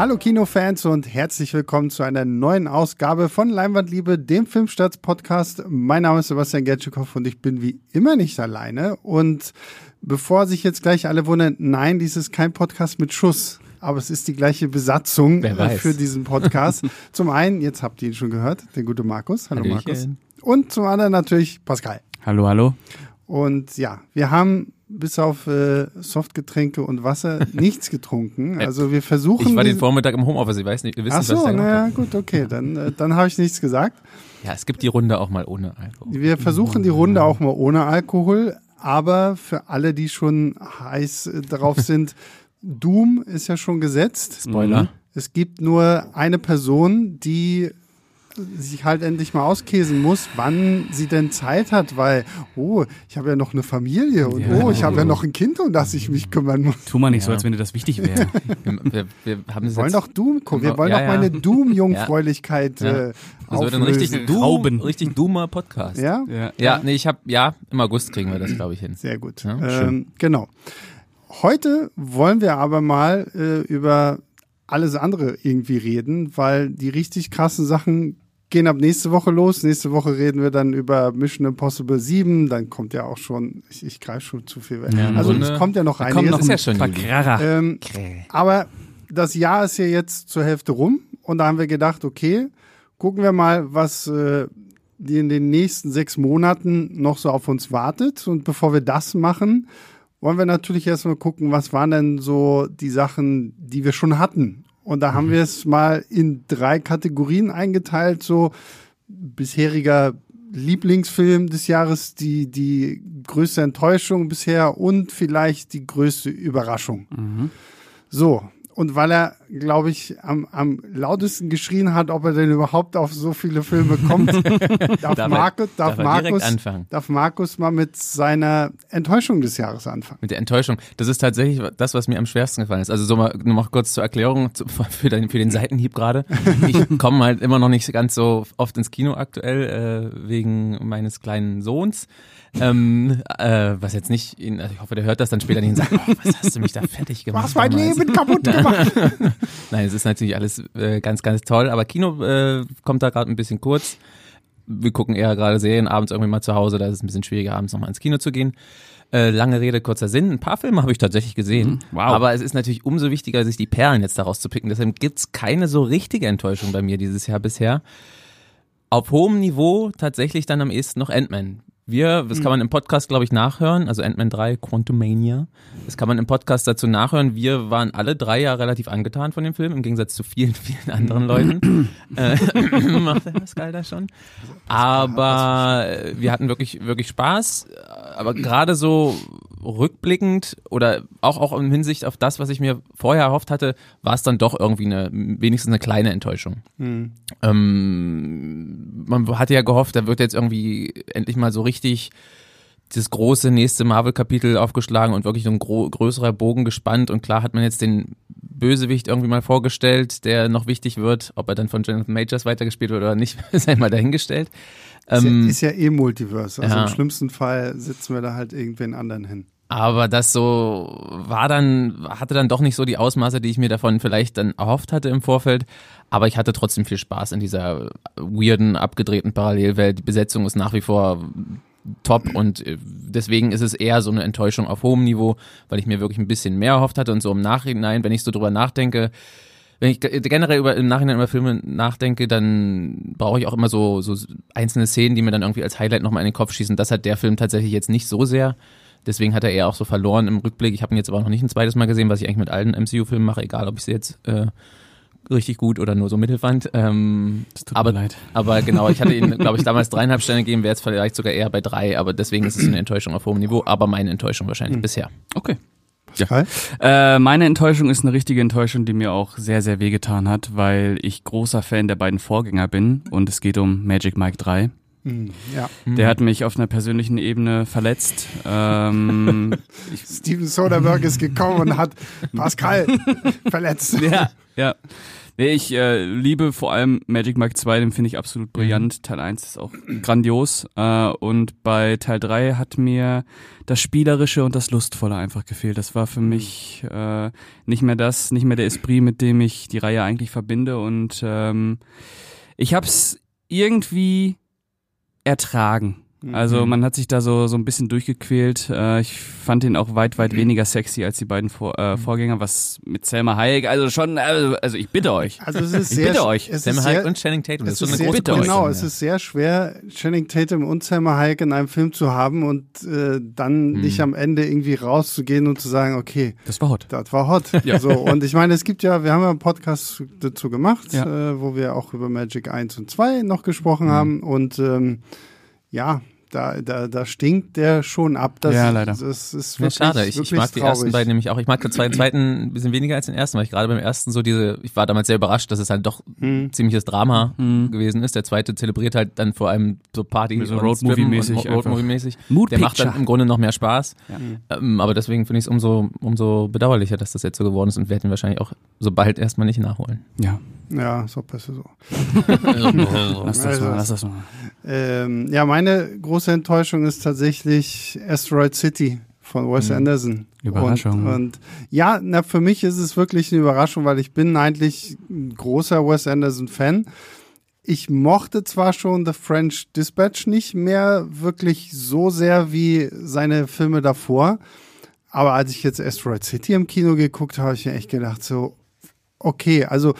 Hallo Kinofans und herzlich willkommen zu einer neuen Ausgabe von Leinwandliebe, dem Filmstarts-Podcast. Mein Name ist Sebastian Gertschikow und ich bin wie immer nicht alleine. Und bevor sich jetzt gleich alle wundern, nein, dies ist kein Podcast mit Schuss. Aber es ist die gleiche Besatzung äh, für diesen Podcast. zum einen, jetzt habt ihr ihn schon gehört, der gute Markus. Hallo Hallöchen. Markus. Und zum anderen natürlich Pascal. Hallo, hallo. Und ja, wir haben bis auf äh, Softgetränke und Wasser nichts getrunken. Also wir versuchen. Ich war den Vormittag im Homeoffice, ich weiß nicht, wir wissen Ach nicht, was so, ich naja, gut, okay, dann, äh, dann habe ich nichts gesagt. Ja, es gibt die Runde auch mal ohne Alkohol. Wir versuchen die Runde auch mal ohne Alkohol, aber für alle, die schon heiß äh, drauf sind, Doom ist ja schon gesetzt. Spoiler. Es gibt nur eine Person, die sich halt endlich mal auskäsen muss, wann sie denn Zeit hat, weil, oh, ich habe ja noch eine Familie und Ja. oh, ich habe ja noch ein Kind, um das ich mich kümmern muss. Tu mal nicht so, Ja. als wenn dir das wichtig wäre. Wir, wir, wir haben Wir wollen doch Doom gucken. Wir wollen Ja, doch ja. meine Doom-Jungfräulichkeit Ja. äh, das wird ein auflösen. richtig, Doom, richtig doomer Podcast. Ja? ja. Ja, nee, ich habe, ja, im August kriegen wir das, glaube ich, hin. Sehr gut. Ja, ähm, genau. Heute wollen wir aber mal äh, über alles andere irgendwie reden, weil die richtig krassen Sachen gehen ab nächste Woche los. Nächste Woche reden wir dann über Mission Impossible 7. Dann kommt ja auch schon, ich, ich greife schon zu viel weg. Ja, also es kommt ja noch einiges. kommen noch ist ja schon. Ähm, aber das Jahr ist ja jetzt zur Hälfte rum und da haben wir gedacht, okay, gucken wir mal, was äh, die in den nächsten sechs Monaten noch so auf uns wartet. Und bevor wir das machen, wollen wir natürlich erstmal gucken, was waren denn so die Sachen, die wir schon hatten. Und da haben wir es mal in drei Kategorien eingeteilt, so bisheriger Lieblingsfilm des Jahres, die, die größte Enttäuschung bisher und vielleicht die größte Überraschung. So, und weil er, glaube ich, am, am lautesten geschrien hat, ob er denn überhaupt auf so viele Filme kommt, darf, Darf Markus, darf, darf Markus, darf Markus mal mit seiner Enttäuschung des Jahres anfangen. Mit der Enttäuschung. Das ist tatsächlich das, was mir am schwersten gefallen ist. Also so mal, nur noch kurz zur Erklärung zu, für, den, für den Seitenhieb gerade. Ich komme halt immer noch nicht ganz so oft ins Kino aktuell, äh, wegen meines kleinen Sohns. Ähm, äh, was jetzt nicht, ihn, also ich hoffe, der hört das dann später nicht und sagt, oh, was hast du mich da fertig Du gemacht? hast mein damals? Leben kaputt gemacht. Nein, es ist natürlich alles äh, ganz, ganz toll, aber Kino äh, kommt da gerade ein bisschen kurz. Wir gucken eher gerade Serien abends irgendwie mal zu Hause, da ist es ein bisschen schwieriger, abends nochmal ins Kino zu gehen. Äh, lange Rede, kurzer Sinn. Ein paar Filme habe ich tatsächlich gesehen. wow. Aber es ist natürlich umso wichtiger, sich die Perlen jetzt daraus zu picken. Deshalb gibt's keine so richtige Enttäuschung bei mir dieses Jahr bisher. Auf hohem Niveau tatsächlich dann am ehesten noch Ant-Man. Wir, das kann man im Podcast, glaube ich, nachhören, also Ant-Man 3, Quantumania. Das kann man im Podcast dazu nachhören. Wir waren alle drei ja relativ angetan von dem Film, im Gegensatz zu vielen, vielen anderen Leuten. äh, macht der Pascal da schon? Aber wir hatten wirklich, wirklich Spaß. Aber gerade so rückblickend oder auch, auch in Hinsicht auf das, was ich mir vorher erhofft hatte, war es dann doch irgendwie eine, wenigstens eine kleine Enttäuschung. Ähm, man hatte ja gehofft, da wird jetzt irgendwie endlich mal so richtig das große nächste Marvel-Kapitel aufgeschlagen und wirklich so ein größerer Bogen gespannt. Und klar hat man jetzt den Bösewicht irgendwie mal vorgestellt, der noch wichtig wird. Ob er dann von Jonathan Majors weitergespielt wird oder nicht, ist einmal dahingestellt. Ist ja, Ähm, ist ja eh Multiverse. Also ja. im schlimmsten Fall sitzen wir da halt irgendwen anderen hin. Aber das so war dann, hatte dann doch nicht so die Ausmaße, die ich mir davon vielleicht dann erhofft hatte im Vorfeld. Aber ich hatte trotzdem viel Spaß in dieser weirden, abgedrehten Parallelwelt. Die Besetzung ist nach wie vor top und äh, deswegen ist es eher so eine Enttäuschung auf hohem Niveau, weil ich mir wirklich ein bisschen mehr erhofft hatte und so im Nachhinein, wenn ich so drüber nachdenke, wenn ich ge- generell über, im Nachhinein über Filme nachdenke, dann brauche ich auch immer so, so einzelne Szenen, die mir dann irgendwie als Highlight nochmal in den Kopf schießen. Das hat der Film tatsächlich jetzt nicht so sehr. Deswegen hat er eher auch so verloren im Rückblick. Ich habe ihn jetzt aber noch nicht ein zweites Mal gesehen, was ich eigentlich mit allen MCU-Filmen mache, egal ob ich sie jetzt äh, richtig gut oder nur so mittel fand. Ähm, Das tut aber, mir leid. aber genau, ich hatte ihn, glaube ich, damals dreieinhalb Sterne gegeben, wäre jetzt vielleicht sogar eher bei drei, aber deswegen ist es eine Enttäuschung auf hohem Niveau, aber meine Enttäuschung wahrscheinlich bisher. Okay. Pascal? Äh, meine Enttäuschung ist eine richtige Enttäuschung, die mir auch sehr, sehr wehgetan hat, weil ich großer Fan der beiden Vorgänger bin und es geht um Magic Mike 3. Hm, ja. Der hat mich auf einer persönlichen Ebene verletzt. Ähm, Steven Soderbergh ist gekommen und hat Pascal verletzt. ja, ja. Nee, ich äh, liebe vor allem Magic Mike 2, den finde ich absolut brillant. Mhm. Teil 1 ist auch grandios. Äh, und bei Teil 3 hat mir das Spielerische und das Lustvolle einfach gefehlt. Das war für mich äh, nicht mehr das, nicht mehr der Esprit, mit dem ich die Reihe eigentlich verbinde. Und ähm, ich hab's irgendwie ertragen. Also Mhm. man hat sich da so so ein bisschen durchgequält. Äh, ich fand ihn auch weit weit weniger sexy als die beiden Vor Mhm. äh, Vorgänger, was mit Selma Hayek. Also schon, also, also ich bitte euch. Also es ist Ich sehr, bitte euch. ist Hayek sehr, und Channing Tatum, das es ist ist eine sehr, große genau, Leistung, es ist sehr schwer, Channing Tatum und Selma Hayek in einem Film zu haben und äh, dann Hm. nicht am Ende irgendwie rauszugehen und zu sagen, okay, Das war hot. das war hot. Ja. So, und ich meine, es gibt ja, wir haben ja einen Podcast dazu gemacht, Ja. äh, wo wir auch über Magic 1 und 2 noch gesprochen Hm. haben. Und ähm, ja, da, da, da stinkt der schon ab. Das, Ja, leider. Das ist Ja, wirklich, schade. Ich, ich mag die traurig. ersten beiden nämlich auch. Ich mag den zweiten, zweiten ein bisschen weniger als den ersten, weil ich gerade beim ersten so diese, ich war damals sehr überrascht, dass es halt doch Hm. ein ziemliches Drama gewesen ist. Der zweite zelebriert halt dann vor allem so Party So und Roadmovie-mäßig Roadmovie-mäßig. Der macht dann im Grunde noch mehr Spaß. Ja. Ähm, aber deswegen finde ich es umso, umso bedauerlicher, dass das jetzt so geworden ist und werde ihn wahrscheinlich auch so bald erstmal nicht nachholen. Ja, Ja, ist auch besser so. lass das mal, lass das mal. Ähm, ja, meine große Enttäuschung ist tatsächlich Asteroid City von Wes Anderson. Überraschung. Und, und ja, na, für mich ist es wirklich eine Überraschung, weil ich bin eigentlich ein großer Wes Anderson-Fan. Ich mochte zwar schon The French Dispatch nicht mehr wirklich so sehr wie seine Filme davor, aber als ich jetzt Asteroid City im Kino geguckt habe, habe ich mir echt gedacht, so, okay, also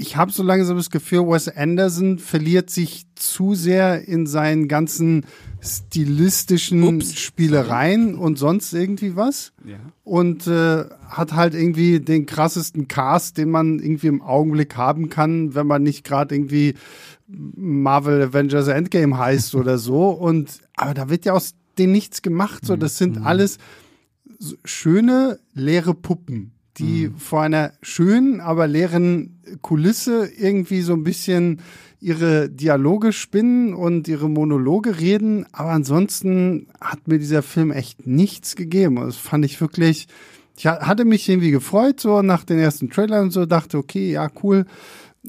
ich habe so langsam das Gefühl, Wes Anderson verliert sich zu sehr in seinen ganzen stilistischen Ups. Spielereien und sonst irgendwie was Ja. und äh, hat halt irgendwie den krassesten Cast, den man irgendwie im Augenblick haben kann, wenn man nicht gerade irgendwie Marvel Avengers Endgame heißt oder so. Und aber da wird ja aus denen nichts gemacht. So, das sind alles so schöne leere Puppen, die vor einer schönen, aber leeren Kulisse irgendwie so ein bisschen ihre Dialoge spinnen und ihre Monologe reden. Aber ansonsten hat mir dieser Film echt nichts gegeben. Und Das fand ich wirklich. Ich ha- hatte mich irgendwie gefreut, so nach den ersten Trailern und so, dachte, okay, ja, cool.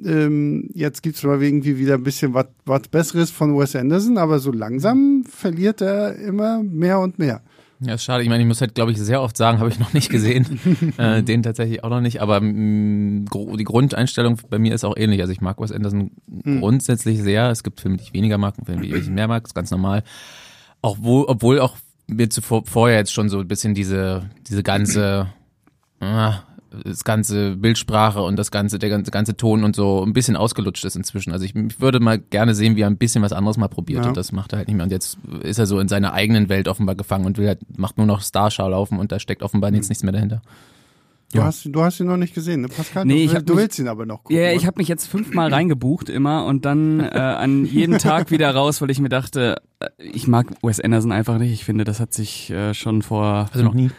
Ähm, jetzt gibt's mal irgendwie wieder ein bisschen was was Besseres von Wes Anderson, aber so langsam verliert er immer mehr und mehr. Ja, ist schade. Ich meine, ich muss halt, glaube ich, sehr oft sagen, habe ich noch nicht gesehen. äh, den tatsächlich auch noch nicht. Aber mh, gro- die Grundeinstellung bei mir ist auch ähnlich. Also ich mag Wes Anderson grundsätzlich sehr. Es gibt Filme, die ich weniger mag und Filme, die ich mehr mag. ist ganz normal. Auch wo, obwohl auch mir zuvor vorher jetzt schon so ein bisschen diese, diese ganze, ah, das ganze Bildsprache und das ganze, der ganze, ganze Ton und so ein bisschen ausgelutscht ist inzwischen. Also ich, ich würde mal gerne sehen, wie er ein bisschen was anderes mal probiert Ja. und das macht er halt nicht mehr. Und jetzt ist er so in seiner eigenen Welt offenbar gefangen und will halt, macht nur noch Starschau laufen und da steckt offenbar jetzt nichts mehr dahinter. Du, Ja. hast, du hast ihn noch nicht gesehen, ne, Pascal? Nee, du, ich du mich- willst ihn aber noch gucken. Ja, ich oder? habe mich jetzt fünfmal reingebucht immer und dann äh, an jedem Tag wieder raus, weil ich mir dachte, äh, ich mag Wes Anderson einfach nicht. Ich finde, das hat sich äh, schon vor. Also noch nie.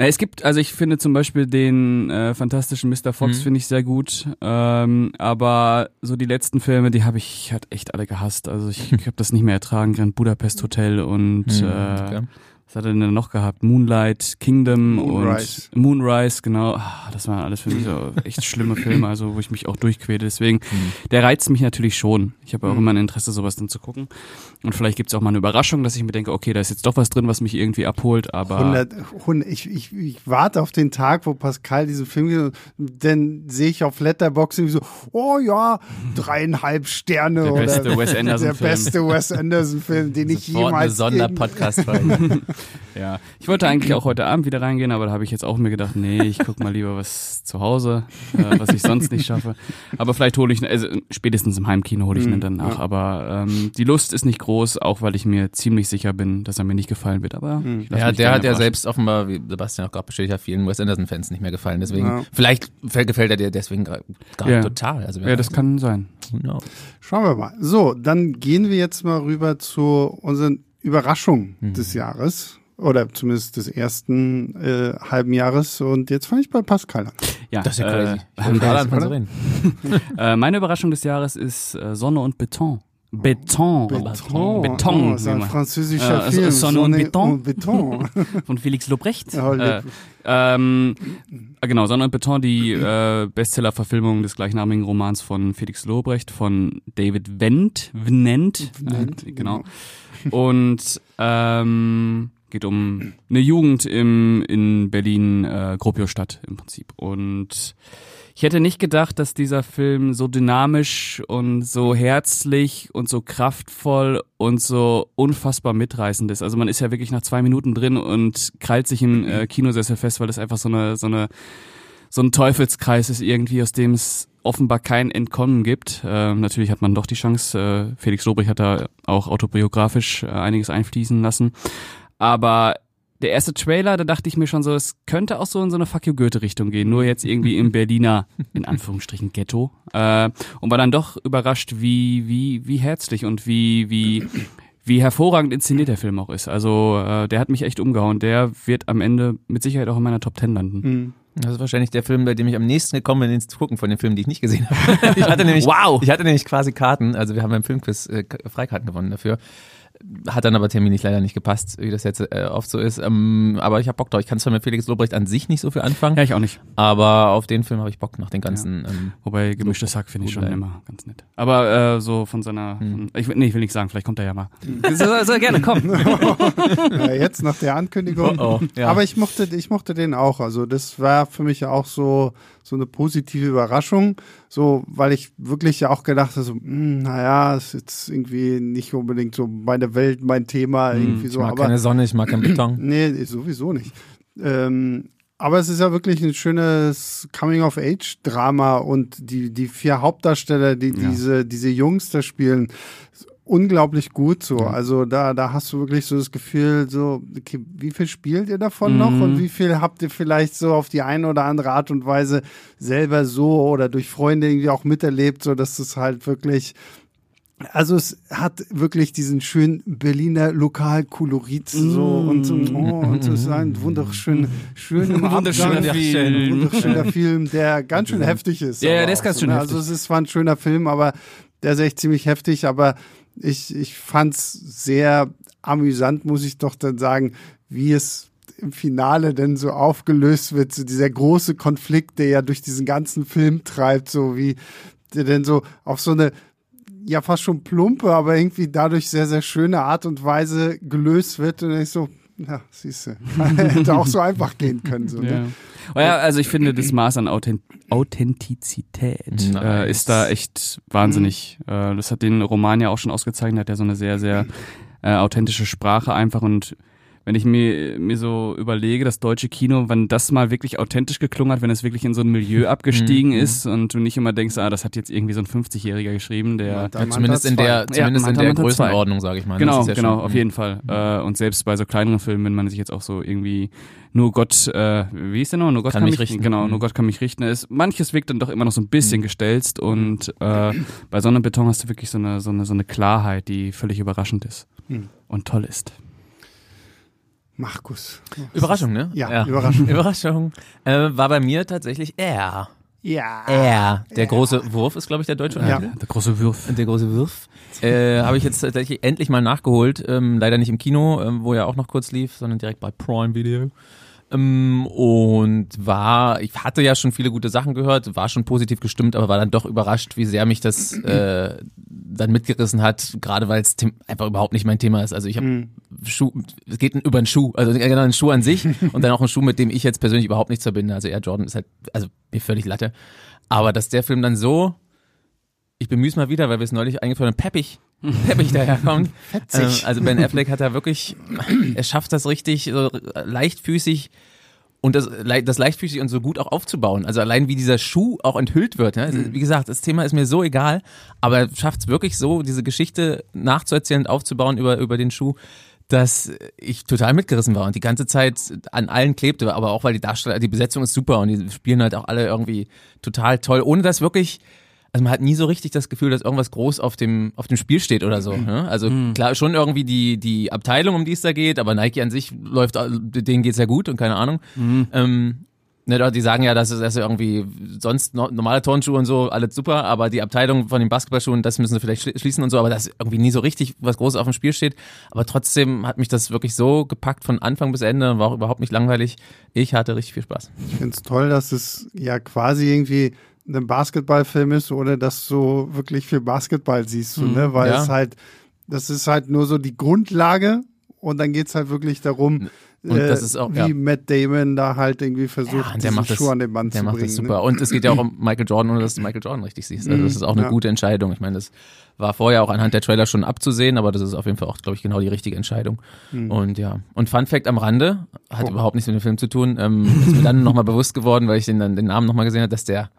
Na, es gibt, also ich finde zum Beispiel den äh, fantastischen Mr. Fox Mhm. finde ich sehr gut, ähm, aber so die letzten Filme, die habe ich halt echt alle gehasst. Also ich, ich habe das nicht mehr ertragen. Grand Budapest Hotel und Mhm, äh, okay. Was hat er denn noch gehabt? Moonlight, Kingdom Moonrise. und Moonrise, genau. Ah, das waren alles für mich so echt schlimme Filme, also wo ich mich auch durchquäle. Deswegen, der reizt mich natürlich schon. Ich habe auch immer ein Interesse, sowas dann zu gucken. Und vielleicht gibt's auch mal eine Überraschung, dass ich mir denke, okay, da ist jetzt doch was drin, was mich irgendwie abholt, aber 100, 100, ich, ich, ich warte auf den Tag, wo Pascal diesen Film geht, dann sehe ich auf Letterboxd irgendwie so, oh ja, dreieinhalb Sterne Der oder beste Wes der Anderson-Film. beste Wes Anderson-Film, den ich Sofort eine jemals Sonderpodcast-Folge. Ja. Ich wollte eigentlich auch heute Abend wieder reingehen, aber da habe ich jetzt auch mir gedacht, nee, ich guck mal lieber was zu Hause, äh, was ich sonst nicht schaffe. Aber vielleicht hole ich, also spätestens im Heimkino hole ich ihn dann nach. ja. Aber ähm, die Lust ist nicht groß, auch weil ich mir ziemlich sicher bin, dass er mir nicht gefallen wird. Aber ich lass Ja, der hat ja selbst offenbar, wie Sebastian auch gerade bestätigt hat, vielen Wes Anderson-Fans nicht mehr gefallen. Deswegen, Ja. vielleicht fällt- gefällt er dir deswegen gar, gar Ja. total. Also, Ja, das kann sein. Schauen wir mal. So, dann gehen wir jetzt mal rüber zu unseren Überraschungen Mhm. des Jahres. Oder zumindest des ersten äh, halben Jahres. Und jetzt fange ich bei Pascal an. Ja, Das ist ja äh, crazy. Ich zu oder? reden. Äh, meine Überraschung des Jahres ist äh, Sonne und Beton. Beton. Beton. Beton. Oh, ist ein französischer Äh, Film. Sonne und Beton. und Beton. von Felix Lobrecht. Ja, äh, ähm, äh, genau, Sonne und Beton, die äh, Bestseller-Verfilmung des gleichnamigen Romans von Felix Lobrecht, von David Wendt, Vnent, äh, genau. Und ähm, geht um eine Jugend im, in Berlin, äh, Gropiusstadt im Prinzip. Und ich hätte nicht gedacht, dass dieser Film so dynamisch und so herzlich und so kraftvoll und so unfassbar mitreißend ist. Also man ist ja wirklich nach zwei Minuten drin und krallt sich im äh, Kinosessel fest, weil das einfach so eine, so eine, so ein Teufelskreis ist irgendwie, aus dem es offenbar kein Entkommen gibt. Ähm, natürlich hat man doch die Chance. Äh, Felix Lobrecht hat da auch autobiografisch äh, einiges einfließen lassen. Aber der erste Trailer, da dachte ich mir schon so, es könnte auch so in so eine Fuck you Goethe-Richtung gehen, nur jetzt irgendwie im Berliner, in Anführungsstrichen, Ghetto. Äh, und war dann doch überrascht, wie, wie, wie herzlich und wie, wie, wie hervorragend inszeniert der Film auch ist. Also äh, der hat mich echt umgehauen. Der wird am Ende mit Sicherheit auch in meiner Top Ten landen. Mhm. Das ist wahrscheinlich der Film, bei dem ich am nächsten gekommen bin, den zu gucken von den Filmen, die ich nicht gesehen habe. ich hatte nämlich, Wow! ich hatte nämlich quasi Karten, also wir haben beim Filmquiz äh, Freikarten gewonnen dafür. Hat dann aber terminlich leider nicht gepasst, wie das jetzt äh, oft so ist. Ähm, aber ich habe Bock drauf. Ich kann zwar mit Felix Lobrecht an sich nicht so viel anfangen, Ja, ich auch nicht. aber auf den Film habe ich Bock nach den ganzen. Ähm, Wobei gemischtes Hack finde ich schon bleiben. immer ganz nett. Aber äh, so von seiner, Hm. von, ich, will- nee, ich will nicht sagen, vielleicht kommt er ja mal. so, so gerne, komm. Ja, jetzt nach der Ankündigung. Oh, oh, ja. Aber ich mochte, ich mochte den auch. Also das war für mich auch so, so eine positive Überraschung. So, weil ich wirklich ja auch gedacht habe, so, hm, naja, ist jetzt irgendwie nicht unbedingt so meine Welt, mein Thema, irgendwie Hm, ich so. mag Aber keine Sonne, ich mag keinen Beton. Nee, sowieso nicht. Ähm, aber es ist ja wirklich ein schönes Coming-of-Age-Drama und die, die vier Hauptdarsteller, die Ja. diese, diese Jungs da spielen, unglaublich gut so. Also da, da hast du wirklich so das Gefühl, so, okay, wie viel spielt ihr davon noch Mhm. und wie viel habt ihr vielleicht so auf die eine oder andere Art und Weise selber so oder durch Freunde irgendwie auch miterlebt, so dass es halt wirklich also es hat wirklich diesen schönen Berliner Lokalkolorit so und so, oh, und es ist ein wunderschön schöner Wunderschöner Abgang, Film. wunderschöner Film, der ganz schön heftig ist. Ja, der ist ganz so, schön ne? heftig. Also es ist zwar ein schöner Film, aber der ist echt ziemlich heftig, aber ich, ich fand's sehr amüsant, muss ich doch dann sagen, wie es im Finale denn so aufgelöst wird, so dieser große Konflikt, der ja durch diesen ganzen Film treibt, so wie der denn so auf so eine ja fast schon plumpe, aber irgendwie dadurch sehr, sehr schöne Art und Weise gelöst wird. Und ich so, ja, siehst du, hätte auch so einfach gehen können. So, Ja. ne? Oh ja, also ich finde, das Maß an Authent Authentizität äh, Nice. ist da echt wahnsinnig. Äh, das hat den Roman ja auch schon ausgezeichnet, hat ja so eine sehr, sehr äh, authentische Sprache einfach und wenn ich mir, mir so überlege, das deutsche Kino, wann das mal wirklich authentisch geklungen hat, wenn es wirklich in so ein Milieu abgestiegen Mhm. ist und du nicht immer denkst, ah, das hat jetzt irgendwie so ein 50-Jähriger geschrieben, der Da Ja, zumindest in der, zumindest Ja, in der. Größenordnung, sage ich mal. ne? Genau, ja genau, schon- auf jeden Fall. Äh, und selbst bei so kleineren Filmen, wenn man sich jetzt auch so irgendwie nur Gott, äh, wie ist der noch? Nur Gott Kann mich richten. Genau, Mhm. nur Gott kann mich richten. Ist, manches wirkt dann doch immer noch so ein bisschen gestelzt und äh, bei Sonne und Beton hast du wirklich so eine, so eine, so eine Klarheit, die völlig überraschend ist Mhm. und toll ist. Markus. Überraschung, ne? Ja, Überraschung. Überraschung. Äh, war bei mir tatsächlich er. Ja. Er. Der große Wurf ist, glaube ich, der deutsche Ja. Der große Wurf. Der große Wurf. Äh, Habe ich jetzt tatsächlich endlich mal nachgeholt. Ähm, leider nicht im Kino, ähm, wo er auch noch kurz lief, sondern direkt bei Prime Video. Ähm, und war, ich hatte ja schon viele gute Sachen gehört, war schon positiv gestimmt, aber war dann doch überrascht, wie sehr mich das äh, dann mitgerissen hat, gerade weil es einfach überhaupt nicht mein Thema ist. Also ich habe Mhm. Schuh, es geht über einen Schuh, also genau einen Schuh an sich und dann auch einen Schuh, mit dem ich jetzt persönlich überhaupt nichts verbinde. Also Air Jordan ist halt, also mir völlig Latte. Aber dass der Film dann so, ich bemühe es mal wieder, weil wir es neulich eingeführt haben, peppig, peppig daherkommt. Ähm, also Ben Affleck hat da wirklich, er schafft das richtig, so leichtfüßig und das, das leichtfüßig und so gut auch aufzubauen. Also allein wie dieser Schuh auch enthüllt wird. Ne? Also, Wie gesagt, das Thema ist mir so egal, aber er schafft es wirklich so, diese Geschichte nachzuerzählen und aufzubauen über, über den Schuh, dass ich total mitgerissen war und die ganze Zeit an allen klebte, aber auch weil die Darsteller, die Besetzung ist super und die spielen halt auch alle irgendwie total toll, ohne dass wirklich also man hat nie so richtig das Gefühl, dass irgendwas groß auf dem auf dem Spiel steht oder so. Ne? Also klar schon irgendwie die die Abteilung, um die es da geht, aber Nike an sich läuft, denen geht's ja gut und keine Ahnung. Ähm, Ne, die sagen ja, dass es irgendwie sonst no, normale Turnschuhe und so, alles super, aber die Abteilung von den Basketballschuhen, das müssen sie vielleicht schließen und so, aber dass irgendwie nie so richtig was Großes auf dem Spiel steht. Aber trotzdem hat mich das wirklich so gepackt von Anfang bis Ende und war auch überhaupt nicht langweilig. Ich hatte richtig viel Spaß. Ich finde es toll, dass es ja quasi irgendwie ein Basketballfilm ist, oder dass du wirklich viel Basketball siehst, mhm, ne? weil ja. es halt, das ist halt nur so die Grundlage und dann geht's halt wirklich darum, das ist auch, wie ja. Matt Damon da halt irgendwie versucht, ja, der macht Schuh an den Mann der zu macht bringen. Das super. Ne? Und es geht ja auch um Michael Jordan, ohne dass du Michael Jordan richtig siehst. Also das ist auch eine ja. gute Entscheidung. Ich meine, das war vorher auch anhand der Trailer schon abzusehen, aber das ist auf jeden Fall auch, glaube ich, genau die richtige Entscheidung. Mhm. Und ja. Und Fun Fact am Rande, hat oh. überhaupt nichts mit dem Film zu tun, ähm, ist mir dann nochmal bewusst geworden, weil ich den, den Namen nochmal gesehen habe, dass der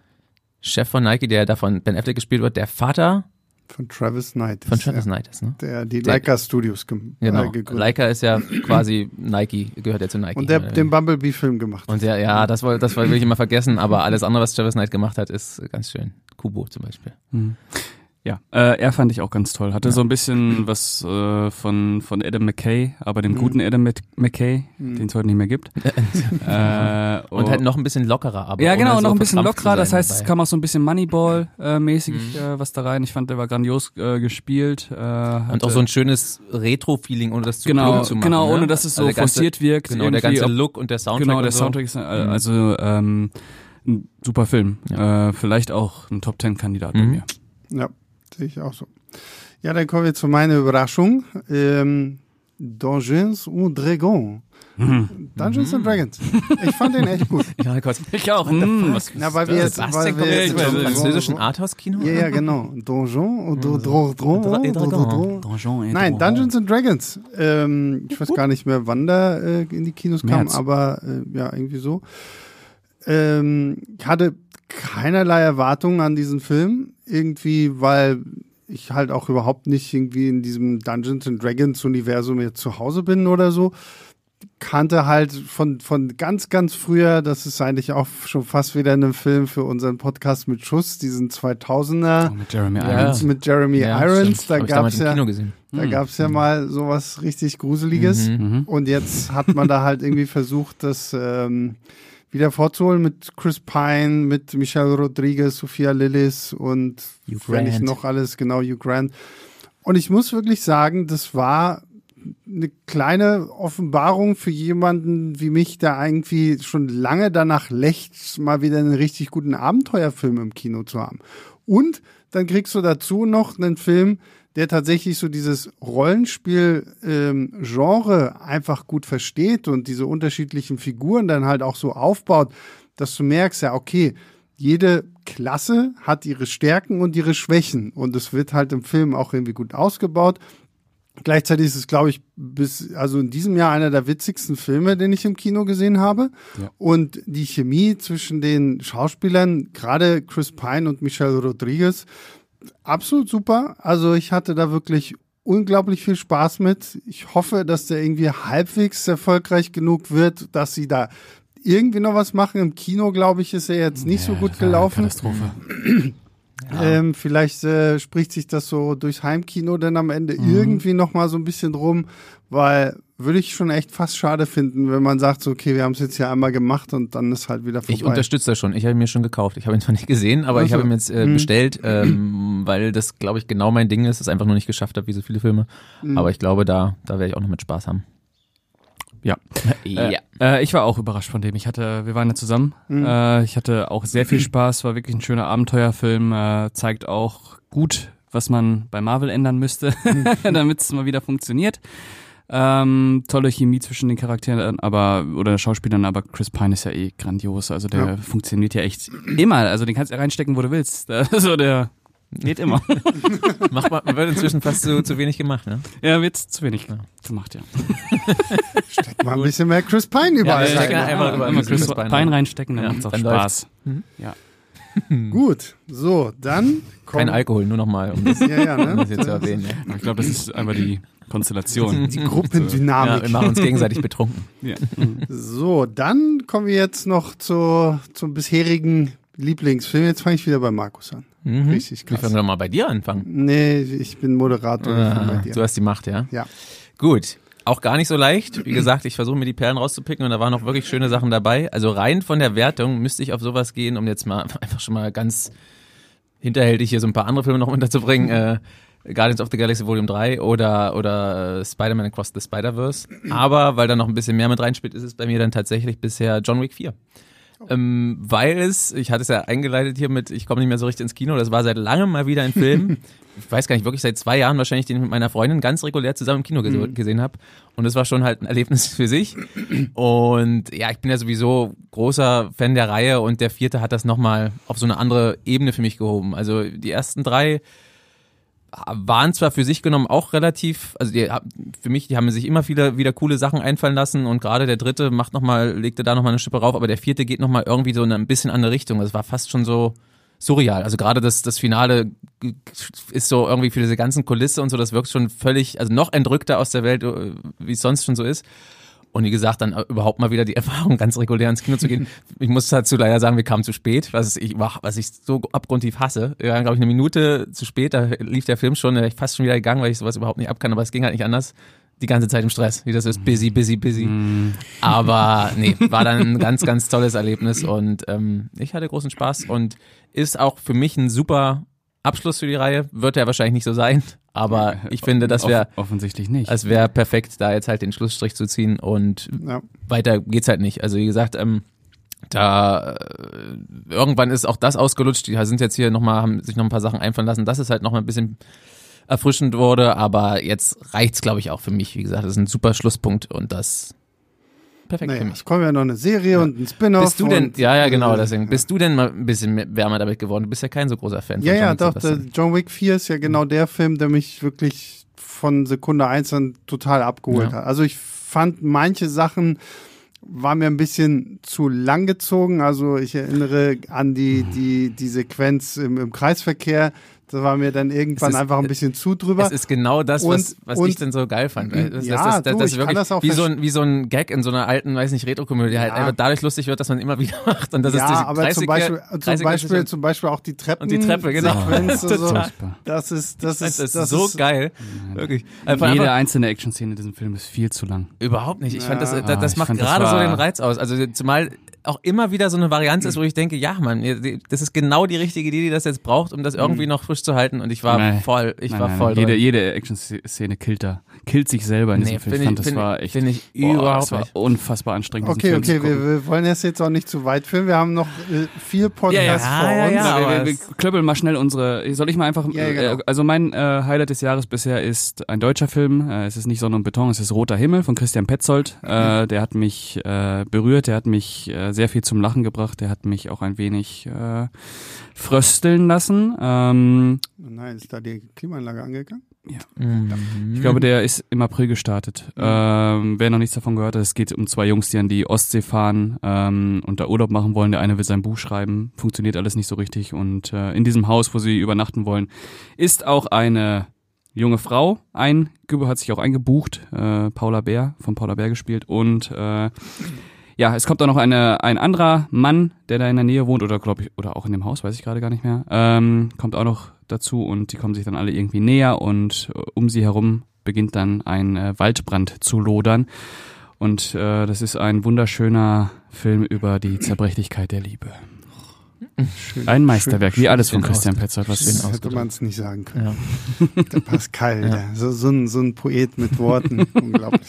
Chef von Nike, der da von Ben Affleck gespielt wird, der Vater von Travis Knight. Von Travis ja. Knight ist, ne? Der die der, Leica Studios ge genau. Äh, gegründet. Leica ist ja quasi Nike, gehört ja zu Nike. Und der den Bumblebee-Film gemacht. Und der, ja, das, wollte das will ich immer vergessen, aber alles andere, was Travis Knight gemacht hat, ist ganz schön. Kubo zum Beispiel. Mhm. Ja, äh, er fand ich auch ganz toll. Hatte ja. so ein bisschen was äh, von, von Adam McKay, aber dem mhm. guten Adam McKay, mhm. den es heute nicht mehr gibt. äh, und oh. halt noch ein bisschen lockerer, aber. Ja, genau, noch ein bisschen lockerer. Das heißt, dabei. es kam auch so ein bisschen Moneyball-mäßig mhm. äh, was da rein. Ich fand, der war grandios äh, gespielt. Äh, und auch so ein schönes Retro-Feeling, ohne das zu genau, zu machen. Genau, ne? ohne dass es so also forciert ganze, wirkt. Genau, der ganze Look und der Soundtrack. Genau, der Soundtrack ist, äh, mhm. also ähm, ein super Film. Ja. Äh, vielleicht auch ein Top-Ten-Kandidat bei mhm. mir. Ja. Sehe ich auch so. Ja, dann kommen wir zu meiner Überraschung. Ähm, Dungeons und Dragons. Mhm. Dungeons mhm. and Dragons. Ich fand den echt gut. ja, Gott. Ich auch. Mhm. Was, Na, weil wir jetzt, weil wir jetzt im französischen Arthouse-Kino? Ja, ja, genau. Donjon und Dragons. Donjon Nein, Dungeons and Dragons. Ähm, ich weiß gar nicht mehr, wann der äh, in die Kinos kam, aber äh, ja, irgendwie so. Ähm, ich hatte keinerlei Erwartungen an diesen Film. Irgendwie, weil ich halt auch überhaupt nicht irgendwie in diesem Dungeons and Dragons Universum jetzt zu Hause bin oder so. Kannte halt von, von ganz, ganz früher, das ist eigentlich auch schon fast wieder ein Film für unseren Podcast mit Schuss, diesen 2000er. Oh, mit Jeremy Irons. Mit Jeremy ja, Irons. Da gab es ja, da hm. gab's ja mhm. mal sowas richtig Gruseliges. Mhm, mhm, Und jetzt hat man da halt irgendwie versucht, das, ähm, wieder vorzuholen mit Chris Pine, mit Michelle Rodriguez, Sophia Lillis und wenn ich noch alles, genau, Hugh Grant. Und ich muss wirklich sagen, das war eine kleine Offenbarung für jemanden wie mich, der irgendwie schon lange danach lächzt, mal wieder einen richtig guten Abenteuerfilm im Kino zu haben. Und dann kriegst du dazu noch einen Film, der tatsächlich so dieses Rollenspiel-Genre ähm, einfach gut versteht und diese unterschiedlichen Figuren dann halt auch so aufbaut, dass du merkst, ja, okay, jede Klasse hat ihre Stärken und ihre Schwächen und es wird halt im Film auch irgendwie gut ausgebaut. Gleichzeitig ist es, glaube ich, bis, also in diesem Jahr einer der witzigsten Filme, den ich im Kino gesehen habe. Ja. Und die Chemie zwischen den Schauspielern, gerade Chris Pine und Michelle Rodriguez, absolut super. Also ich hatte da wirklich unglaublich viel Spaß mit. Ich hoffe, dass der irgendwie halbwegs erfolgreich genug wird, dass sie da irgendwie noch was machen. Im Kino, glaube ich, ist er jetzt nicht ja, so gut gelaufen. Katastrophe. Ja. Ähm, vielleicht äh, spricht sich das so durchs Heimkino dann am Ende mhm. irgendwie noch mal so ein bisschen drum, weil würde ich schon echt fast schade finden, wenn man sagt, so, okay, wir haben es jetzt hier einmal gemacht und dann ist halt wieder vorbei. Ich unterstütze das schon. Ich habe ihn mir schon gekauft. Ich habe ihn zwar nicht gesehen, aber also, ich habe ihn jetzt äh, mhm. bestellt, ähm, weil das, glaube ich, genau mein Ding ist. Es einfach nur nicht geschafft habe, wie so viele Filme. Mhm. Aber ich glaube, da, da werde ich auch noch mit Spaß haben. Ja. ja. Äh, äh, ich war auch überrascht von dem. Ich hatte, wir waren ja zusammen. Mhm. Äh, ich hatte auch sehr viel Spaß. War wirklich ein schöner Abenteuerfilm. Äh, zeigt auch gut, was man bei Marvel ändern müsste, mhm. damit es mal wieder funktioniert. Ähm, tolle Chemie zwischen den Charakteren, aber oder Schauspielern, aber Chris Pine ist ja eh grandios. Also der ja. funktioniert ja echt immer. Also den kannst du reinstecken, wo du willst. Also der geht immer. Macht man, wird inzwischen fast zu, zu wenig gemacht, ne? Ja, wird zu wenig ja. gemacht, ja. Steck mal ein bisschen mehr Chris Pine überall. Ja, ja, einfach überall Chris, Chris Pine, Pine reinstecken, dann ja, macht's auch dann Spaß. Mhm. Ja. Gut, so, dann kommt Kein Alkohol, nur nochmal, um das, ja, ja, ne? um das jetzt zu erwähnen. Ja. Ich glaube, das ist einfach die Konstellation. Die Gruppendynamik. Ja, wir machen uns gegenseitig betrunken. Ja. So, dann kommen wir jetzt noch zu, zum bisherigen Lieblingsfilm. Jetzt fange ich wieder bei Markus an. Mhm. Richtig krass. Wir fangen doch mal bei dir anfangen. Nee, ich bin Moderator. Ah, bei dir. Du hast die Macht, ja? Ja. Gut. auch gar nicht so leicht. Wie gesagt, ich versuche mir die Perlen rauszupicken und da waren auch wirklich schöne Sachen dabei. Also rein von der Wertung müsste ich auf sowas gehen, um jetzt mal einfach schon mal ganz hinterhältig hier so ein paar andere Filme noch unterzubringen. Äh, Guardians of the Galaxy Volume 3 oder, oder äh, Spider-Man Across the Spider-Verse. Aber weil da noch ein bisschen mehr mit reinspielt, ist es bei mir dann tatsächlich bisher John Wick 4. Ähm, weil es, ich hatte es ja eingeleitet hier mit, ich komme nicht mehr so richtig ins Kino, das war seit langem mal wieder ein Film. ich weiß gar nicht, wirklich seit zwei Jahren wahrscheinlich, den ich mit meiner Freundin ganz regulär zusammen im Kino ges Mhm. gesehen habe. Und es war schon halt ein Erlebnis für sich. Und ja, ich bin ja sowieso großer Fan der Reihe und der vierte hat das nochmal auf so eine andere Ebene für mich gehoben. Also die ersten drei waren zwar für sich genommen auch relativ, also die, für mich, die haben sich immer viele wieder coole Sachen einfallen lassen und gerade der dritte macht noch mal, legte da noch mal eine Schippe rauf, aber der vierte geht noch mal irgendwie so in ein bisschen andere Richtung. Das war fast schon so surreal. Also gerade das, das Finale ist so irgendwie für diese ganzen Kulisse und so, das wirkt schon völlig, also noch entrückter aus der Welt, äh, wie es sonst schon so ist. Und wie gesagt, dann überhaupt mal wieder die Erfahrung, ganz regulär ins Kino zu gehen. Ich muss dazu leider sagen, wir kamen zu spät, was ich, was ich so abgrundtief hasse. Wir waren, glaube ich, eine Minute zu spät, da lief der Film schon, da ich fast schon wieder gegangen, weil ich sowas überhaupt nicht abkann, aber es ging halt nicht anders. Die ganze Zeit im Stress, wie das ist, busy, busy, busy. Aber nee, war dann ein ganz, ganz tolles Erlebnis und ähm, ich hatte großen Spaß und ist auch für mich ein super Abschluss für die Reihe. Wird ja wahrscheinlich nicht so sein, aber ich finde, das wäre Off offensigensichtlich nicht. es wäre perfekt, da jetzt halt den Schlussstrich zu ziehen und Ja. weiter geht's halt nicht. Also wie gesagt, ähm, da äh, irgendwann ist auch das ausgelutscht. Die sind jetzt hier nochmal, haben sich noch ein paar Sachen einfallen lassen, dass es halt noch mal ein bisschen erfrischend wurde, aber jetzt reicht's, glaube ich, auch für mich. Wie gesagt, das ist ein super Schlusspunkt und das perfekt Naja, für es mich. kommt ja noch eine Serie und ein Spin-off. Bist du denn, ja, ja, genau, äh, deswegen, bist du denn mal ein bisschen wärmer damit geworden? Du bist ja kein so großer Fan Ja, von ja, John doch. John Wick 4 ist ja genau der Film, der mich wirklich von Sekunde 1 an total abgeholt Ja. hat. Also ich fand manche Sachen war mir ein bisschen zu lang gezogen. Also ich erinnere an die, die, die Sequenz im, im Kreisverkehr. Das war mir dann irgendwann ist- einfach ein bisschen zu drüber. Es ist genau das, was, Und- was und- ich denn so geil fand. Das, Ja, das, das, du, das ich ist wirklich das wie, so ein, wie so ein Gag in so einer alten, weiß nicht, Retro-Komödie, halt Ja. einfach dadurch lustig wird, dass man immer wieder macht. Und das ja, ist diese aber zum Beispiel, zum Beispiel, zum Beispiel auch die Treppen. Und die Treppe, genau. Sequenz so. Total. Furchtbar. Das ist, das das ist, ist so geil. Wirklich. Einfach, Jede einfach, einzelne Action-Szene in diesem Film ist viel zu lang. überhaupt nicht. Ich fand das, das, das Ah, macht fand, das gerade so den Reiz aus. Also zumal auch immer wieder so eine Varianz ist, wo ich denke, ja, Mann, das ist genau die richtige Idee, die das jetzt braucht, um das irgendwie noch frisch zu halten. Und ich war Nein. voll, ich Nein, war voll nein. Jede, jede Action-Szene killt da. Killt sich selber in diesem Nee, Film. finde Ich fand, ich- das war echt. finde ich boah, überhaupt das war nicht. unfassbar anstrengend. Okay, okay, wir, wir wollen jetzt jetzt auch nicht zu weit filmen. Wir haben noch äh, vier Podcasts Ja, ja, vor ja, uns. ja, wir, wir, klöppeln mal schnell unsere. Soll ich mal einfach. Ja, genau. äh, Also mein äh, Highlight des Jahres bisher ist ein deutscher Film. Äh, es ist nicht Sonne und Beton, es ist Roter Himmel von Christian Petzold. Äh, der hat mich äh, berührt, der hat mich äh, sehr viel zum Lachen gebracht, der hat mich auch ein wenig äh, frösteln lassen. Ähm, Nein, ist da die Klimaanlage angegangen? Mhm. Ich glaube, der ist im April gestartet. Ähm, wer noch nichts davon gehört hat, es geht um zwei Jungs, die an die Ostsee fahren ähm, und da Urlaub machen wollen. Der eine will sein Buch schreiben, funktioniert alles nicht so richtig. Und äh, in diesem Haus, wo sie übernachten wollen, ist auch eine junge Frau ein, hat sich auch eingebucht, äh, Paula Bär, von Paula Bär gespielt. Und äh, ja, es kommt auch noch eine, ein anderer Mann, der da in der Nähe wohnt, oder glaube ich, oder auch in dem Haus, weiß ich gerade gar nicht mehr, ähm, kommt auch noch dazu und die kommen sich dann alle irgendwie näher und äh, um sie herum beginnt dann ein äh, Waldbrand zu lodern. Und äh, das ist ein wunderschöner Film über die Zerbrechlichkeit der Liebe. Schön. Ein Meisterwerk, wie alles von schön Christian Petzold. Was schön. Das hätte man es nicht sagen können. Ja. Der Pascal, der, so, so, ein, so ein Poet mit Worten. Unglaublich.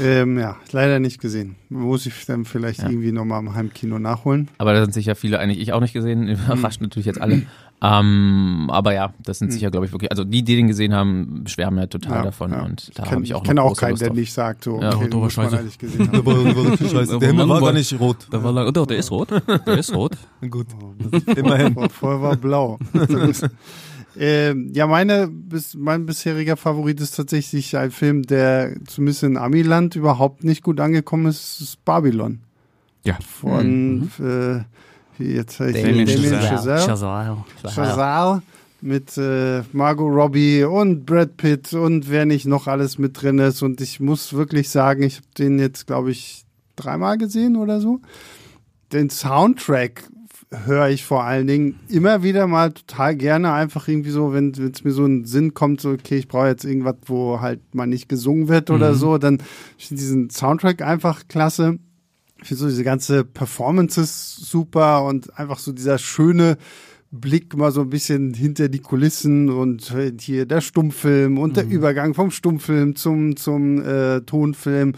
ähm, ja, leider nicht gesehen. Muss ich dann vielleicht Ja. irgendwie nochmal im Heimkino nachholen. Aber da sind sicher viele, eigentlich ich auch nicht gesehen, überrascht natürlich jetzt alle. Ähm, aber ja, das sind sicher, glaube ich, wirklich, also die, die den gesehen haben, schwärmen ja total Ja, davon ja. und da Ich habe ich auch ich kenne auch keinen, Lust der drauf. nicht sagt, so, Ja, okay, man Scheiße. eigentlich gesehen Der war, war richtig scheiße. Der Himmel war gar nicht rot. Da war lang, oh, der ist rot. Der ist rot. Gut. Immerhin. Vor- Vorher war blau. ähm, ja, meine, bis, mein bisheriger Favorit ist tatsächlich ein Film, der zumindest in Amiland überhaupt nicht gut angekommen ist, ist Babylon. Ja. Von, äh, wie jetzt heißt Damien Damien Chazelle. Chazelle. Chazelle mit äh, Margot Robbie und Brad Pitt und wer nicht noch alles mit drin ist. Und ich muss wirklich sagen, ich habe den jetzt, glaube ich, dreimal gesehen oder so. Den Soundtrack höre ich vor allen Dingen immer wieder mal total gerne einfach irgendwie so, wenn es mir so ein Sinn kommt, so okay, ich brauche jetzt irgendwas, wo halt mal nicht gesungen wird oder Mhm. so, dann ich diesen Soundtrack einfach klasse. Ich finde so diese ganze Performances super und einfach so dieser schöne Blick mal so ein bisschen hinter die Kulissen und hier der Stummfilm und Mhm. der Übergang vom Stummfilm zum, zum äh, Tonfilm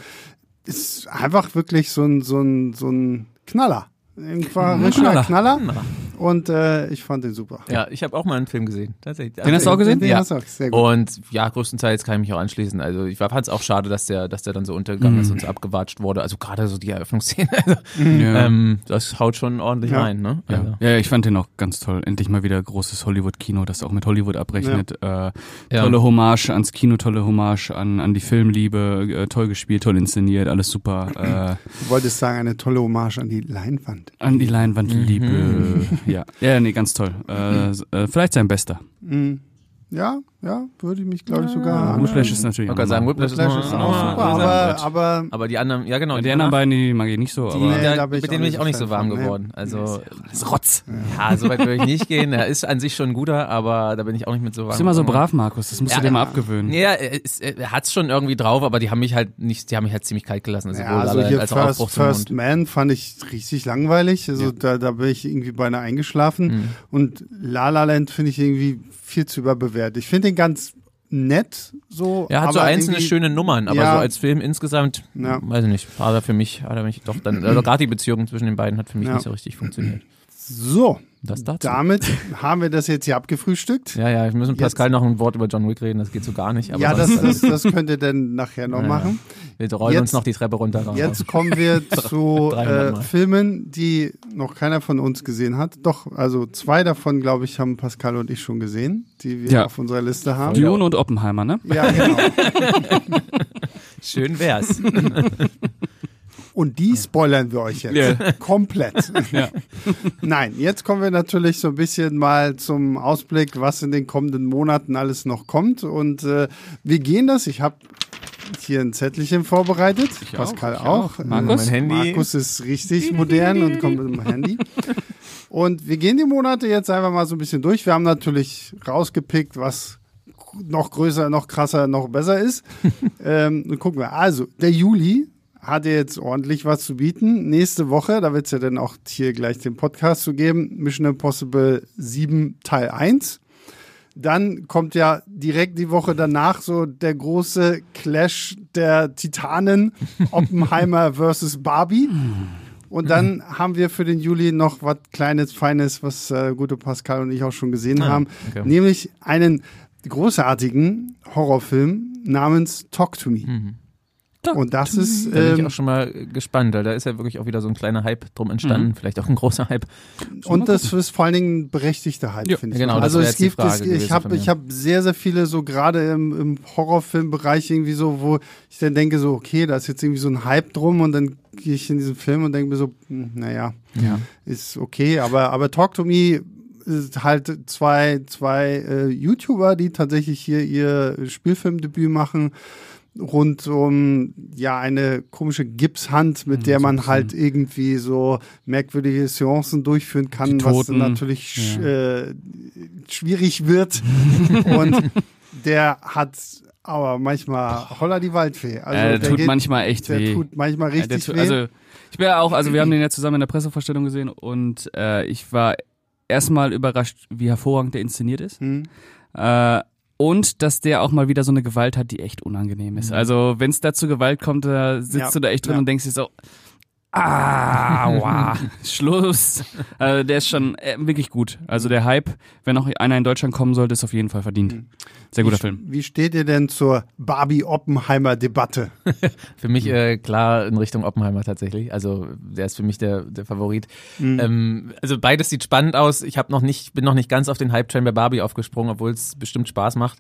ist einfach wirklich so ein, so ein, so ein Knaller. Ein Knaller. Knaller. Knaller. Und äh, ich fand den super. Ja, ich habe auch mal einen Film gesehen, tatsächlich. Den hast du auch gesehen? Den Ja. hast du auch. Sehr gut. Und ja, größtenteils kann ich mich auch anschließen. Also ich fand es auch schade, dass der, dass der dann so untergegangen Mhm. ist und so abgewatscht wurde. Also gerade so die Eröffnungsszene. Also, Ja. ähm, das haut schon ordentlich Ja. rein, ne? Also, Ja, ich fand den auch ganz toll. Endlich mal wieder großes Hollywood-Kino, das auch mit Hollywood abrechnet. Äh, Ja. Tolle Hommage ans Kino, tolle Hommage an, an die Filmliebe, äh, toll gespielt, toll inszeniert, alles super. Du wolltest sagen, eine tolle Hommage an die Leinwand. Äh, an die Leinwandliebe. Mhm. Ja. ja, nee, ganz toll. Äh, s- äh, vielleicht sein bester. Mhm. Ja, ja, würde ich mich, glaube ich, sogar an. Whiplash ist natürlich Ich gerade sagen, Whiplash ist, Whiplash ist auch super, mal aber, aber aber die anderen, ja genau. Die anderen beiden, die mag ich nicht so, die, aber. Nee, da, da bin ich mit auch denen bin nicht ich so auch nicht so warm von, nee. geworden. Also, Das Rotz. ja, so weit würde ich nicht gehen. Er ist an sich schon ein guter, aber da bin ich auch nicht mit so warm. Ist immer so brav, Markus. Das musst du Ja, dir mal ja. abgewöhnen. Ja, er, ist- er hat's schon irgendwie drauf, aber die haben mich halt nicht, die haben mich halt ziemlich kalt gelassen. Also ja, also hier als First, First. Man fand ich richtig langweilig. Also Ja. da, da bin ich irgendwie beinahe eingeschlafen. Mhm. Und La La Land finde ich irgendwie viel zu überbewertet. Ich finde den ganz nett so. Er hat so einzelne schöne Nummern, aber Ja. so als Film insgesamt, Ja. weiß ich nicht, hat er für mich, hat er mich doch dann, also gerade die Beziehung zwischen den beiden hat für mich Ja. nicht so richtig funktioniert. So, Das dazu. damit haben wir das jetzt hier abgefrühstückt. Ja, ja, wir müssen mit Jetzt- Pascal noch ein Wort über John Wick reden, das geht so gar nicht. Aber ja, das, das, das könnt ihr dann nachher noch Ja, ja. machen. wir rollen jetzt- uns noch die Treppe runter. raus. Jetzt kommen wir zu 300 äh. Filmen, die noch keiner von uns gesehen hat. Doch, also zwei davon, glaube ich, haben Pascal und ich schon gesehen, die wir Ja. auf unserer Liste haben. Dune und Oppenheimer, ne? Ja, genau. Schön wär's. Und die spoilern wir euch jetzt Ja. komplett. Ja. Nein, jetzt kommen wir natürlich so ein bisschen mal zum Ausblick, was in den kommenden Monaten alles noch kommt. Und äh, wir gehen das. Ich habe hier ein Zettelchen vorbereitet. Ich Pascal auch, auch. Markus? Mein Handy. Markus ist richtig modern und kommt mit dem Handy. Und wir gehen die Monate jetzt einfach mal so ein bisschen durch. Wir haben natürlich rausgepickt, was noch größer, noch krasser, noch besser ist. ähm, und gucken wir. Also, der Juli hat ja jetzt ordentlich was zu bieten. Nächste Woche, da wird es ja dann auch hier gleich den Podcast zu geben, Mission Impossible 7 Teil 1. Dann kommt ja direkt die Woche danach so der große Clash der Titanen, Oppenheimer versus Barbie. Und dann haben wir für den Juli noch was Kleines, Feines, was äh, gute Pascal und ich auch schon gesehen Ah, haben. okay. Nämlich einen großartigen Horrorfilm namens Talk to Me. Mhm. Und das ist, Da bin ich ähm, auch schon mal gespannt, weil da ist ja wirklich auch wieder so ein kleiner Hype drum entstanden, vielleicht auch ein großer Hype. und das ist vor allen Dingen ein berechtigter Hype, Ja, finde ich. genau, das also es gibt, es, Frage ich habe ich hab sehr, sehr viele so gerade im, im Horrorfilmbereich irgendwie so, wo ich dann denke so, okay, da ist jetzt irgendwie so ein Hype drum und dann gehe ich in diesen Film und denke mir so, hm, naja, Ja. ist okay, aber, aber Talk to Me ist halt zwei, zwei äh, YouTuber, die tatsächlich hier ihr Spielfilmdebüt machen rund um ja eine komische Gipshand, mit Mhm, der man halt irgendwie so merkwürdige Seancen durchführen kann, was natürlich ja. äh, schwierig wird. Und der hat aber manchmal holla die Waldfee. Also äh, der tut geht- manchmal echt der weh. tut manchmal Ja, richtig der tu- weh. Also, ich bin ja auch, also wir haben den ja zusammen in der Pressevorstellung gesehen und äh, ich war erstmal überrascht, wie hervorragend der inszeniert ist. hm. Äh, und dass der auch mal wieder so eine Gewalt hat, die echt unangenehm ist. Also wenn es da zu Gewalt kommt, da sitzt Ja, du da echt drin ja. und denkst dir so, ah, wow, Schluss. Also der ist schon äh, wirklich gut. Also der Hype, wenn noch einer in Deutschland kommen sollte, ist auf jeden Fall verdient. Sehr guter wie, Film. Wie steht ihr denn zur Barbie-Oppenheimer-Debatte? Für mich äh, klar in Richtung Oppenheimer tatsächlich. Also der ist für mich der, der Favorit. Mhm. Ähm, also beides sieht spannend aus. Ich habe noch nicht, bin noch nicht ganz auf den Hype-Train bei Barbie aufgesprungen, obwohl es bestimmt Spaß macht.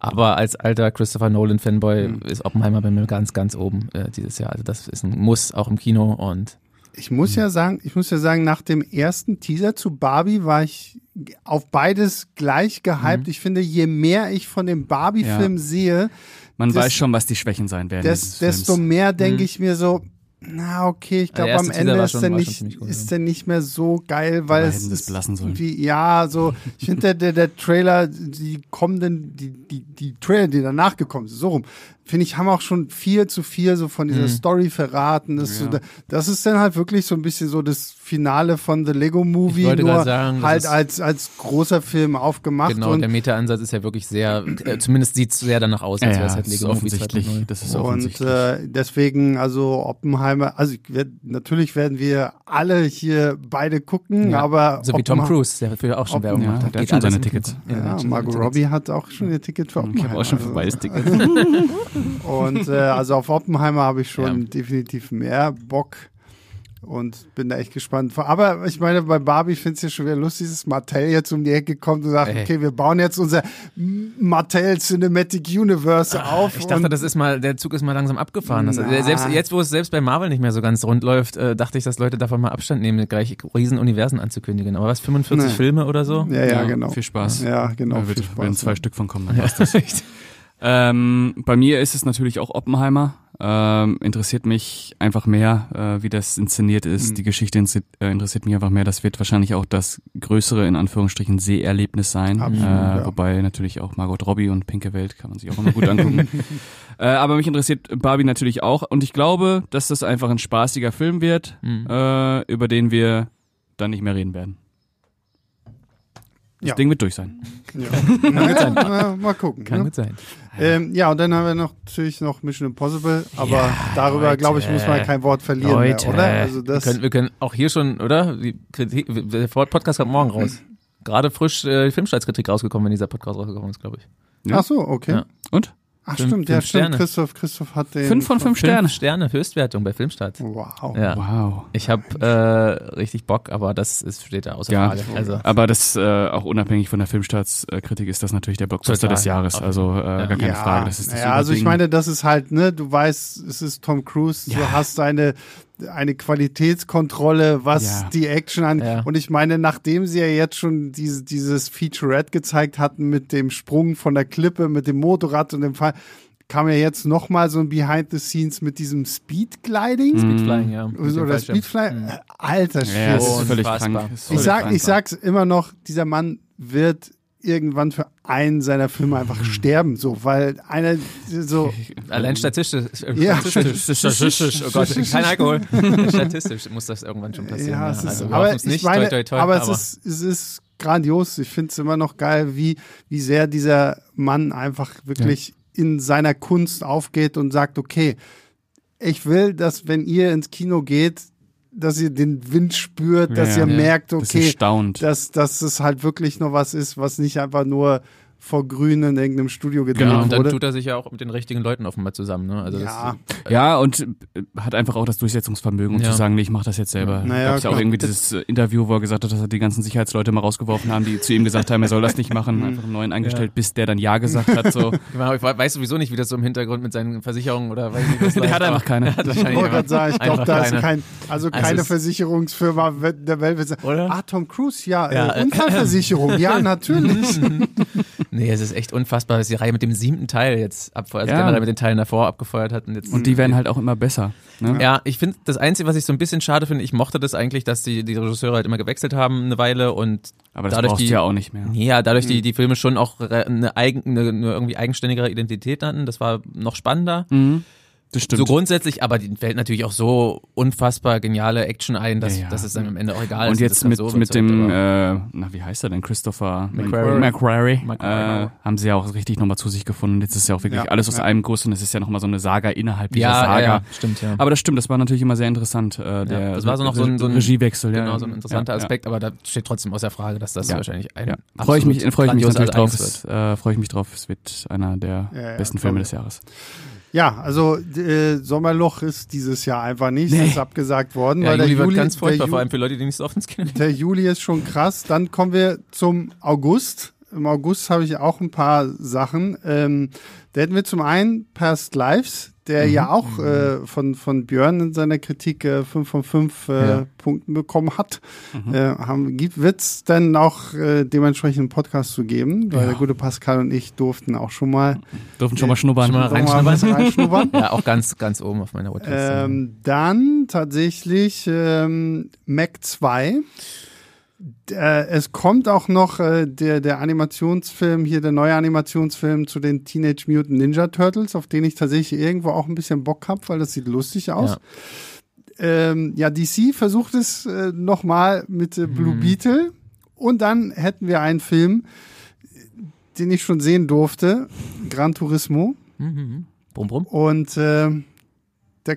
Aber als alter Christopher Nolan-Fanboy Mhm. ist Oppenheimer bei mir ganz, ganz oben äh, dieses Jahr. Also das ist ein Muss, auch im Kino. Und Ich muss ja sagen, ich muss ja sagen, nach dem ersten Teaser zu Barbie war ich auf beides gleich gehypt. Mhm. Ich finde, je mehr ich von dem Barbie-Film sehe, Man Das- weiß schon, was die Schwächen sein werden. des, desto mehr denke Mhm. ich mir so, Na, okay, ich Der glaube, am Ende ist schon- der nicht, cool, ist ja. der nicht mehr so geil, weil es hätten ist sollen. Wie, ja, so, ich finde, der, der, der Trailer, die kommenden, die, die, die Trailer, die danach gekommen sind, so rum, finde ich, haben auch schon viel zu viel so von Mhm. dieser Story verraten. Das, ist so, Ja. das ist dann halt wirklich so ein bisschen so das Finale von The Lego Movie, Ich nur sagen, halt als, als großer Film aufgemacht. Genau, und der Meta-Ansatz ist ja wirklich sehr, äh, zumindest sieht es sehr danach aus, als Ja, wäre es ja, halt Lego Movie offensichtlich. 2.0. Das ist Und offensichtlich. äh, deswegen, also Oppenheimer, also ich werd, natürlich werden wir alle hier beide gucken, Ja, aber So wie Tom Cruise, der früher auch schon Werbung Ja, gemacht der hat. hat schon seine Tickets. Ja, hat Margot Robbie hat auch schon ihr Ticket für Ich Oppenheimer. habe auch schon also. vorbei das Ticket. Und äh, also auf Oppenheimer habe ich schon Ja. definitiv mehr Bock und bin da echt gespannt. Aber ich meine, bei Barbie finde ich es ja schon wieder lustig, dass Mattel jetzt um die Ecke kommt und sagt, Ey. okay, wir bauen jetzt unser Mattel Cinematic Universe auf. Ah, Ich dachte, das ist mal, der Zug ist mal langsam abgefahren. Das, selbst jetzt, wo es selbst bei Marvel nicht mehr so ganz rund läuft, äh, dachte ich, dass Leute davon mal Abstand nehmen, gleich riesen Universen anzukündigen. Aber was, 45 Nee. Filme oder so? ja, ja, genau. Viel Spaß. Ja, genau. Da viel wird, Spaß, werden zwei ja. Stück von kommen. Dann passt das. Ähm, bei mir ist es natürlich auch Oppenheimer. Ähm, interessiert mich einfach mehr, äh, wie das inszeniert ist. Mhm. Die Geschichte äh, interessiert mich einfach mehr. Das wird wahrscheinlich auch das größere, in Anführungsstrichen, Seherlebnis sein. Absolut, äh, ja. Wobei natürlich auch Margot Robbie und Pinke Welt kann man sich auch immer gut angucken. äh, aber mich interessiert Barbie natürlich auch. Und ich glaube, dass das einfach ein spaßiger Film wird, Mhm. äh, über den wir dann nicht mehr reden werden. Das Ja. Ding wird durch sein. Ja. ja, mal, mal gucken. Kann ne? gut sein. Ähm, ja, und dann haben wir noch, natürlich noch Mission Impossible, aber Ja, darüber, glaube ich, muss man kein Wort verlieren Leute, mehr, oder? Also das, wir, können, wir können auch hier schon, oder? Kritik, der Podcast kommt morgen raus. Gerade frisch äh, Filmstartskritik rausgekommen, wenn dieser Podcast rausgekommen ist, glaube ich. Ja. Ach so, okay. Und? Ach Fünf- stimmt, ja fünf stimmt. Sterne. Christoph, Christoph hat den. Fünf von fünf Sterne. Fünf Sterne Höchstwertung bei Filmstart. Wow. Ja. Wow. Ich habe äh, richtig Bock, aber das ist, steht da außer Ja. Frage. Also, Aber das äh, auch unabhängig von der Filmstartskritik ist das natürlich der Blockbuster Total. des Jahres. Also äh, Fall. gar keine ja, Frage. Das ist das ja, also ich meine, das ist halt, ne, du weißt, es ist Tom Cruise, du Ja. hast eine, eine Qualitätskontrolle, was Ja. die Action an. Ja. Und ich meine, nachdem sie ja jetzt schon diese, dieses Featurette gezeigt hatten mit dem Sprung von der Klippe, mit dem Motorrad und dem Fall, kam ja jetzt nochmal so ein Behind the Scenes mit diesem Speedgliding. Speedflying, ja. Mit dem Oder Fallschirm. Speedfly. Mhm. Alter Schwede. ja, ist völlig krank. Ich sag, ich sag's immer noch, dieser Mann wird irgendwann für einen seiner Filme einfach sterben, so, weil einer so, Allein statistisch. äh, Ja. Statistisch. Statistisch. Oh Gott, kein Alkohol. Statistisch muss das irgendwann schon passieren. ja, es ist, also, aber ich nicht, meine, toi, toi, toi, aber es ist, es ist grandios. Ich finde es immer noch geil, wie, wie sehr dieser Mann einfach wirklich in seiner Kunst aufgeht und sagt, okay, ich will, dass wenn ihr ins Kino geht, dass ihr den Wind spürt, dass Ja, ihr ja. merkt, okay, dass, dass es halt wirklich noch was ist, was nicht einfach nur vor Grün in irgendeinem Studio gedreht Genau, und dann wurde. tut er sich ja auch mit den richtigen Leuten offenbar zusammen. Ne? Also Ja. das, Ja, und äh, hat einfach auch das Durchsetzungsvermögen, um Ja. zu sagen, nee, ich mache das jetzt selber. Naja, Gab's ja auch irgendwie dieses äh, Interview, wo er gesagt hat, dass er die ganzen Sicherheitsleute mal rausgeworfen haben, die zu ihm gesagt haben, er soll das nicht machen, einfach einen neuen eingestellt, bis der dann Ja gesagt hat. So. Genau, ich weiß sowieso nicht, wie das so im Hintergrund mit seinen Versicherungen oder weiß nicht, was Der hat einfach keine. Hat Ich wahrscheinlich wollte sagen, ich glaube, da ist keine. kein, also Also keine es- Versicherungsfirma der Welt Oder? ah, Tom Cruise, ja, Ja, äh, äh, Unfallversicherung, ja, natürlich. Nee, es ist echt unfassbar, dass die Reihe mit dem siebten Teil jetzt abfeuert, also Ja. generell mit den Teilen davor abgefeuert hat. Und, jetzt Und die werden halt auch immer besser. Ne? Ja, ich finde, das Einzige, was ich so ein bisschen schade finde, ich mochte das eigentlich, dass die, die Regisseure halt immer gewechselt haben eine Weile und Aber das Dadurch brauchst die- ja auch nicht mehr. ja, dadurch die, die Filme schon auch eine, eigen, eine, eine irgendwie eigenständigere Identität hatten. Das war noch spannender. Mhm. Das stimmt. So grundsätzlich, aber die fällt natürlich auch so unfassbar geniale Action ein, dass, Ja, ja. dass es dann am Ende auch egal ist. und jetzt mit, so mit dem, äh, na, wie heißt er denn? Christopher McQuarrie. McQuarrie, McQuarrie. äh, haben sie ja auch richtig nochmal zu sich gefunden. Und jetzt ist ja auch wirklich Ja, alles aus ja. einem Guss und es ist ja nochmal so eine Saga innerhalb dieser ja, Saga. ja, ja, stimmt, ja. Aber das stimmt, das war natürlich immer sehr interessant. Äh, der, das war so noch so ein- so ein- Regiewechsel. ja. genau, so ein interessanter ja, ja. Aspekt, aber da steht trotzdem außer Frage, dass das Ja. wahrscheinlich ein Ja. Freue ich mich, freue ich mich natürlich drauf. Äh, freue ich mich drauf. Es wird einer der besten. Filme des Jahres. Ja, also äh, Sommerloch ist dieses Jahr einfach nicht, Nee. ist abgesagt worden, Ja, weil der Juli wird Juli, ganz furchtbar, vor allem für Leute, die nicht so oft ins Kino der Juli ist schon krass. Dann kommen wir zum August. Im August habe ich auch ein paar Sachen. Ähm, da hätten wir zum einen Past Lives, der Mhm. ja auch äh, von, von Björn in seiner Kritik äh, 5 von 5 äh, Ja. Punkten bekommen hat. Äh, haben, wird es dann auch äh, dementsprechend einen Podcast zu geben, weil Ja. der gute Pascal und ich durften auch schon mal, Dürfen schon mal schnuppern. Schon mal was reinschnuppern. Ja, auch ganz, ganz oben auf meiner Watchlist. Ähm, dann tatsächlich ähm, Mac 2. Äh, es kommt auch noch äh, der, der Animationsfilm, hier der neue Animationsfilm zu den Teenage Mutant Ninja Turtles, auf den ich tatsächlich irgendwo auch ein bisschen Bock habe, weil das sieht lustig aus. Ja, ähm, ja DC versucht es äh, nochmal mit äh, Blue Beetle und dann hätten wir einen Film, den ich schon sehen durfte, Gran Turismo. Mhm. Brumm, brumm. Und äh,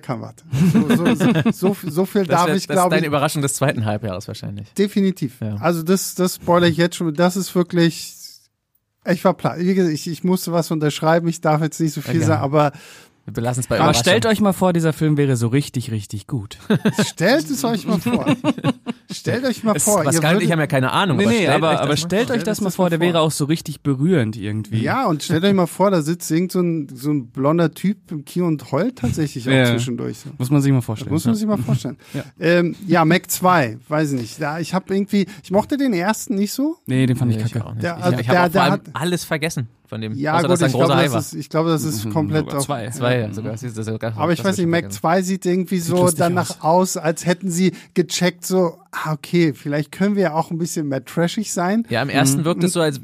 was. So, so, so, so, so viel Das, darf wär, ich, das ist glaube deine ich. Überraschung des zweiten Halbjahres wahrscheinlich. Definitiv. Ja. Also das, das spoilere ich jetzt schon. Das ist wirklich. Ich war platt. Wie gesagt, ich, ich musste was unterschreiben. Ich darf jetzt nicht so viel Ja, sagen, aber Wir belassen es bei Aber stellt euch mal vor, dieser Film wäre so richtig, richtig gut. stellt es euch mal vor. stellt euch mal vor. Pascal und ich haben ja keine Ahnung. Nee, nee, stellt aber, euch aber das stellt euch das mal das vor, der wäre auch so richtig berührend irgendwie. ja, und stellt euch mal vor, da sitzt irgend so ein, so ein blonder Typ im Kino und heult tatsächlich auch Ja. zwischendurch. So. Muss man sich mal Das vorstellen. muss man sich mal vorstellen. Ja. Ähm, ja, Mac 2, weiß ich nicht. Da, ich habe irgendwie, ich mochte den ersten nicht so. Nee, den fand ich Nee, kacke. auch. Der- ich also ich der- habe auch der vor allem hat- alles vergessen von dem. Ja, außer, gut, dass ich glaube, das ist, ich glaube, das ist Mhm, komplett sogar auf, zwei. Zwei, ja, sogar. Aber ich das weiß nicht, Mac vergessen. 2 sieht irgendwie so danach aus. als hätten sie gecheckt, so, ah, okay, vielleicht können wir ja auch ein bisschen mehr trashig sein. Ja, im ersten wirkt es so, als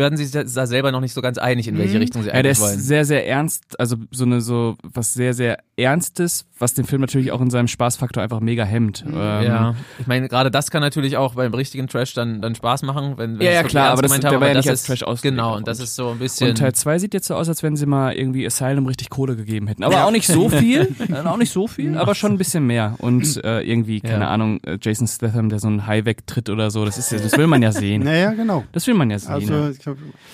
werden sie sich da selber noch nicht so ganz einig, in welche Richtung sie Ja, der eigentlich ist wollen. sehr, sehr ernst, also so eine so was sehr, sehr Ernstes, was den Film natürlich auch in seinem Spaßfaktor einfach mega hemmt. Ähm, ja, ich meine, gerade das kann natürlich auch beim richtigen Trash dann, dann Spaß machen, wenn, wenn Ja, ja, klar, aber das- gemeint der haben, war ja aber nicht das als ist- Trash ausgelegt Genau, und- das ist so ein bisschen. Und Teil 2 sieht jetzt so aus, als wenn sie mal irgendwie Asylum richtig Kohle gegeben hätten. Aber auch nicht so viel, äh, auch nicht so viel, aber schon ein bisschen mehr. Und äh, irgendwie, keine Ja. Ahnung, äh, Jason Statham, der so einen Hai wegtritt oder so, das ist ja, das will man ja sehen. Naja, genau. Das will man ja sehen. Also,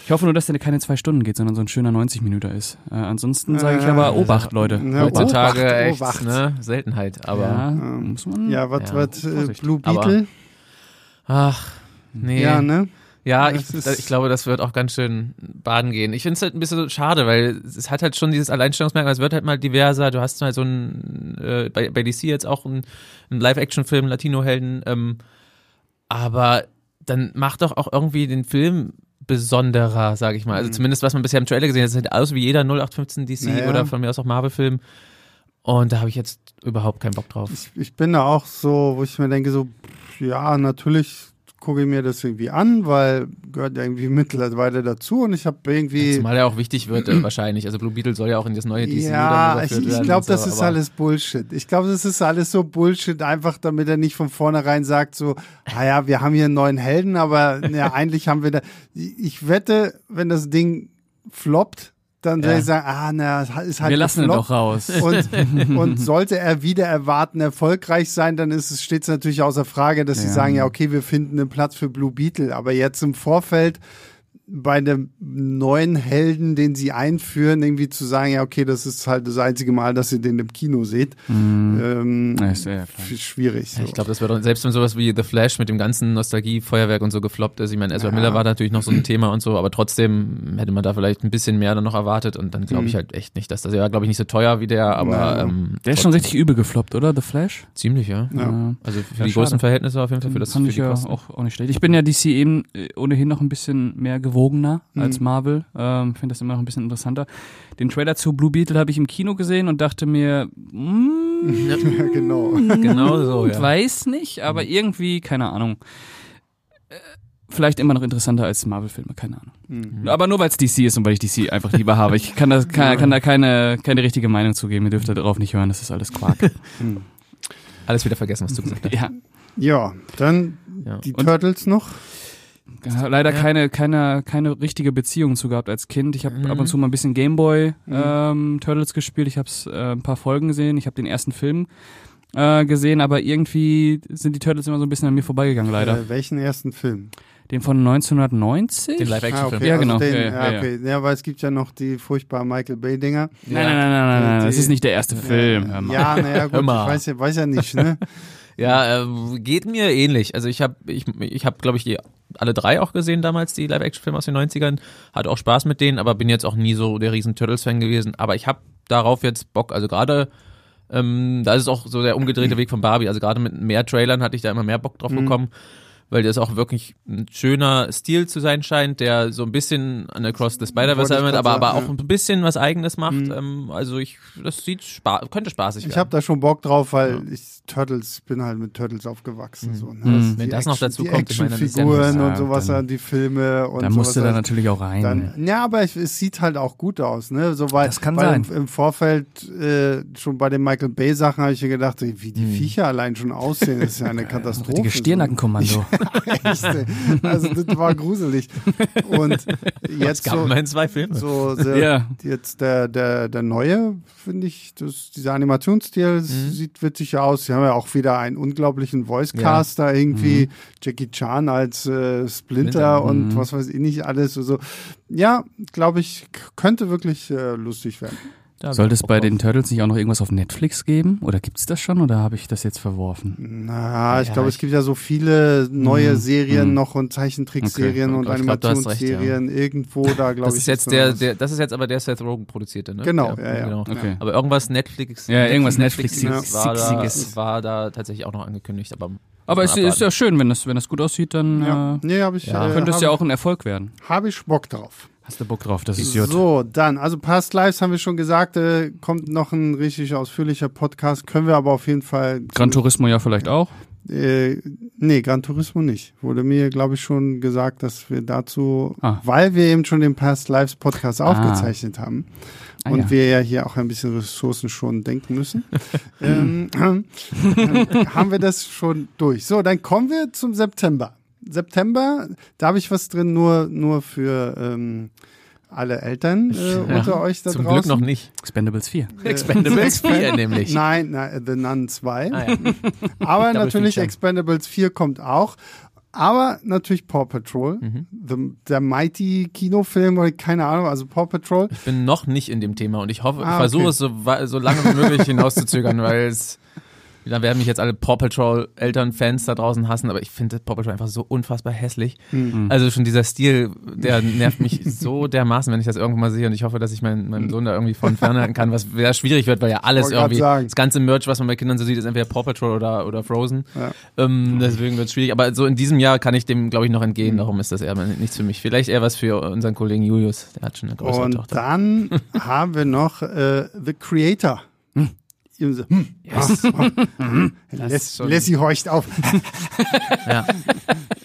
ich hoffe nur, dass der keine zwei Stunden geht, sondern so ein schöner 90 Minuten ist. Äh, ansonsten sage ich Äh, aber Obacht, Leute. Ja, heutzutage Obacht, echt, Obacht. ne, Seltenheit, aber ja, Ähm, muss man. ja, was, Ja, was, äh. Blue Aber- Beetle? ach, nee. Ja, ne? Ja, ich, ich glaube, das wird auch ganz schön baden gehen. Ich finde es halt ein bisschen schade, weil es hat halt schon dieses Alleinstellungsmerkmal, es wird halt mal diverser. Du hast halt so ein, äh, bei, bei DC jetzt auch einen, einen Live-Action-Film, Latino-Helden, ähm, aber dann macht doch auch irgendwie den Film besonderer, sage ich mal. Mhm. Also zumindest, was man bisher im Trailer gesehen hat, sieht aus wie jeder 0815 DC Naja. oder von mir aus auch Marvel-Film. Und da habe ich jetzt überhaupt keinen Bock drauf. Ich, ich bin da auch so, wo ich mir denke, so, ja, natürlich gucke ich mir das irgendwie an, weil gehört ja irgendwie mittlerweile dazu und ich habe irgendwie. Zumal er auch wichtig wird, äh, wahrscheinlich. Also Blue Beetle soll ja auch in das neue DC Ja, ich, ich glaube, und so, das ist alles Bullshit. Ich glaube, das ist alles so Bullshit, einfach damit er nicht von vornherein sagt, so, naja, wir haben hier einen neuen Helden, aber ja, eigentlich haben wir da. Ich wette, wenn das Ding floppt, dann Ja. werde ich sagen, ah, na, ist halt Wir lassen ihn doch raus. Und, und sollte er wieder erwarten erfolgreich sein, dann ist es, steht es natürlich außer Frage, dass sie Ja. sagen, ja, okay, wir finden einen Platz für Blue Beetle. Aber jetzt im Vorfeld bei dem neuen Helden, den sie einführen, irgendwie zu sagen, ja, okay, das ist halt das einzige Mal, dass ihr den im Kino seht, ähm, Ja, ist ja schwierig. So. Ja, ich glaube, das wird auch, selbst wenn sowas wie The Flash mit dem ganzen Nostalgie-Feuerwerk und so gefloppt ist. Ich meine, Ezra Miller war natürlich noch so ein Thema und so, aber trotzdem hätte man da vielleicht ein bisschen mehr dann noch erwartet und dann glaube ich halt echt nicht, dass das, war glaube ich nicht so teuer wie der, aber Ja. ähm, Der ist schon richtig übel gefloppt, oder? The Flash? ziemlich, ja. Ja. Also für Ja, die schade. großen Verhältnisse auf jeden Fall, für das Fand für ich die ja Kosten. auch, auch nicht schlecht. Ich bin ja DC eben äh, ohnehin noch ein bisschen mehr gewogener Mhm. als Marvel. Ähm, Finde das immer noch ein bisschen interessanter. Den Trailer zu Blue Beetle habe ich im Kino gesehen und dachte mir, mm, ja, genau. Genau so, ja. weiß nicht, aber irgendwie, keine Ahnung. Äh, Vielleicht immer noch interessanter als Marvel-Filme, keine Ahnung. Mhm. Aber nur weil es DC ist und weil ich DC einfach lieber habe. Ich kann, das, kann, kann da keine, keine richtige Meinung zugeben. Ihr dürft da drauf nicht hören, das ist alles Quark. Alles wieder vergessen, was du gesagt hast. ja. Ja, dann Ja. die Und- Turtles noch. Ja, Leider Ja. keine, keine, keine richtige Beziehung zu gehabt als Kind. Ich habe Mhm. ab und zu mal ein bisschen Gameboy Mhm. ähm, Turtles gespielt. Ich habe äh, ein paar Folgen gesehen. Ich habe den ersten Film äh, gesehen, aber irgendwie sind die Turtles immer so ein bisschen an mir vorbeigegangen, leider. Äh, welchen ersten Film? Den von 1990? Den Live-Action-Film. Ja, genau. Den, Ja, ja, ja, ja. okay. ja, weil es gibt ja noch die furchtbaren Michael Bay-Dinger. Nein, nein, nein, nein, nein, nein, Die- das ist nicht der erste Film. Ja, naja, gut, Hör ich weiß ja, weiß ja nicht, ne? Ja, äh, geht mir ähnlich. Also ich habe, ich, ich habe, glaube ich, die alle drei auch gesehen damals, die Live-Action-Filme aus den 90ern. Hatte auch Spaß mit denen, aber bin jetzt auch nie so der riesen Turtles-Fan gewesen. Aber ich habe darauf jetzt Bock. Also gerade, ähm, da ist es auch so der umgedrehte Weg von Barbie. Also gerade mit mehr Trailern hatte ich da immer mehr Bock drauf Mhm. bekommen, weil das auch wirklich ein schöner Stil zu sein scheint, der so ein bisschen an Across the Spider-Verse ich erinnert, aber, aber auch ja. ein bisschen was eigenes macht. Mhm. Ähm, also ich, das sieht spa könnte spaßig Ich werden. habe da schon Bock drauf, weil ich Turtles bin halt mit Turtles aufgewachsen. So, ne? Mhm. Also Wenn das noch Action- dazu die kommt, ja Actionfiguren nur- und sowas, dann- die Filme und Da sowas. musst du da natürlich auch rein. Dann, ja, aber ich, es sieht halt auch gut aus, ne? So, weil, Das kann weil sein. Im, Im Vorfeld äh, schon bei den Michael Bay Sachen habe ich mir gedacht, wie die Hm. Viecher allein schon aussehen, ist ja eine Katastrophe. Richtige Stirnackenkommando. Also das war gruselig. Und es jetzt gab so, immerhin zwei Filme. so sehr, Ja. jetzt der der der neue finde ich, das, dieser Animationsstil Mhm. sieht witzig aus. Sie haben ja auch wieder einen unglaublichen Voice-Cast da irgendwie. Jackie Chan als äh, Splinter Splinter, und mhm. was weiß ich nicht alles. Also ja, glaube ich, könnte wirklich äh, lustig werden. Da Sollte es Bock bei drauf. den Turtles nicht auch noch irgendwas auf Netflix geben? Oder gibt's das schon? Oder habe ich das jetzt verworfen? Na, ich Ja, glaube, es gibt ja so viele neue Mhm. Serien Mhm. noch und Zeichentrickserien Okay. und du hast recht, ja. Animationsserien irgendwo da, glaube Das ich. ist jetzt der, der, das ist jetzt aber der Seth Rogen produzierte, ne? Genau, der, ja, ja. genau. Okay. Aber irgendwas Netflix. Ja, irgendwas Netflixiges war, da, war da tatsächlich auch noch angekündigt, aber. Aber es ist ja schön, wenn das, wenn das gut aussieht, dann Ja, äh, nee, ich. Ja. äh, könnte es ja auch ein Erfolg werden. Habe ich Bock drauf. Hast du Bock drauf? Das ist gut. So, dann, also Past Lives haben wir schon gesagt, äh, kommt noch ein richtig ausführlicher Podcast, können wir aber auf jeden Fall. Gran Turismo ja vielleicht auch. Äh, nee, Gran Turismo nicht. Wurde mir, glaube ich, schon gesagt, dass wir dazu, Ah. weil wir eben schon den Past Lives Podcast aufgezeichnet haben Ah, und ja. wir ja hier auch ein bisschen Ressourcen schon denken müssen, ähm, äh, haben wir das schon durch. So, dann kommen wir zum September. September, da habe ich was drin, nur, nur für ähm, alle Eltern äh, unter euch da Zum draußen. Glück noch nicht. Expendables 4. Expendables 4 nämlich. Nein, nein, The Nun 2. Ah, ja. Aber natürlich. Expendables 4 kommt auch. Aber natürlich Paw Patrol, Mhm. the, der Mighty Kinofilm oder keine Ahnung, also Paw Patrol. Ich bin noch nicht in dem Thema und ich hoffe, ich Ah, versuche okay. es so, so lange wie möglich hinauszuzögern, weil es. Da werden mich jetzt alle Paw Patrol Elternfans da draußen hassen, aber ich finde Paw Patrol einfach so unfassbar hässlich. Hm. Also schon dieser Stil, der nervt mich so dermaßen, wenn ich das irgendwann mal sehe und ich hoffe, dass ich meinen, meinen Sohn da irgendwie von fernhalten kann, was sehr schwierig wird, weil ja alles irgendwie, sagen. das ganze Merch, was man bei Kindern so sieht, ist entweder Paw Patrol oder, oder Frozen. Ja. Ähm, deswegen wird es schwierig, aber so in diesem Jahr kann ich dem, glaube ich, noch entgehen, darum ist das eher nichts für mich. Vielleicht eher was für unseren Kollegen Julius, der hat schon eine größere Und Tochter. dann haben wir noch äh, The Creator. Hm. So, hm, Yes. Les, Lassie horcht auf. Ja.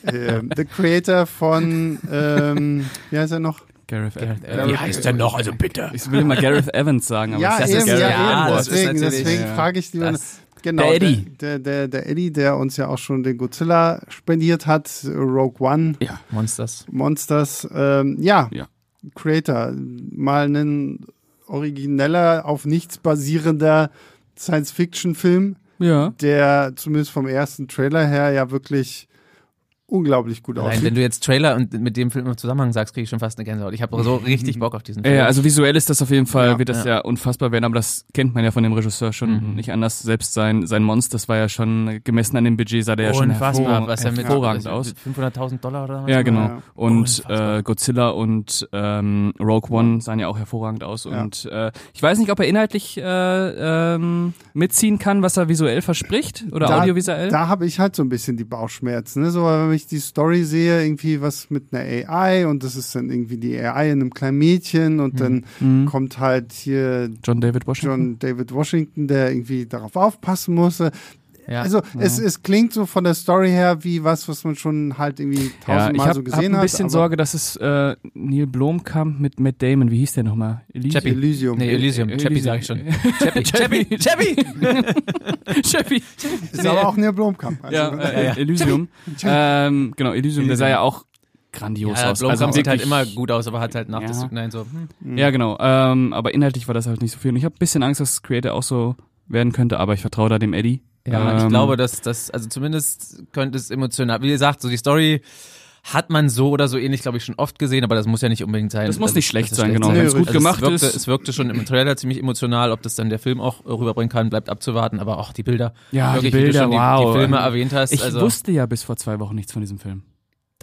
ähm, The Creator von, ähm, wie heißt er noch? Gareth Evans. Wie heißt der noch? Also bitte. Ich will immer Gareth Evans sagen, aber ja, das eben, ist ja, Gareth ja, ist Deswegen, deswegen ja. frage ich lieber. Das- Genau, Der Eddie. Der, der, der Eddie, der uns ja auch schon den Godzilla spendiert hat, Rogue One, Ja. Monsters. Monsters. Ähm, ja, Ja. Creator, mal ein origineller, auf nichts basierender Science-Fiction-Film, Ja. der zumindest vom ersten Trailer her ja wirklich unglaublich gut Nein, aussieht. wenn du jetzt Trailer und mit dem Film im Zusammenhang sagst, kriege ich schon fast eine Gänsehaut. Ich habe so richtig Bock auf diesen Film. Ja, also visuell ist das auf jeden Fall, Ja. wird das ja. unfassbar werden, aber das kennt man ja von dem Regisseur schon Mhm. nicht anders. Selbst sein, sein Monster, das war ja schon gemessen an dem Budget, sah der ja schon Unfassbar, hervor, was er mit hervorragend mit aus. 500.000 Dollar oder was? Ja, genau. Ja. Und äh, Godzilla und ähm, Rogue One sahen ja auch hervorragend aus. Ja. Und äh, ich weiß nicht, ob er inhaltlich äh, ähm, mitziehen kann, was er visuell verspricht oder Da- audiovisuell. Da habe ich halt so ein bisschen die Bauchschmerzen. Ne? So, wenn ich die Story sehe, irgendwie was mit einer AI und das ist dann irgendwie die AI in einem kleinen Mädchen und dann Mhm. kommt halt hier John David Washington. John David Washington, der irgendwie darauf aufpassen muss. Ja. Also es, es klingt so von der Story her wie was, was man schon halt irgendwie Ja, ich tausendmal habe so gesehen ein hat. bisschen aber Sorge, dass es äh, Neil Blomkamp mit Matt Damon, wie hieß der nochmal? Elysium? Chappie. Elysium. Nee, Elysium. Elysium. Chappie sag ich schon. Chappie, Chappie, Chappie! Chappie. Ist aber auch Neil Blomkamp. Also, Ja, äh, äh, Elysium. ähm, genau, Elysium, der sah ja auch grandios Ja, aus. Blomkamp sieht halt immer gut aus, aber hat halt nach Ja. Nein so. Hm. Ja, genau. Ähm, aber inhaltlich war das halt nicht so viel. Und ich habe ein bisschen Angst, dass Creator auch so werden könnte, aber ich vertraue da dem Eddie. Ja, ich Ähm, glaube, dass das, also zumindest könnte es emotional, wie gesagt, so die Story hat man so oder so ähnlich, glaube ich, schon oft gesehen, aber das muss ja nicht unbedingt sein. Das muss dass nicht es- schlecht es sein, genau. Wenn es soll. gut gemacht es wirkte, ist. Es wirkte schon im Trailer ziemlich emotional, ob das dann der Film auch rüberbringen kann, bleibt abzuwarten, aber auch die Bilder. Ja, Wirklich, die wie du Bilder, schon die, wow. die Filme erwähnt hast. Ich also, wusste ja bis vor zwei Wochen nichts von diesem Film.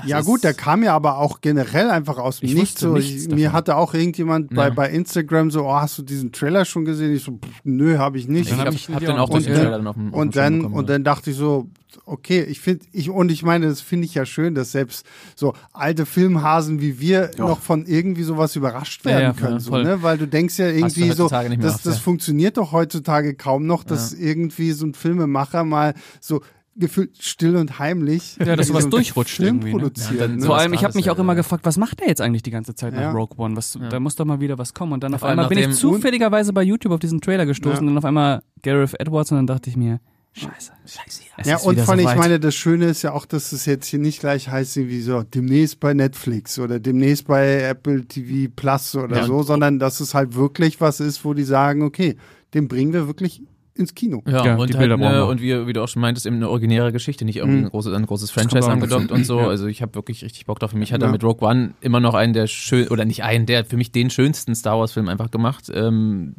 Ja ist- gut, der kam ja aber auch generell einfach aus dem Ich Nichts. So, nichts ich, mir hatte auch irgendjemand bei, Ja. bei Instagram so, oh, hast du diesen Trailer schon gesehen? Ich so, pff, nö, habe ich nicht. Ich hab hab, ich hab dann auch den. Trailer dann auf dem und dann bekommen, und ja. dann dachte ich so, okay, ich finde ich und ich meine, das finde ich ja schön, dass selbst so alte Filmhasen wie wir noch von irgendwie sowas überrascht Ja, werden ja, können, ja, so, voll. ne? Weil du denkst ja irgendwie so, das, auf, das ja. funktioniert doch heutzutage kaum noch, dass irgendwie so ein Filmemacher mal so gefühlt still und heimlich Ja, dass so sowas durchrutscht Film irgendwie, ne? produziert. Ja, dann ne? so Vor allem, ich habe mich auch ja. immer gefragt, was macht der jetzt eigentlich die ganze Zeit nach Ja. Rogue One? Was, Da muss doch mal wieder was kommen. Und dann auf allem einmal bin ich zufälligerweise bei YouTube auf diesen Trailer gestoßen Ja. und dann auf einmal Gareth Edwards und dann dachte ich mir, scheiße. Scheiße. es Ja, und vor allem, ich soweit. meine, das Schöne ist ja auch, dass es jetzt hier nicht gleich heißt, wie so demnächst bei Netflix oder demnächst bei Apple TV Plus oder Ja, so, sondern dass es halt wirklich was ist, wo die sagen, okay, den bringen wir wirklich ins Kino. Ja, Ja, und die halt eine, und wie, wie du auch schon meintest, eben eine originäre Geschichte, nicht irgendwie Mhm. ein großes, ein großes Franchise angedockt und so. Ja. Also ich habe wirklich richtig Bock drauf. Für mich hat er mit Rogue One immer noch einen der schön oder nicht einen, der für mich den schönsten Star Wars Film einfach gemacht. Ähm,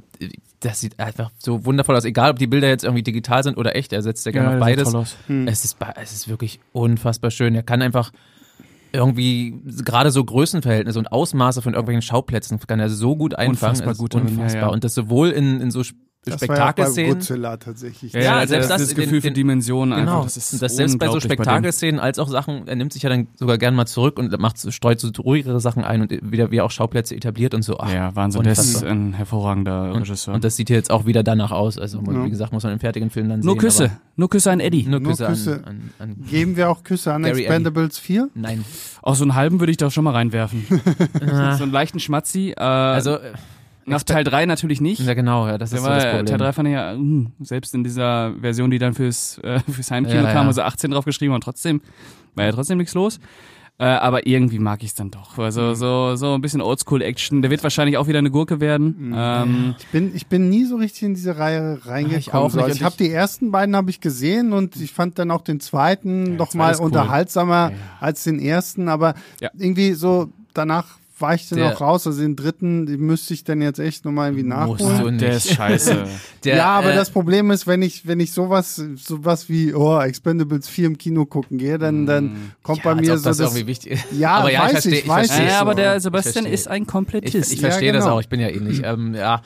das sieht einfach so wundervoll aus. Egal, ob die Bilder jetzt irgendwie digital sind oder echt, er setzt ja gerne ja, beides. Hm. Es ist, es ist wirklich unfassbar schön. Er kann einfach irgendwie gerade so Größenverhältnisse und Ausmaße von irgendwelchen Schauplätzen kann er so gut einfangen. Unfassbar gut darin, ja, unfassbar. ja. Und das sowohl in, in so Das war ja Spektakelszenen. Godzilla tatsächlich. Ja, Ja, ja, selbst das, das das Gefühl für Dimensionen Genau, einfach, das ist und das selbst bei so. Spektakelszenen als auch Sachen, er nimmt sich ja dann sogar gern mal zurück und macht, streut so ruhigere Sachen ein und wieder wie auch Schauplätze etabliert und so. Ach, Ja, Wahnsinn, der ist ein hervorragender und, Regisseur. und das sieht hier jetzt auch wieder danach aus. Also Ja. wie gesagt, muss man im fertigen Film dann nur sehen. Küsse, aber nur Küsse an Eddie. Nur Nur Küsse, Küsse. An, an, an Geben wir auch Küsse an Gary Expendables 4? Nein. Auch so einen halben würde ich da schon mal reinwerfen. so einen leichten Schmatzi. Äh, Also, nach Teil 3 natürlich nicht. ja genau, ja, das ist so war, das Teil Problem. 3 fand ich ja, mh, selbst in dieser Version, die dann fürs, äh, fürs Heimkino Ja, kam, ja. sie 18 draufgeschrieben und trotzdem war ja trotzdem nichts los. Äh, aber irgendwie mag ich es dann doch. Mhm. Also so, so ein bisschen Oldschool-Action. Der wird wahrscheinlich auch wieder eine Gurke Mhm. werden. Ähm, Ich bin, ich bin nie so richtig in diese Reihe reingekommen. ich auch so. nicht. Also ich habe die ersten beiden habe ich gesehen und ich fand dann auch den zweiten noch zweite mal cool. unterhaltsamer Ja. als den ersten, aber Ja. irgendwie so danach war ich dann Der- auch raus. Also den dritten den müsste ich dann jetzt echt nochmal irgendwie Musst nachholen. du nicht. der ist scheiße. Der, ja, aber äh, das Problem ist, wenn ich, wenn ich sowas, sowas wie, oh, Expendables 4 im Kino gucken gehe, dann, dann kommt Mm. ja, bei als mir ob so das, das, irgendwie wichtig ja, aber ja, weiß ich verstehe, ich, weiß verstehe ich. ja, aber der Ich Sebastian ist ein Ich, Komplettist. ich Ja, verstehe das genau. auch, ich bin ja ähnlich. Ähm, ja.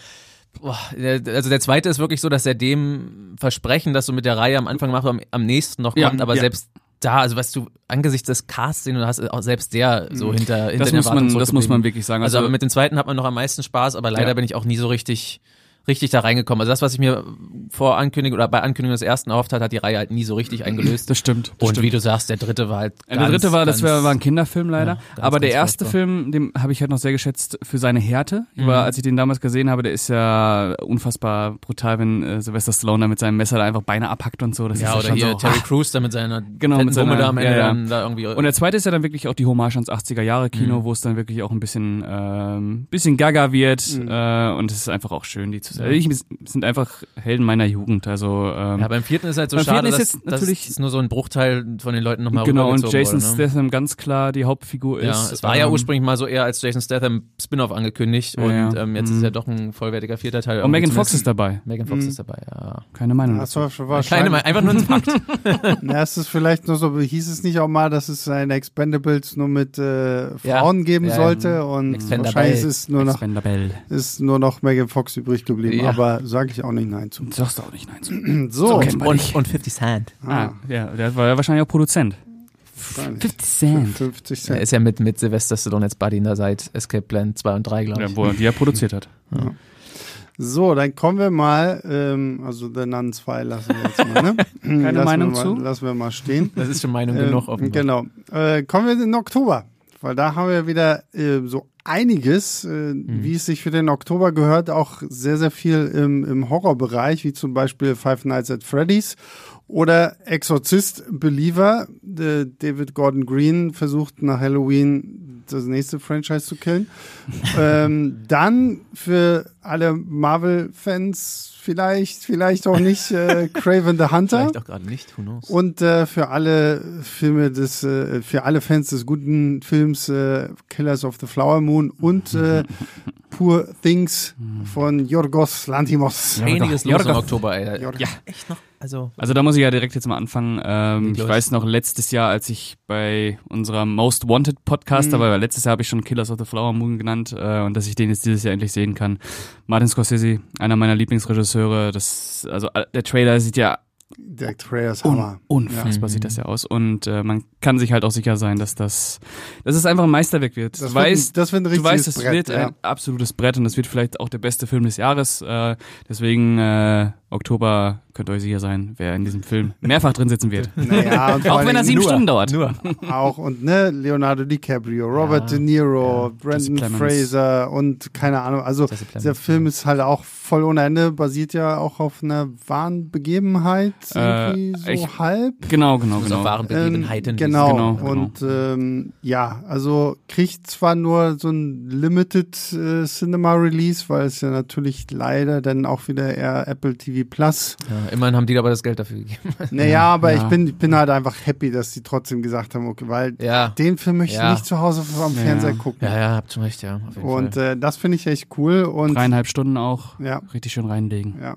Boah, also der zweite ist wirklich so, dass er dem Versprechen, das du mit der Reihe am Anfang machst, am, am nächsten noch Ja, kommt, aber ja. selbst da, also was du angesichts des Casts, den du hast, auch selbst der so hinter, hinter das muss man, das muss man wirklich sagen. Also, aber mit dem zweiten hat man noch am meisten Spaß, aber leider Ja. bin ich auch nie so richtig richtig da reingekommen. Also das, was ich mir vor Ankündigung oder bei Ankündigung des ersten erhofft hat, hat die Reihe halt nie so richtig eingelöst. das stimmt. Das Und stimmt. wie du sagst, der dritte war halt ganz, der dritte war, das ganz- war, war ein Kinderfilm leider. Ja, ganz, aber der erste furchtbar. Film, den habe ich halt noch sehr geschätzt für seine Härte. Mhm. War, als ich den damals gesehen habe, der ist ja unfassbar brutal, wenn äh, Sylvester Stallone da mit seinem Messer da einfach Beine abhackt und so. Das Ja, ist oder hier so, Terry. Crews da mit seiner Genau, mit seiner- da am Ende ja, ja. dann da irgendwie. Und der zweite ist ja dann wirklich auch die Hommage ans 80er Jahre Kino, Mhm. wo es dann wirklich auch ein bisschen, ähm, bisschen gaga wird Mhm. äh, und es ist einfach auch schön, die zu sehen. Ich, es sind einfach Helden meiner Jugend. Also ähm, ja, beim vierten ist halt so Beim schade, vierten ist dass, jetzt dass natürlich- es nur so ein Bruchteil von den Leuten nochmal genau und Jason wurde, ne? Statham ganz klar die Hauptfigur ist. Ja, es war ja ähm, ursprünglich mal so eher als Jason Statham Spin-off angekündigt Ja, und ja. ähm, jetzt Mhm. ist ja doch ein vollwertiger vierter Teil. Und Megan Fox ist dabei. Megan Fox Mhm. ist dabei, ja. Keine Meinung. Das war Kleine, wahrscheinlich. einfach nur ein Fakt. Na, es ist vielleicht nur so, hieß es nicht auch mal, dass es ein Expendables nur mit äh, Frauen geben Ja, sollte und Expendables. wahrscheinlich ist es nur noch, ist nur noch Megan Fox übrig geblieben, Ja. aber sage ich auch nicht nein zu. Sagst du auch nicht nein zu. So, kennt man dich. und 50 Cent. Ah, ja, der war ja wahrscheinlich auch Produzent. wahrscheinlich. 50 Cent. 50 Er Cent. ist ja mit, mit Sylvester Stallone jetzt Buddy seit Escape Plan 2 und 3, glaube Ja, ich. wo er die er produziert hat. So, dann kommen wir mal, ähm, also der Nun 2 lassen wir jetzt mal, ne? Keine lassen Meinung mal, zu? Lassen wir mal stehen. Das ist schon Meinung Ähm, genug offenbar. Genau. Äh, kommen wir in den Oktober, weil da haben wir wieder äh, so einiges, äh, Mhm. wie es sich für den Oktober gehört, auch sehr, sehr viel im, im Horrorbereich, wie zum Beispiel Five Nights at Freddy's oder Exorzist Believer. Äh, David Gordon Green versucht nach Halloween das nächste Franchise zu killen. ähm, dann für alle Marvel-Fans vielleicht, vielleicht auch nicht, äh, Craven the Hunter. Vielleicht auch gerade nicht, who knows. Und äh, für alle Filme des, äh, für alle Fans des guten Films äh, Killers of the Flower Moon und äh, Poor Things von Yorgos Lantimos. Einiges los Jorgo. im Oktober, ey. Jorgo. Ja, echt noch. Also, Also da muss ich ja direkt jetzt mal anfangen. Ähm, ich weiß noch, letztes Jahr, als ich bei unserer Most Wanted Podcast, Mhm. war letztes Jahr habe ich schon Killers of the Flower Moon genannt äh, und dass ich den jetzt dieses Jahr endlich sehen kann. Martin Scorsese, einer meiner Lieblingsregisseure. Das, also äh, der Trailer sieht ja Der Trailer ist un Hammer. unfassbar Ja. sieht das ja aus und äh, man kann sich halt auch sicher sein, dass das, dass es einfach ein Meisterwerk wird. Das du wird, weißt, ein, das wird ein du weißt, es Brett. wird ja. ein absolutes Brett und es wird vielleicht auch der beste Film des Jahres. Äh, deswegen äh, Oktober könnt ihr euch sicher sein, wer in diesem Film mehrfach drin sitzen wird. Naja, Auch wenn er sieben nur, Stunden dauert. Nur. auch und ne Leonardo DiCaprio, Robert Ja, De Niro, Jesse Brandon. Fraser und keine Ahnung. Also der Film ist halt auch voll ohne Ende, basiert ja auch auf einer wahren Begebenheit, Äh, irgendwie so ich- halb. Genau, genau, Muss auf genau. wahren Begebenheiten. Ähm, genau. Genau, genau. Und ähm, ja, also kriegt zwar nur so ein Limited äh, Cinema Release, weil es ja natürlich leider dann auch wieder eher Apple TV Plus. Ja, immerhin haben die aber das Geld dafür gegeben. Naja, aber ja. ich bin ich bin halt einfach happy, dass die trotzdem gesagt haben, okay, weil Ja. den Film möchte ich nicht zu Hause am Fernseher ja. gucken. Ja, ja, habt schon recht, ja. Auf jeden Und Fall. äh, das finde ich echt cool und Dreieinhalb Stunden auch ja, richtig schön reinlegen. ja.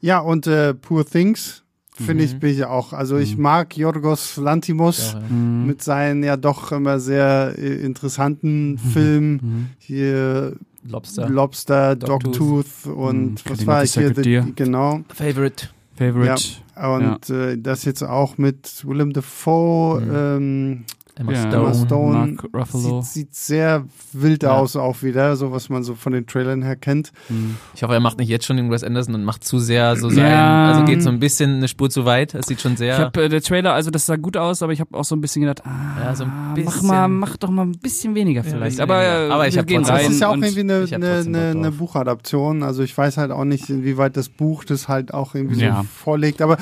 Ja, und äh, Poor Things finde ich Mhm. bin ich auch. Also ich mag Yorgos Lantimos. Ja, ja. Mhm. mit seinen ja doch immer sehr äh, interessanten Filmen. Mhm. Hier Lobster. Lobster, Dogtooth. Dogtooth und Mhm, was war ich hier? The, genau. Favorite. Favorite. Und äh, das jetzt auch mit Willem Dafoe. Mhm. Ähm, Emma Ja, Stone. Emma Stone. Mark Ruffalo. Sieht, sieht sehr wild Ja. aus auch wieder, so was man so von den Trailern her kennt. Mhm. Ich hoffe, er macht nicht jetzt schon den Wes Anderson und macht zu sehr so sein. Ja. Also geht so ein bisschen eine Spur zu weit. Es sieht schon sehr. Ich habe äh, der Trailer, also das sah gut aus, aber ich habe auch so ein bisschen gedacht, ah, so ein mach bisschen. mal, mach doch mal ein bisschen weniger vielleicht. bisschen aber, weniger. Aber ich wir hab gehen trotzdem- Das ist ja auch irgendwie eine, eine, eine, eine. Buchadaption. Also ich weiß halt auch nicht, inwieweit das Buch das halt auch irgendwie so vorlegt. Aber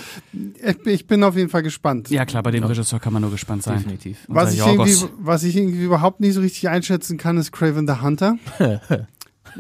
ich, bin auf jeden Fall gespannt. ja klar, bei dem. Regisseur kann man nur gespannt sein. definitiv. Was Unser ich, Jorgos. irgendwie, was ich irgendwie überhaupt nicht so richtig einschätzen kann, ist Craven the Hunter.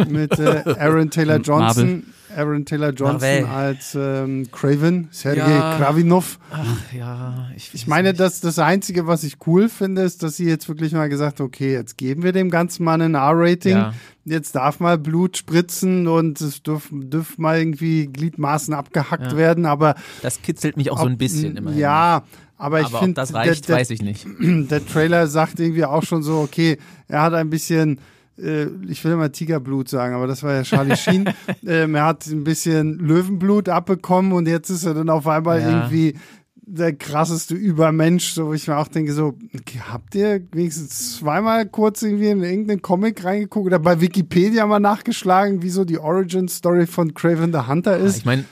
mit äh, Aaron Taylor Johnson. Aaron Taylor Johnson Marvel. als ähm, Craven, Sergei Ja. Kravinov. Ach ja, ich, Ich meine, das, das Einzige, was ich cool finde, ist, dass sie jetzt wirklich mal gesagt okay, jetzt geben wir dem Ganzen mal ein R-Rating. Ja. Jetzt darf mal Blut spritzen und es dürfen dürf mal irgendwie Gliedmaßen abgehackt Ja. werden, aber Das kitzelt mich auch so ein bisschen immer. Ja, aber ich finde, das der, reicht, der, weiß ich nicht. der Trailer sagt irgendwie auch schon so, okay, er hat ein bisschen, äh, ich will immer Tigerblut sagen, aber das war ja Charlie Sheen. ähm, er hat ein bisschen Löwenblut abbekommen und jetzt ist er dann auf einmal Ja. irgendwie der krasseste Übermensch, so wo ich mir auch denke, so, okay, habt ihr wenigstens zweimal kurz irgendwie in irgendeinen Comic reingeguckt oder bei Wikipedia mal nachgeschlagen, wie so die Origin-Story von Craven the Hunter ist? Ich meine,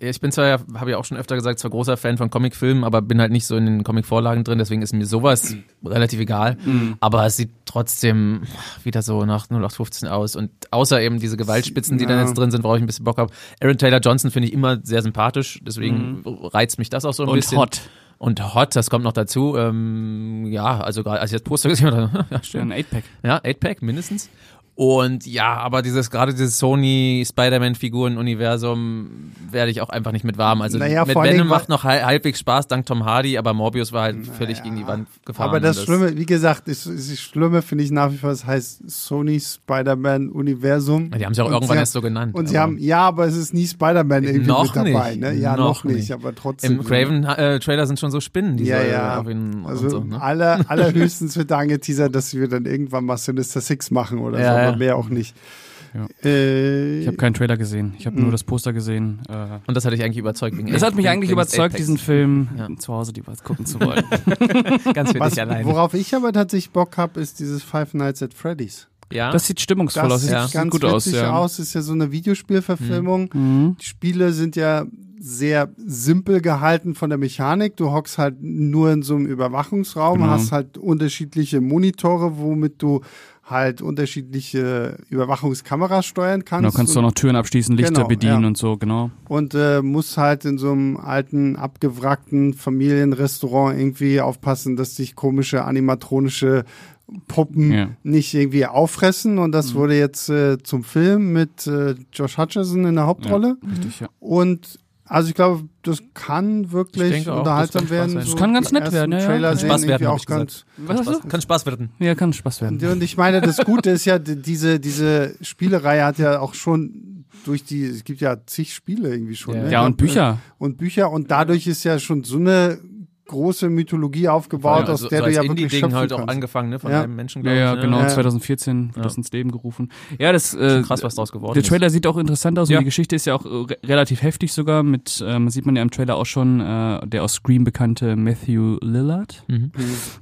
ich bin zwar, habe ich auch schon öfter gesagt, zwar großer Fan von Comicfilmen, aber bin halt nicht so in den Comic-Vorlagen drin, deswegen ist mir sowas relativ egal. Aber es sieht trotzdem wieder so nach 0815 aus. Und außer eben diese Gewaltspitzen, die Ja. dann jetzt drin sind, worauf ich ein bisschen Bock habe. Aaron Taylor Johnson finde ich immer sehr sympathisch, deswegen reizt mich das auch so ein Und bisschen. hot. Und hot, das kommt noch dazu. Ähm, ja, also gerade als ich das Poster gesehen habe, ja, Schön, schön. ein 8-Pack. Ja, 8-Pack mindestens. Und ja, aber dieses gerade dieses Sony Spider-Man-Figuren-Universum werde ich auch einfach nicht mit warm. Also Naja, mit Venom macht noch hal- halbwegs Spaß dank Tom Hardy, aber Morbius war halt völlig gegen die Wand gefahren. Aber das Und Schlimme, wie gesagt, ist, ist das Schlimme finde ich nach wie vor, es heißt Sony Spider-Man Universum. Die haben sie auch Und irgendwann erst so genannt. Und sie haben, ja, aber es ist nie Spider-Man irgendwie Noch mit dabei, nicht. ne? Ja, noch, Noch nicht, nicht. aber trotzdem. Im Craven-Trailer sind schon so Spinnen, die Ja, so ja. auf ihn Also so. Ne? aller, allerhöchstens wird da angeteasert, dass wir dann irgendwann mal Sinister Six machen oder Ja, so, aber mehr auch nicht. Ja. Äh, Ich habe keinen Trailer gesehen. Ich habe Mhm. nur das Poster gesehen. Äh, Und das hat dich eigentlich überzeugt. Wegen das hat mich eigentlich überzeugt, diesen Film Ja. zu Hause die was gucken zu wollen. Ganz für was, dich alleine. worauf ich aber tatsächlich Bock habe, ist dieses Five Nights at Freddy's. ja? Das sieht stimmungsvoll Das aus. sieht Sieht, ja. sieht ganz gut aus. witzig Ja. aus, ist ja so eine Videospielverfilmung. Mhm. Die Spiele sind ja sehr simpel gehalten von der Mechanik. Du hockst halt nur in so einem Überwachungsraum, Genau. hast halt unterschiedliche Monitore, womit du halt unterschiedliche Überwachungskameras steuern kannst. Genau, kannst du auch noch Türen abschließen, Lichter Genau, bedienen ja. und so, genau. und äh, musst halt in so einem alten, abgewrackten Familienrestaurant irgendwie aufpassen, dass dich komische animatronische Puppen Ja. nicht irgendwie auffressen. Und das wurde jetzt äh, zum Film mit äh, Josh Hutcherson in der Hauptrolle. Richtig, ja. Und Also ich glaube, das kann wirklich auch, unterhaltsam das kann werden. sein. So Das kann ganz nett werden, ja, ja. Trailer Kann sehen Spaß werden, auch ganz. Was du? Spaß, kann Spaß werden. Ja, kann Spaß werden. Und ich meine, das Gute ist ja, die- diese, diese Spielereihe hat ja auch schon durch die, es gibt ja zig Spiele irgendwie schon. Ja. ne? Ja, und Bücher. Und Bücher und dadurch ist ja schon so eine große Mythologie aufgebaut, Ja, aus so, der so du ja wirklich Indie-Ding schöpfen halt auch kannst. angefangen, ne, von Ja. einem Menschen, Ja, glaube ja, ich. ne? genau. Ja. 2014 wird das ins Leben gerufen. Ja, das äh, Krass, was draus geworden Der ist. Trailer sieht auch interessant aus Ja. und die Geschichte ist ja auch äh, re relativ heftig sogar. Mit, äh, man sieht man ja im Trailer auch schon, äh, der aus Scream bekannte Matthew Lillard. Mhm.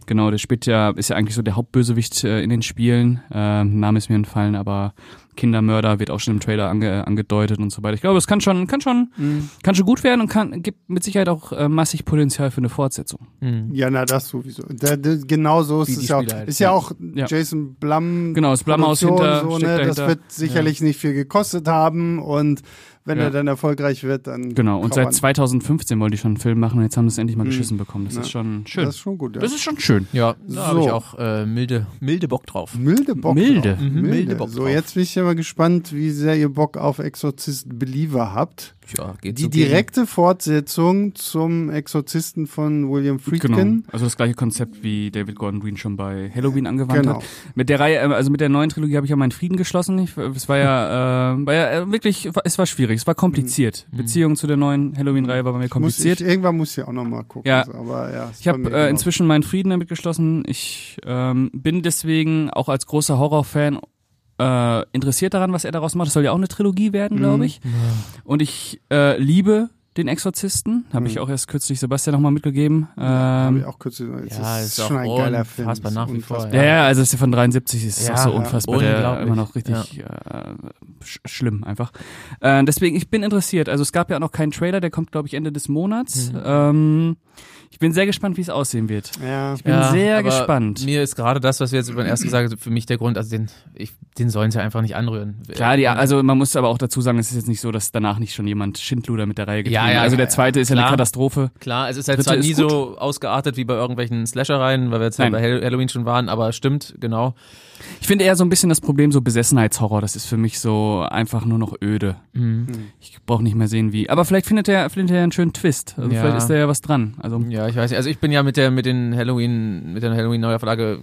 Genau, der spielt ja, ist ja eigentlich so der Hauptbösewicht äh, in den Spielen. Ähm, Name ist mir entfallen, aber Kindermörder wird auch schon im Trailer ange, angedeutet und so weiter. Ich glaube, es kann schon, kann schon, Mhm. kann schon gut werden und kann, gibt mit Sicherheit auch äh, massig Potenzial für eine Fortsetzung. Mhm. Ja, na, das sowieso. Da, da, genau so ist Wie es ja auch. Halt. Ist ja auch Ja. Jason Blum. Genau, das Blumhaus Produktion, hinter, so, ne? Das wird sicherlich nicht viel gekostet haben und wenn Ja. er dann erfolgreich wird, dann. Genau, und seit man- 2015 wollte ich schon einen Film machen und jetzt haben sie es endlich mal Mhm. geschissen bekommen. Das Ja. ist schon schön. Das ist schon gut, ja. Das ist schon schön. Ja, da So. habe ich auch äh, milde, milde Bock drauf. Milde Bock. Milde. Drauf. Mhm, Milde. milde Bock so, drauf. jetzt bin ich ja mal gespannt, wie sehr ihr Bock auf Exorzist Believer habt. Ja, geht Die so gegen- direkte Fortsetzung zum Exorzisten von William Friedkin. Genau. Also das gleiche Konzept, wie David Gordon Green schon bei Halloween angewandt Genau. hat. Mit der Reihe, äh, also mit der neuen Trilogie habe ich ja meinen Frieden geschlossen. Ich, es war ja, äh, war ja äh, wirklich, es war schwierig, es war kompliziert. Mhm. Beziehung zu der neuen Halloween-Reihe war bei mir Muss kompliziert. ich, irgendwann muss ich auch noch mal gucken. Ja. so, aber ja, Ich habe äh, genau. inzwischen meinen Frieden damit geschlossen. Ich ähm, bin deswegen auch als großer Horrorfan äh, interessiert daran, was er daraus macht. Das soll ja auch eine Trilogie werden, Mhm. glaube ich. Und ich äh, liebe den Exorzisten. Habe Mhm. ich auch erst kürzlich Sebastian nochmal mitgegeben. Hab Ähm, ich auch kürzlich. Es Ja, ist, ist auch schon ein geiler Film. unfassbar nach wie vor, unfassbar. ja, ja, also ist ja von 73 ist Ja, auch so ja, unfassbar, der unglaublich. immer noch richtig äh, sch schlimm einfach. Äh, deswegen, ich bin interessiert. Also es gab ja auch noch keinen Trailer, der kommt, glaube ich, Ende des Monats. Mhm. Ähm, ich bin sehr gespannt, wie es aussehen wird. Ja. Ich bin sehr aber gespannt. Mir ist gerade das, was wir jetzt über den ersten gesagt haben, für mich der Grund, also den, ich, den sollen sie einfach nicht anrühren. Klar, die, also man muss aber auch dazu sagen, es ist jetzt nicht so, dass danach nicht schon jemand Schindluder mit der Reihe getrieben Ja, hat. ja, Also ja, der zweite ist ja eine klar. Katastrophe. Klar, es ist halt Dritte zwar nie gut. so ausgeartet wie bei irgendwelchen Slasher-Reihen, weil wir jetzt ja Nein. bei Hall- Halloween schon waren, aber stimmt, genau. Ich finde eher so ein bisschen das Problem so Besessenheitshorror. Das ist für mich so einfach nur noch öde. Mhm. Ich brauche nicht mehr sehen, wie. Aber vielleicht findet er, findet er einen schönen Twist. Also Ja. vielleicht ist da ja was dran. Also Ja, ich weiß nicht. Also ich bin ja mit der mit den Halloween mit der Halloween Neuauflage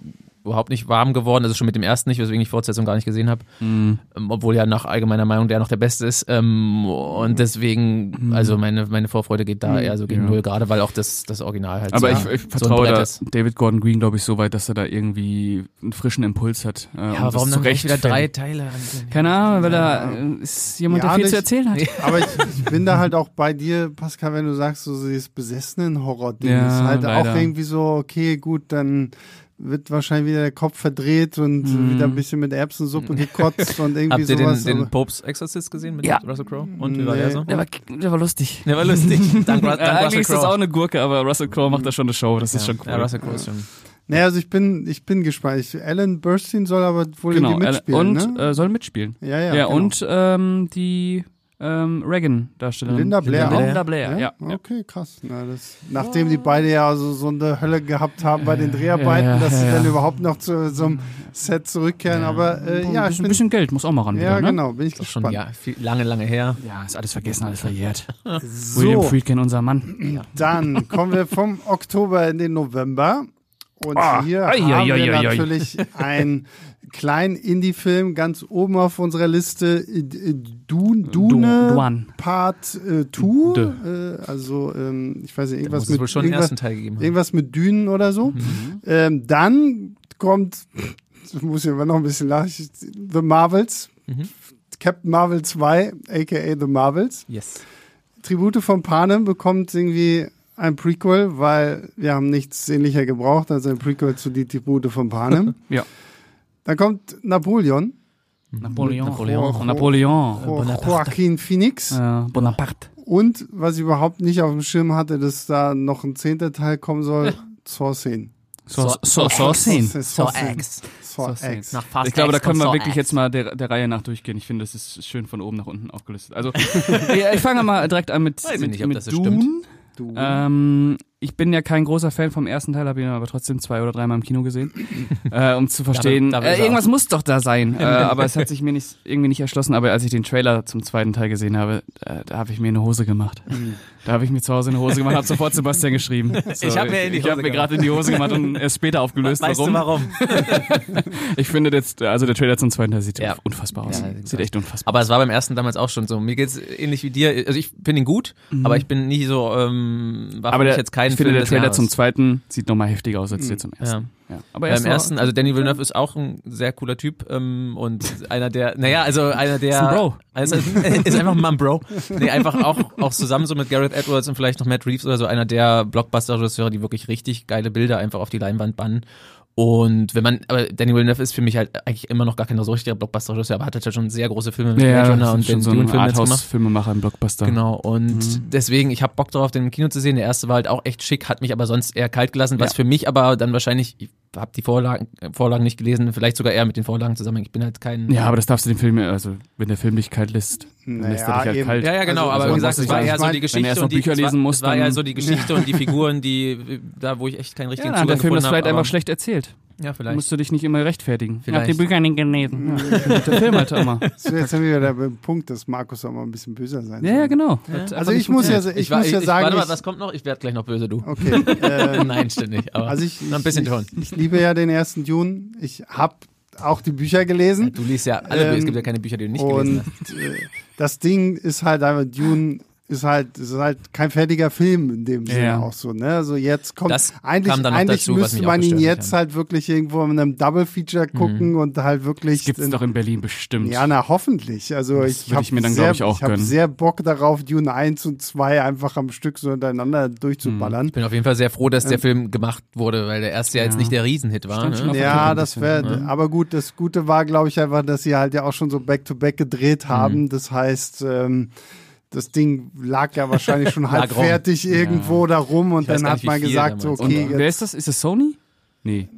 überhaupt nicht warm geworden, also schon mit dem ersten nicht, weswegen ich Fortsetzung gar nicht gesehen habe, mh. ähm, obwohl ja nach allgemeiner Meinung der noch der Beste ist. Ähm, und deswegen, also meine meine Vorfreude geht da eher so gegen Ja. null, gerade weil auch das das Original halt. Aber so, ich, ich so vertraue Brett da. David Gordon Green, glaube ich, so weit, dass er da irgendwie einen frischen Impuls hat. Äh, Ja, aber warum dann wieder drei Teile? an- Keine Ahnung, weil er äh, ist jemand, Ja, der viel nicht- zu erzählen hat. Aber ich, ich bin da halt auch bei dir, Pascal, wenn du sagst, so dieses besessenen Horror-Ding Ja, ist halt leider. auch irgendwie so, okay, gut, dann wird wahrscheinlich wieder der Kopf verdreht und Mhm. wieder ein bisschen mit Erbsensuppe gekotzt und irgendwie Habt ihr den, sowas. den aber- Popes Exorcist gesehen mit Ja. Russell Crowe? Und wie war Nee. der so? Der war, der war lustig. Der war lustig. Dank, Ru- Ja, eigentlich Russell ist das auch eine Gurke, aber Russell Crowe macht da schon eine Show. Das ist ja. schon cool. Ja, Russell Crowe ist schon. Naja, also ich bin, ich bin gespannt. Ich, Alan Burstyn soll aber wohl genau. irgendwie mitspielen, und ne? äh, soll mitspielen. ja, ja. Ja, genau. und ähm, die ähm, Reagan-Darstellerin. Linda Blair auch? Linda Blair, ja. ja. Okay, krass. Na, das, nachdem die beide ja so, so eine Hölle gehabt haben bei den Dreharbeiten, Ja, ja, dass sie ja. dann überhaupt noch zu so einem Set zurückkehren. Aber äh, Ein ja, ich bisschen, bin, bisschen Geld muss auch mal ran. ja wieder, ne? genau, bin ich Das ist schon gespannt. ja, viel, lange, lange her. Ja, ist alles vergessen, alles verjährt. William So, Friedkin, unser Mann. dann kommen wir vom Oktober in den November. Und Ah, hier ei, haben ei, wir ei. natürlich einen kleinen Indie-Film ganz oben auf unserer Liste. äh, äh, Dune, Dune Du- Duan. Part 2. Äh, also, ähm, ich weiß nicht, irgendwas mit irgendwas, irgendwas mit Dünen oder so. Ähm, dann kommt, das muss ich aber noch ein bisschen lachen, The Marvels. Mhm. Captain Marvel 2, aka The Marvels. Yes. Tribute von Panem bekommt irgendwie ein Prequel, weil wir haben nichts sehnlicher gebraucht als ein Prequel zu die Tribute von Panem. Ja. Dann kommt Napoleon, Napoleon. Napoleon. Napoleon. Jo Bonaparte. Joaquin Phoenix. Bonaparte. Und was ich überhaupt nicht auf dem Schirm hatte, dass da noch ein zehnter Teil kommen soll, Sorcene. So, So- so, so, sehen. So X. Saw Saw X. Nach Fast Ich glaube, da können wir wirklich jetzt mal der, der Reihe nach durchgehen. Ich finde, das ist schön von oben nach unten aufgelistet. Also, ich fange mal direkt an mit, Weiß ich mit, nicht, ob mit Dune. stimmt. Du. Ähm, ich bin ja kein großer Fan vom ersten Teil, habe ihn aber trotzdem zwei oder dreimal im Kino gesehen, äh, um zu verstehen, Damit- damit äh, irgendwas muss doch da sein. äh, aber es hat sich mir nicht, irgendwie nicht erschlossen. Aber als ich den Trailer zum zweiten Teil gesehen habe, äh, da habe ich mir eine Hose gemacht. Da habe ich mir zu Hause eine Hose gemacht, habe sofort Sebastian geschrieben. So, Ich hab mir ich hab mir gerade in die Hose gemacht und erst später aufgelöst, Weißt warum. warum? Ich finde jetzt, also der Trailer zum zweiten Teil sieht Ja. unfassbar aus. Ja, sieht echt unfassbar Aber es war beim ersten damals auch schon so. Mir geht's ähnlich wie dir. Also ich finde ihn gut, aber ich bin nie so, ähm, war Aber der, jetzt kein ich finde, Film der Trailer Jahres. zum zweiten sieht nochmal heftiger aus als der zum Ja. ersten. Ja. Aber Beim erst ersten, also Danny Villeneuve ist auch ein sehr cooler Typ ähm, und einer der, naja, also einer der, Ist ein Bro. Also, ist einfach mal ein Bro. Nee, einfach auch, auch zusammen so mit Gareth Edwards und vielleicht noch Matt Reeves oder so, einer der Blockbuster-Regisseure, die wirklich richtig geile Bilder einfach auf die Leinwand bannen. Und wenn man, aber Danny Villeneuve ist für mich halt eigentlich immer noch gar kein so richtiger Blockbuster-Regisseur, aber hat halt schon sehr große Filme mit ja, Blade und den so ein Dune-Filmen jetzt gemacht. Arthouse-Filmemacher im Blockbuster. Genau, und deswegen, ich habe Bock darauf, den im Kino zu sehen. Der erste war halt auch echt schick, hat mich aber sonst eher kalt gelassen, was Ja. für mich aber dann wahrscheinlich, ich habe die Vorlagen, Vorlagen nicht gelesen, vielleicht sogar eher mit den Vorlagen zusammen. Ich bin halt kein. Ja, aber das darfst du den Film, also wenn der Film dich kalt lässt, dann Naja, lässt er dich halt eben. kalt. Ja, ja, genau, Also, aber also wie gesagt, muss es war ich eher so die wenn Geschichte er erst noch und die, Bücher es war, lesen muss, es war ja dann- so die Geschichte und die Figuren, die, da wo ich echt keinen richtigen Ja, Zugang der Film ist vielleicht habe, einfach schlecht erzählt. Ja, vielleicht. musst du dich nicht immer rechtfertigen. Vielleicht. Ich hab die Bücher nicht gelesen. Ja, der Film halt immer. So, jetzt sind wir wieder beim Punkt, dass Markus auch mal ein bisschen böser sein Ja, ja, soll. genau. Ja. Also ich muss ja, funktioniert. ich, muss ja ich, sagen, warte mal, ich, was kommt noch? Ich werde gleich noch böse, du. okay. Äh, Nein, stimmt nicht. Aber also ich, noch ein bisschen ich, Ton. ich, ich liebe ja den ersten Dune. Ich habe auch die Bücher gelesen. Du liest ja alle, Ähm, es gibt ja keine Bücher, die du nicht gelesen und hast. äh, das Ding ist halt einfach, Dune ist halt, ist halt kein fertiger Film in dem Sinne Ja. auch so, ne? Also jetzt kommt, Das eigentlich, eigentlich dazu, müsste man ihn hat, jetzt ja. halt wirklich irgendwo in einem Double Feature gucken und halt wirklich. Das gibt's in- doch in Berlin bestimmt. Ja, na hoffentlich. Also Das ich habe ich mir dann, sehr, ich, auch hab gönnen. sehr Bock darauf, Dune 1 und 2 einfach am Stück so hintereinander durchzuballern. Ich bin auf jeden Fall sehr froh, dass der Film gemacht wurde, weil der erste ja jetzt Ja. nicht der Riesenhit war. Schon Ne? Ja, das wäre, aber gut, das Gute war, glaube ich, einfach, dass sie halt ja auch schon so Back-to-Back gedreht haben. Mhm. Das heißt, ähm, das Ding lag ja wahrscheinlich schon halb rum. fertig irgendwo da rum und dann hat man gesagt, so, damals. Und okay, wer jetzt, ist das? Ist es Sony? Nee.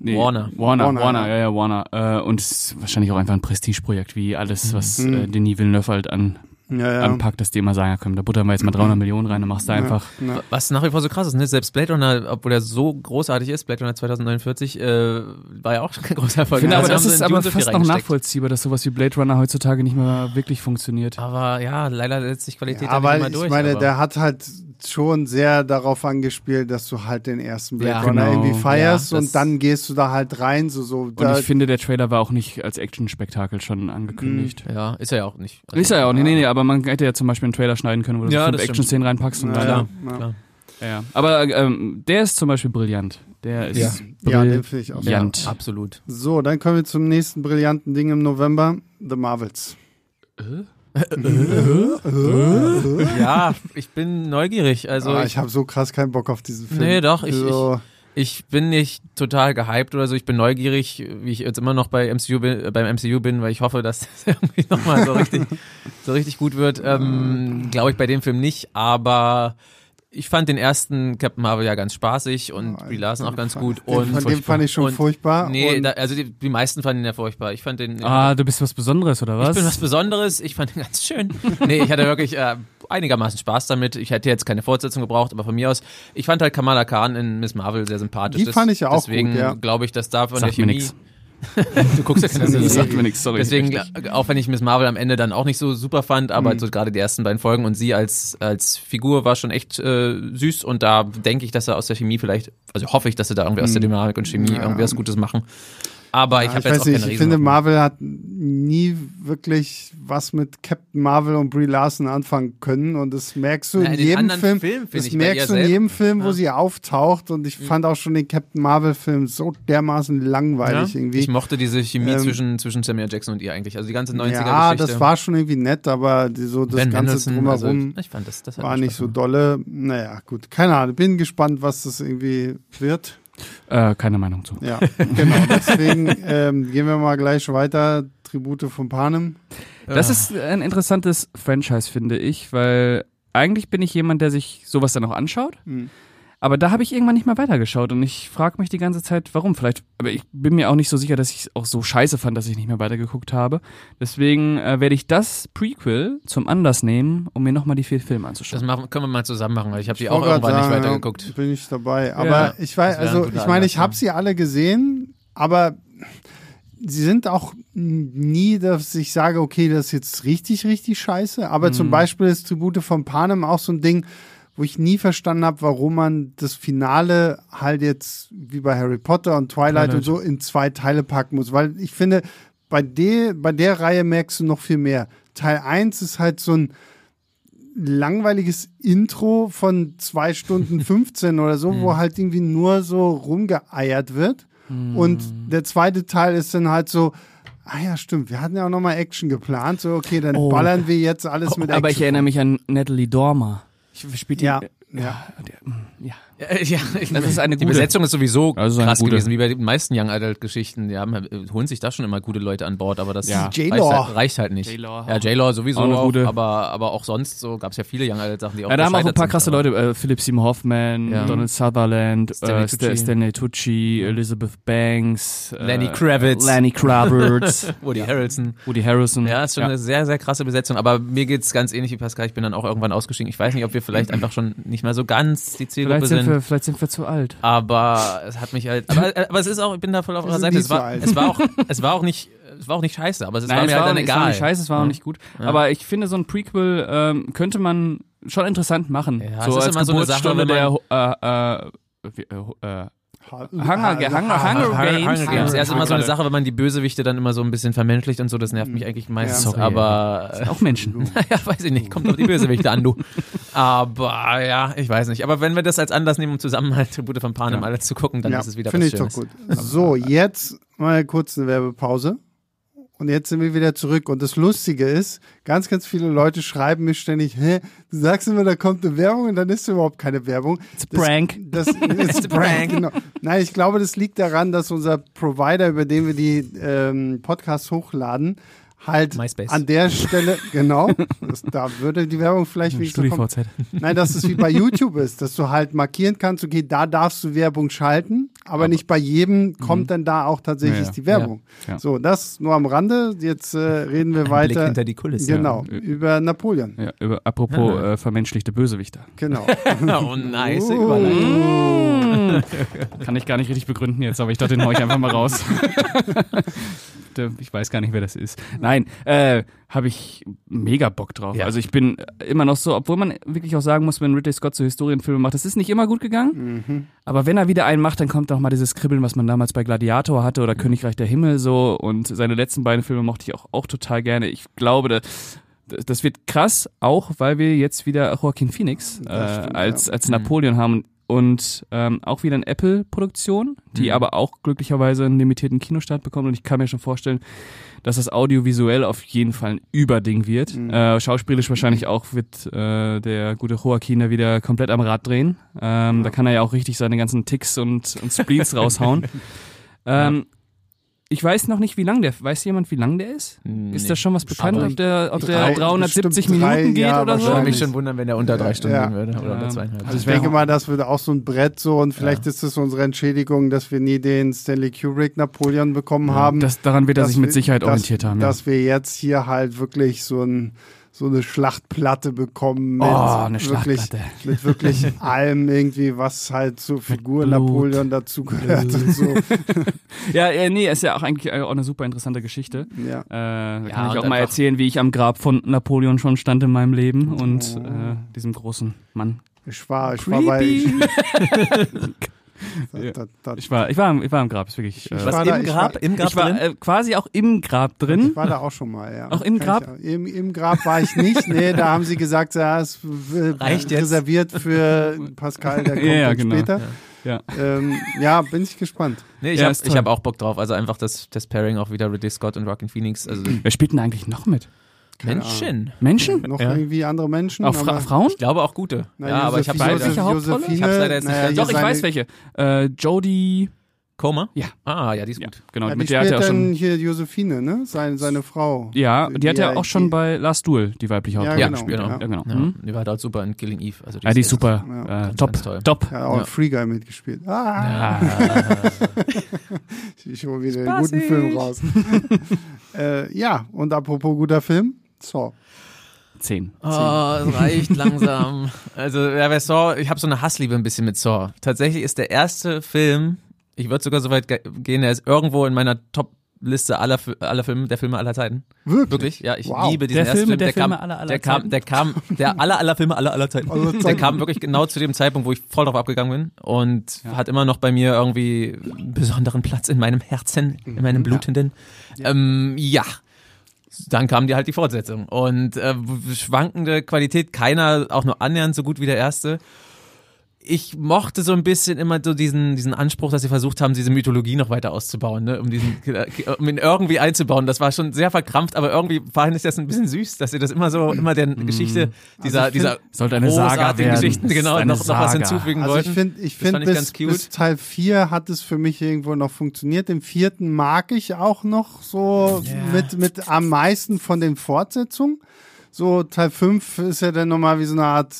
nee. Warner. Warner, Warner, Warner, ja. ja, ja, Warner. Äh, und es ist wahrscheinlich auch einfach ein Prestigeprojekt, wie alles, was Mhm. äh, Denis Villeneuve halt an, ja, ja. anpackt, dass die immer sagen, ja, komm, da buttern wir jetzt mal 300 Millionen rein, dann machst du einfach. Ja. Was nach wie vor so krass ist, ne? Selbst Blade Runner, obwohl er so großartig ist, Blade Runner 2049, äh, war ja auch kein großer Erfolg. Ich finde aber, Also das ist aber so fast noch nachvollziehbar, dass sowas wie Blade Runner heutzutage nicht mehr wirklich funktioniert. Aber ja, leider setzt sich Qualität Ja, da aber nicht ich durch. meine, aber der hat halt schon sehr darauf angespielt, dass du halt den ersten Blade Ja, Runner genau. irgendwie feierst Ja, und dann gehst du da halt rein, so, so. Und ich finde, der Trailer war auch nicht als Action-Spektakel schon angekündigt. ja, ist er ja auch nicht. Also, Ist er ja auch, nee, nee, nee, aber man hätte ja zum Beispiel einen Trailer schneiden können, wo du Ja. Action-Szenen reinpackst und Ja, dann. Ja. klar. Ja. Aber ähm, der ist zum Beispiel brillant. Der ist Ja. ja, den finde ich auch. Ja, Brillant. absolut. So, dann kommen wir zum nächsten brillanten Ding im November, The Marvels. Ja, ich bin neugierig. Also ah, ich, ich habe so krass keinen Bock auf diesen Film. Nee, doch, ich- so, ich bin nicht total gehypt oder so. Ich bin neugierig, wie ich jetzt immer noch bei MCU bin, äh, beim MCU bin, weil ich hoffe, dass das irgendwie nochmal so richtig, so richtig gut wird. Ähm, Glaube ich bei dem Film nicht, aber ich fand den ersten Captain Marvel ja ganz spaßig und Oh, Brie Larson auch ganz den- gut. den, und von dem fand ich schon und- furchtbar. Nee, und da, also die, die meisten fanden ihn ja furchtbar. Ich fand den. Ah, du bist was Besonderes, oder was? Ich bin was Besonderes, ich fand ihn ganz schön. Nee, ich hatte wirklich äh, einigermaßen Spaß damit. Ich hätte jetzt keine Fortsetzung gebraucht, aber von mir aus, ich fand halt Kamala Khan in Miss Marvel sehr sympathisch. Die fand ich ja auch Deswegen gut, ja. glaube ich, dass da von Sagt der Chemie... nix. du guckst ja keine das Serie. sagt mir nichts, sorry. Deswegen, auch wenn ich Miss Marvel am Ende dann auch nicht so super fand, aber Mhm. so gerade die ersten beiden Folgen und sie als, als Figur war schon echt äh, süß und da denke ich, dass er aus der Chemie vielleicht, also hoffe ich, dass sie da irgendwie aus der Dynamik und Chemie Mhm. Ja. irgendwie was Gutes machen. Aber ich Ja, habe jetzt weiß auch nicht, keine ich finde. Marvel hat nie wirklich was mit Captain Marvel und Brie Larson anfangen können und das merkst du Na, in, in jedem Film. Finde das merkst du in jedem Film, wo Ja. sie auftaucht und ich fand auch schon den Captain Marvel Film so dermaßen langweilig Ja, irgendwie. Ich mochte diese Chemie Ähm, zwischen, zwischen Samuel Jackson und ihr eigentlich. Also die ganze 90er-Geschichte. ja, das war schon irgendwie nett, aber die, so das Ben ganze Mendelsohn, drumherum also, ich fand das, das war nicht Spaß so dolle. Naja, gut, keine Ahnung. Bin gespannt, was das irgendwie wird. Äh, keine Meinung zu. Ja, genau. Deswegen ähm, gehen wir mal gleich weiter. Tribute von Panem. Das Ja. ist ein interessantes Franchise, finde ich, weil eigentlich bin ich jemand, der sich sowas dann auch anschaut. Mhm. Aber da habe ich irgendwann nicht mehr weitergeschaut und ich frage mich die ganze Zeit, warum. Vielleicht, aber ich bin mir auch nicht so sicher, dass ich es auch so scheiße fand, dass ich nicht mehr weitergeguckt habe. Deswegen äh, werde ich das Prequel zum Anlass nehmen, um mir nochmal die vier Filme Das anzuschauen. machen, können wir mal zusammen machen, weil ich habe die Ich auch irgendwann grad nicht sagen, weitergeguckt. ja, Bin ich dabei. Aber Ja, ich weiß, das also ich meine, ich habe sie alle gesehen, aber sie sind auch nie, dass ich sage, okay, das ist jetzt richtig, richtig scheiße. Aber Mhm. zum Beispiel ist Tribute von Panem auch so ein Ding, wo ich nie verstanden habe, warum man das Finale halt jetzt wie bei Harry Potter und Twilight, Twilight. und so in zwei Teile packen muss. Weil ich finde, bei der, bei der Reihe merkst du noch viel mehr. Teil 1 ist halt so ein langweiliges Intro von zwei Stunden 15 oder so, wo halt irgendwie nur so rumgeeiert wird. Und der zweite Teil ist dann halt so, ah ja, stimmt, wir hatten ja auch nochmal Action geplant. So, okay, dann Oh. ballern wir jetzt alles mit Action. Aber ich erinnere mich an Natalie Dormer. Ich spielt die, Ja, ja, ja. der, ja. Äh, Ja, ich, Das ist eine die gute. Besetzung ist sowieso Also krass gute. gewesen, wie bei den meisten Young Adult Geschichten. Die haben, holen sich da schon immer gute Leute an Bord, aber das Ja. reicht, halt, reicht halt nicht. J-Law ja, J-Law sowieso auch eine auch, gute. aber, aber auch sonst so gab es ja viele Young Adult Sachen, die auch Ja, da haben auch ein paar sind, krasse Leute, äh, Philip Seymour Hoffman, Ja. Donald Sutherland, Stanley äh, Tucci. Stanley Tucci, Elizabeth Banks, äh, Lenny Kravitz. Lenny Kravitz, Woody Harrelson. Woody Harrison. Ja, ist schon eine sehr, sehr krasse Besetzung. Aber mir geht's ganz ähnlich wie Pascal. Ich bin dann auch irgendwann ausgestiegen. Ich weiß nicht, ob wir vielleicht einfach schon nicht mehr so ganz die Zielgruppe sind. Wir, vielleicht sind wir zu alt. aber es hat mich halt. Aber, aber es ist auch, ich bin da voll auf eurer Seite. Es war, es war auch, es war auch nicht, es war auch nicht scheiße, aber es war Nein, mir es war, halt auch dann nicht, es war egal. nicht scheiße, es war auch nicht gut. Aber ich finde, so ein Prequel ähm, könnte man schon interessant machen. Ja, so es ist als immer so eine Sache, Geburtsstunde der äh, äh, äh, äh, Hunger, Ha- Hunger, Ha- Hunger, Hunger Games. Games. Ja, ist immer so eine. Sache, wenn man die Bösewichte dann immer so ein bisschen vermenschlicht und so, das nervt mich eigentlich meistens. Sorry, aber Auch Menschen. ja, weiß ich nicht, kommt auf die Bösewichte an, du. Aber ja, ich weiß nicht. Aber wenn wir das als Anlass nehmen, um zusammen halt Tribute von Panem Ja. alle zu gucken, dann ja, ist es wieder Finde was ich doch Schönes. gut. So, jetzt mal kurz eine Werbepause. Und jetzt sind wir wieder zurück. Und das Lustige ist, ganz, ganz viele Leute schreiben mir ständig, hä, du sagst immer, da kommt eine Werbung und dann ist überhaupt keine Werbung. It's a prank. Das, a prank. Genau. Nein, ich glaube, das liegt daran, dass unser Provider, über den wir die ähm, Podcasts hochladen, halt MySpace. an der Stelle, genau, das, da würde die Werbung vielleicht wenigstens kommen. StudiVZ. Nein, dass es wie bei YouTube ist, dass du halt markieren kannst, okay, da darfst du Werbung schalten, aber, nicht bei jedem kommt dann da auch tatsächlich Ja, ja. die Werbung. Ja. Ja. So, das nur am Rande. Jetzt äh, reden wir Blick weiter. hinter die Kulissen. Genau, Ja. über Napoleon. Ja, über, apropos äh, vermenschlichte Bösewichter. Genau. Oh, nice Uh. Überleitung. Kann ich gar nicht richtig begründen jetzt, aber ich dachte, den hau ich einfach mal raus. Der- ich weiß gar nicht, wer das ist. Nein, äh, habe ich mega Bock drauf. Ja. Also ich bin immer noch so, obwohl man wirklich auch sagen muss, wenn Ridley Scott so Historienfilme macht, das ist nicht immer gut gegangen. Aber wenn er wieder einen macht, dann kommt noch mal dieses Kribbeln, was man damals bei Gladiator hatte oder Königreich der Himmel so. Und seine letzten beiden Filme mochte ich auch, auch total gerne. Ich glaube, da, das wird krass, auch weil wir jetzt wieder Joaquin Phoenix äh, stimmt, als, ja. als Napoleon haben. Und ähm, auch wieder eine Apple-Produktion, die aber auch glücklicherweise einen limitierten Kinostart bekommt. Und ich kann mir schon vorstellen, dass das audiovisuell auf jeden Fall ein Überding wird. Äh, schauspielisch wahrscheinlich auch wird äh, der gute Joaquin da wieder komplett am Rad drehen. Ähm, Da kann er ja auch richtig seine ganzen Ticks und, und Spleens raushauen. Ähm, Ich weiß noch nicht, wie lang der. Weiß jemand, wie lang der ist? Ist da schon was bekannt, ob der, ob der drei- 370 bestimmt drei, Minuten geht ja, oder Ich so? würde wahrscheinlich. mich schon wundern, wenn der unter drei Stunden Ja. gehen würde. Oder Ja. unter zweieinhalb. Also Ich denke mal, das wird auch so ein Brett so und vielleicht ist es unsere Entschädigung, dass wir nie den Stanley Kubrick Napoleon bekommen haben. Das, daran wird er dass sich mit wir- Sicherheit dass, orientiert haben. Ja. Dass wir jetzt hier halt wirklich so ein so eine Schlachtplatte bekommen mit Oh, eine wirklich, Schlachtplatte. mit wirklich allem irgendwie, was halt zur Figur. Napoleon dazugehört und so. ja, äh, nee, ist ja auch eigentlich äh, auch eine super interessante Geschichte. Ja. Äh, da Ja, kann ich auch mal erzählen, wie ich am Grab von Napoleon schon stand in meinem Leben und äh, diesem großen Mann. Ich war, ich war bei. Ich, Ja. da, da, Ich war, ich war, im- ich war im Grab, ist wirklich. Äh, Ich Was war im da- ich Grab? war- Im Grab ich war drin? äh, quasi auch im Grab drin. ich war da auch schon mal, ja. Auch im Kann Grab? Ich, Im, Im Grab war ich nicht. Nee, da haben sie gesagt, ja, es äh, Reicht jetzt. reserviert für Pascal, der kommt Ja, ja, genau. später. Ja. Ähm, ja, bin ich gespannt. Nee, ich Ja, habe hab auch Bock drauf. Also einfach das, das Pairing auch wieder Ridley Scott und Rockin' Phoenix. Also Wer spielt denn eigentlich noch mit? Keine Menschen. Menschen? Noch Ja. irgendwie andere Menschen. Auch Fra aber- Frauen? Ich glaube auch gute. Na, ja, aber ich habe Josef- leider. Welche Josef- Hauptrolle? Josephine, Ich hab's leider jetzt nicht naja, hier Doch, ich weiß welche. Äh, Jodie. Coma? Ja. Ah, ja, die ist Ja, gut. genau. Ja, die mit der hat er auch dann schon. hier Josephine, ne? Seine, seine Frau. Ja, die hat er auch schon die- bei Last Duel, die weibliche Ja, Autorin Ja, genau, gespielt. genau. Ja, genau. Ja, Mhm. Die war dort super in Killing Eve. Also Ja, die ist super. Ja, äh, top, ganz toll. top. Ja, auch Free Guy mitgespielt. Ah, Ja. ich hole wieder einen guten Film raus. äh, ja, und apropos guter Film, so. Zehn. Oh, es reicht langsam. Also, ja, bei Saw, ich habe so eine Hassliebe ein bisschen mit Saw. Tatsächlich ist der erste Film, ich würde sogar so weit ge- gehen, der ist irgendwo in meiner Top-Liste aller, Fi- aller Filme, der Filme aller Zeiten. Wirklich? Wirklich, ja, ich Wow. liebe diesen Der ersten Film. der der kam, Filme aller, aller der kam, Zeiten? der kam, der aller, aller Filme aller, aller Zeiten. Aller Der Zeiten. kam wirklich genau zu dem Zeitpunkt, wo ich voll drauf abgegangen bin und hat immer noch bei mir irgendwie einen besonderen Platz in meinem Herzen, in meinem blutenden. Ja. Ähm, ja. Dann kam die halt die Fortsetzung und äh, schwankende Qualität, keiner auch nur annähernd so gut wie der erste. Ich mochte so ein bisschen immer so diesen, diesen Anspruch, dass sie versucht haben, diese Mythologie noch weiter auszubauen, ne? um, diesen, um ihn irgendwie einzubauen. Das war schon sehr verkrampft, aber irgendwie fand ich das ein bisschen süß, dass sie das immer so, immer der Geschichte dieser, Also ich find- dieser Sollte eine Saga werden. Geschichten ist genau eine noch, noch was Saga. hinzufügen Also ich wollten. finde, ich finde ich bis, ganz cute. bis Teil 4 hat es für mich irgendwo noch funktioniert. Den vierten mag ich auch noch so mit, mit am meisten von den Fortsetzungen. So Teil 5 ist ja dann nochmal wie so eine Art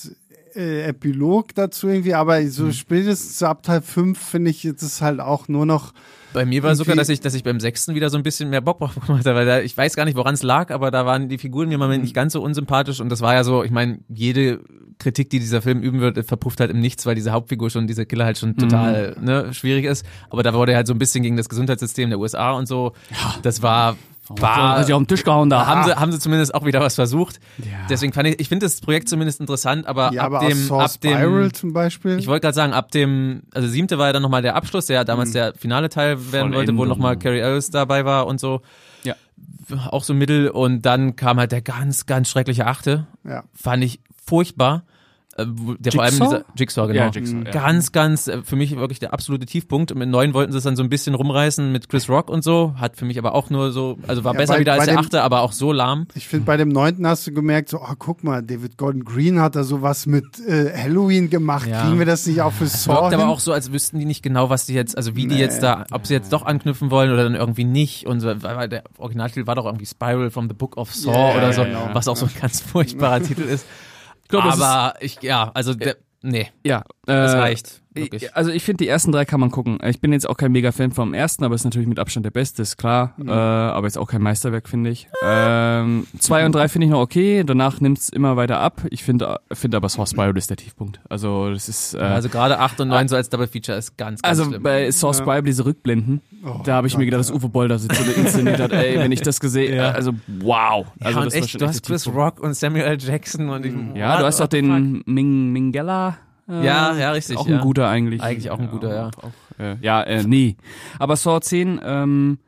äh, Epilog dazu irgendwie, aber so Hm. spätestens ab Teil 5 finde ich, jetzt ist halt auch nur noch Bei mir war sogar, dass ich, dass ich beim sechsten wieder so ein bisschen mehr Bock drauf gemacht habe, weil da, ich weiß gar nicht, woran es lag, aber da waren die Figuren mir im Moment nicht ganz so unsympathisch und das war ja so, ich meine, jede Kritik, die dieser Film üben wird, verpufft halt im Nichts, weil diese Hauptfigur schon, dieser Killer halt schon total ne, schwierig ist. Aber da wurde er halt so ein bisschen gegen das Gesundheitssystem der USA und so. Das war, war sich auf den Tisch gehauen da. haben sie, haben sie zumindest auch wieder was versucht. Ja. Deswegen fand ich, ich finde das Projekt zumindest interessant, aber ja, ab aber dem, aus Saw ab dem, Spiral zum Beispiel. ich wollte gerade sagen, ab dem, also siebte war ja dann nochmal der Abschluss, der ja damals der finale Teil werden wollte, wo Vollendung. nochmal Carrie Ellis dabei war und so. Ja. Auch so mittel. Und dann kam halt der ganz, ganz schreckliche Achte. ja. Fand ich furchtbar. Äh, Der vor allem Jigsaw? dieser Jigsaw, genau. Ja, Jigsaw, ja. Ganz, ganz, äh, für mich wirklich der absolute Tiefpunkt. Und mit neun wollten sie es dann so ein bisschen rumreißen mit Chris Rock und so. Hat für mich aber auch nur so, also war Ja, besser bei- wieder als der dem- achte, aber auch so lahm. Ich finde, bei dem neunten hast du gemerkt, so, oh, guck mal, David Gordon Green hat da sowas mit äh, Halloween gemacht. Ja. Kriegen wir das nicht auch für Saw Wirkt aber hin? auch so, als wüssten die nicht genau, was die jetzt, also wie die Nee. jetzt da, ob sie jetzt doch anknüpfen wollen oder dann irgendwie nicht. Und so, weil der Originaltitel war doch irgendwie Spiral from the Book of Saw Ja, oder so, ja. was auch so ein ganz furchtbarer Titel ist. Glaube, das aber ich, ja, also der, nee, Ja, das äh, reicht. Wirklich. Also ich finde, die ersten drei kann man gucken. Ich bin jetzt auch kein Mega-Fan vom ersten, aber ist natürlich mit Abstand der beste, ist klar. Äh, aber jetzt auch kein Meisterwerk, finde ich. Ähm, zwei und drei finde ich noch okay, danach nimmt es immer weiter ab. Ich finde finde aber Source Spiral ist der Tiefpunkt. Also das ist... Äh, Also gerade 8 und 9 so als Double Feature ist ganz, ganz also schlimm. bei Source Spiral diese Rückblenden, Oh, da habe ich mir gedacht, dass Uwe Boll das so inszeniert hat. Ey, wenn ich das gesehen, Ja. also wow. Also ja, und das war echt, schon du echt hast Chris Tiefpunkt. Rock und Samuel L. Jackson und ich, Ja, du hast the den Ming Mingella. Ja, ja, richtig, Auch ja. ein guter eigentlich. Eigentlich auch ein guter, ja. Auch, äh, ja, äh, nee. Aber Saw 10, ähm,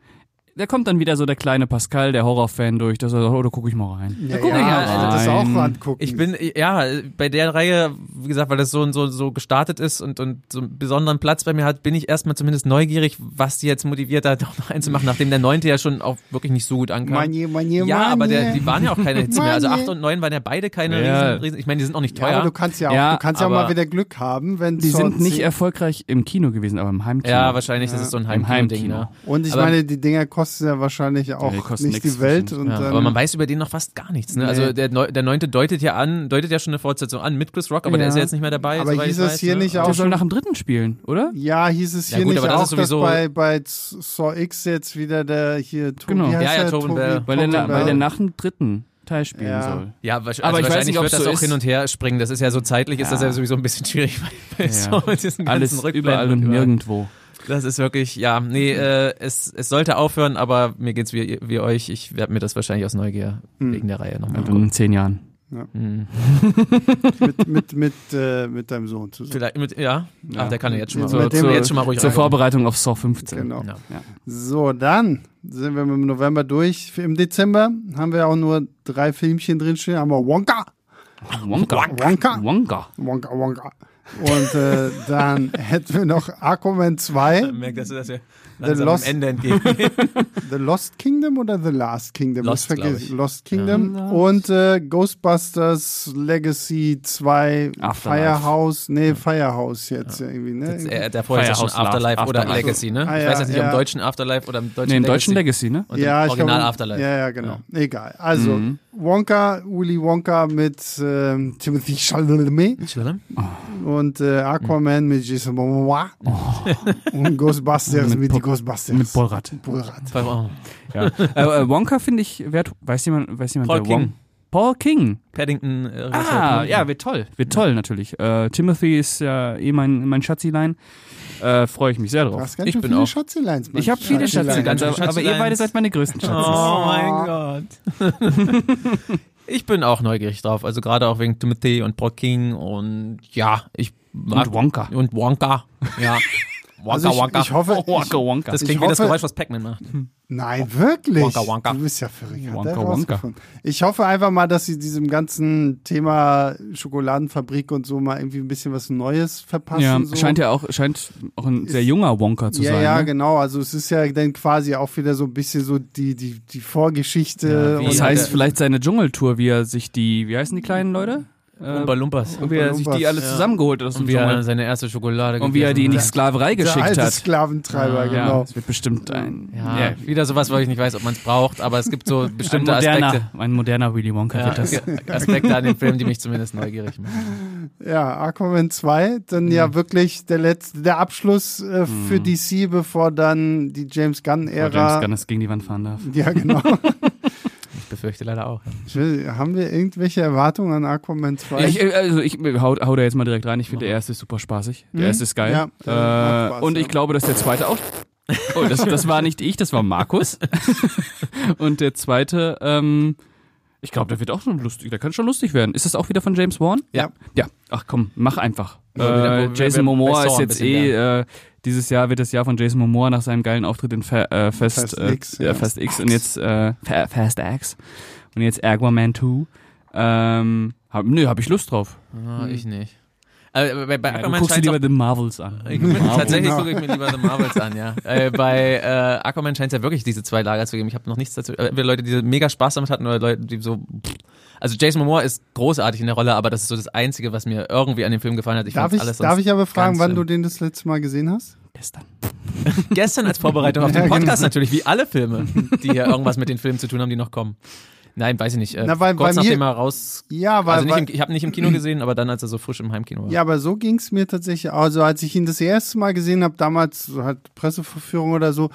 da kommt dann wieder so der kleine Pascal, der Horrorfan durch, dass er sagt, oh, da gucke ich mal rein. Ja, guck ja, ich, also das auch angucken. Ich bin, ja, bei der Reihe, wie gesagt, weil das so, so, so gestartet ist und, und so einen besonderen Platz bei mir hat, bin ich erstmal zumindest neugierig, was die jetzt motiviert hat, doch noch einzumachen, nachdem der neunte ja schon auch wirklich nicht so gut ankam. Manje, Manje, ja, aber der, die waren ja auch keine Hits mehr. Also acht und neun waren ja beide keine Ja. riesen, riesen, ich meine, die sind auch nicht ja, teuer. aber du kannst ja auch, Ja, du kannst ja auch mal wieder Glück haben, wenn Die sind nicht 10 erfolgreich im Kino gewesen, aber im Heimkino. Ja, wahrscheinlich, das ist so ein Im Heimkino-Ding, Heimkino. ne? Und ich aber- meine, die Dinger kosten ja wahrscheinlich auch kosten nicht nix die Welt. Und Ja, dann, aber man weiß über den noch fast gar nichts. Ne? Nee. Also der, Neu der neunte deutet ja an, deutet ja schon eine Fortsetzung an mit Chris Rock, aber der Ja. ist ja jetzt nicht mehr dabei. Aber hieß ich es weiß, hier ne? nicht auch Der soll schon- nach dem dritten spielen, oder? ja, hieß es Ja, hier gut, nicht aber das auch, ist sowieso- dass bei, bei Saw X jetzt wieder der hier Tobi Genau. heißt Ja, ja, der? Tobin Bell. Weil der, der nach dem dritten Teil spielen Ja. soll. Ja, wahrscheinlich, Aber also ich weiß wahrscheinlich nicht, ob wird das so auch ist. hin und her springen. Das ist ja so zeitlich, ist Ja. das ja sowieso ein bisschen schwierig bei, bei Ja. so Alles überall und überall. nirgendwo. Das ist wirklich, ja, nee, äh, es, es sollte aufhören, aber mir geht's wie, wie euch. Ich werde mir das wahrscheinlich aus Neugier Hm. wegen der Reihe nochmal angucken. in zehn Jahren. Hm. mit, mit, mit, äh, mit deinem Sohn zusammen. Vielleicht mit, ja, Ja. Ach, der kann ja jetzt schon mal, So, mit dem zur- jetzt schon mal ruhig Zur reingucken. Vorbereitung auf Saw 15. Genau. Ja. So, dann sind wir mit dem November durch. Im Dezember haben wir auch nur drei Filmchen drinstehen. Haben wir Wonka, Wonka. Wonka, Wonka. Wonka, Wonka. Und äh, dann hätten wir noch Aquaman 2, Merkt, dass du das ja The Lost- am Ende entgegen. The Lost Kingdom oder The Last Kingdom? Lost, glaub ich. Lost Kingdom. Und äh, Ghostbusters Legacy 2 Afterlife. Firehouse. Nee, Firehouse jetzt irgendwie, ne? Jetzt, äh, der vorher ist schon Firehouse Afterlife Last- oder Afterlife. Legacy, ne? Ah, ich ja, weiß jetzt nicht, ja. im deutschen Afterlife oder im deutschen Nee, im Legacy. deutschen Legacy, ne? Und ja, im ich Original glaube- Afterlife. Ja, ja, genau. Egal. Also, Mhm. Wonka, Willy Wonka mit ähm, Timothy Chalamet und äh, Aquaman mit Jason Momoa und Ghostbusters Mit mit, die Ghostbusters. Mit Bollrad. Bullrad. Oh. Ja. äh, äh, Wonka finde ich, wer, weiß jemand, weiß jemand, Paul Won- King. Paul King. Paddington. Äh, Ah, ja, wird toll. Wird toll, natürlich. Äh, Timothy ist ja eh mein, mein Schatzilein. Äh, Freue ich mich sehr Du drauf. hast ganz Ich bin viele auch- Schatzeleins. Ich habe viele schön aber, aber ihr beide seid meine größten Schatzis. Oh mein Gott. ich bin auch neugierig drauf. Also gerade auch wegen Timothy und Paul King und ja, ich mag Und Wonka. und Wonka. Ja. Wonka, Also ich, Wonka. ich hoffe, Wonka, Wonka. das klingt wie das hoffe- Geräusch, was Pac-Man macht. Nein, wirklich. Wonka, Wonka. Du bist ja verrückt. Wonka, Wonka. Ich hoffe einfach mal, dass sie diesem ganzen Thema Schokoladenfabrik und so mal irgendwie ein bisschen was Neues verpassen. Ja, so. scheint ja auch, scheint auch ein sehr junger Wonka zu ja, sein. ja, ne? genau. Also es ist ja dann quasi auch wieder so ein bisschen so die, die, die Vorgeschichte. Ja, wie- Das und heißt, der- vielleicht seine Dschungeltour, wie er sich die, wie heißen die kleinen Leute? Äh, Umpa Lumpas. und wie er sich die alle Ja. zusammengeholt hat aus dem Und wie er seine erste Schokolade Und wie er die in die Sklaverei der geschickt alte hat. Sklaventreiber, Ja, genau. es wird bestimmt ein, Ja, ja, wieder sowas, wo ich nicht weiß, ob man es braucht, aber es gibt so ein, bestimmte moderner, Aspekte. ein moderner Willy Wonka Ja, wird das. Aspekte an dem Film, die mich zumindest neugierig machen. Ja, Aquaman 2, dann ja wirklich der letzte, der Abschluss äh, für DC, bevor dann die James Gunn-Ära. James Gunn es gegen die Wand fahren darf. ja, genau. Befürchte leider auch. ja. Ich will, haben wir irgendwelche Erwartungen an Aquaman 2? Ich, äh, also ich hau, hau da jetzt mal direkt rein. Ich finde, der erste ist super spaßig. Der Mhm. erste ist geil. Ja, äh, Spaß, und ja. ich glaube, dass der zweite auch. Oh, das, das war nicht ich, das war Markus. und der zweite, ähm, ich glaube, der wird auch schon lustig. Der kann schon lustig werden. Ist das auch wieder von James Wan? Ja. Ja. Ach komm, mach einfach. Äh, Jason Momoa ist jetzt eh. Äh, dieses Jahr wird das Jahr von Jason Momoa nach seinem geilen Auftritt in Fa äh, Fest, Fast äh, X, ja. ja. Fast X und jetzt äh, Fa Fast X und jetzt Aquaman 2. Ähm, hab, nö, hab ich Lust drauf. Ah, ich nicht. Äh, bei, bei Ja, du Aquaman guckst dir lieber The Marvels an. Ich bin, tatsächlich gucke ich mir lieber The Marvels an, ja. Äh, bei äh, Aquaman scheint es ja wirklich diese zwei Lager zu geben. Ich habe noch nichts dazu. Äh, Entweder Leute, die mega Spaß damit hatten oder Leute, die so. pff. Also Jason Momoa ist großartig in der Rolle, aber das ist so das Einzige, was mir irgendwie an dem Film gefallen hat. Ich darf, ich, alles darf ich aber fragen, wann schlimm. du den das letzte Mal gesehen hast? Gestern. Gestern als Vorbereitung auf den Ja, genau. Podcast natürlich, wie alle Filme, die ja irgendwas mit den Filmen zu tun haben, die noch kommen. Nein, weiß ich nicht. Äh, Na, weil kurz bei mir- nachdem er raus. Ja, weil, Also nicht weil im, ich habe nicht im Kino gesehen, aber dann, als er so frisch im Heimkino war. ja, aber so ging es mir tatsächlich. Also als ich ihn das erste Mal gesehen habe, damals so halt Presseverführung oder so,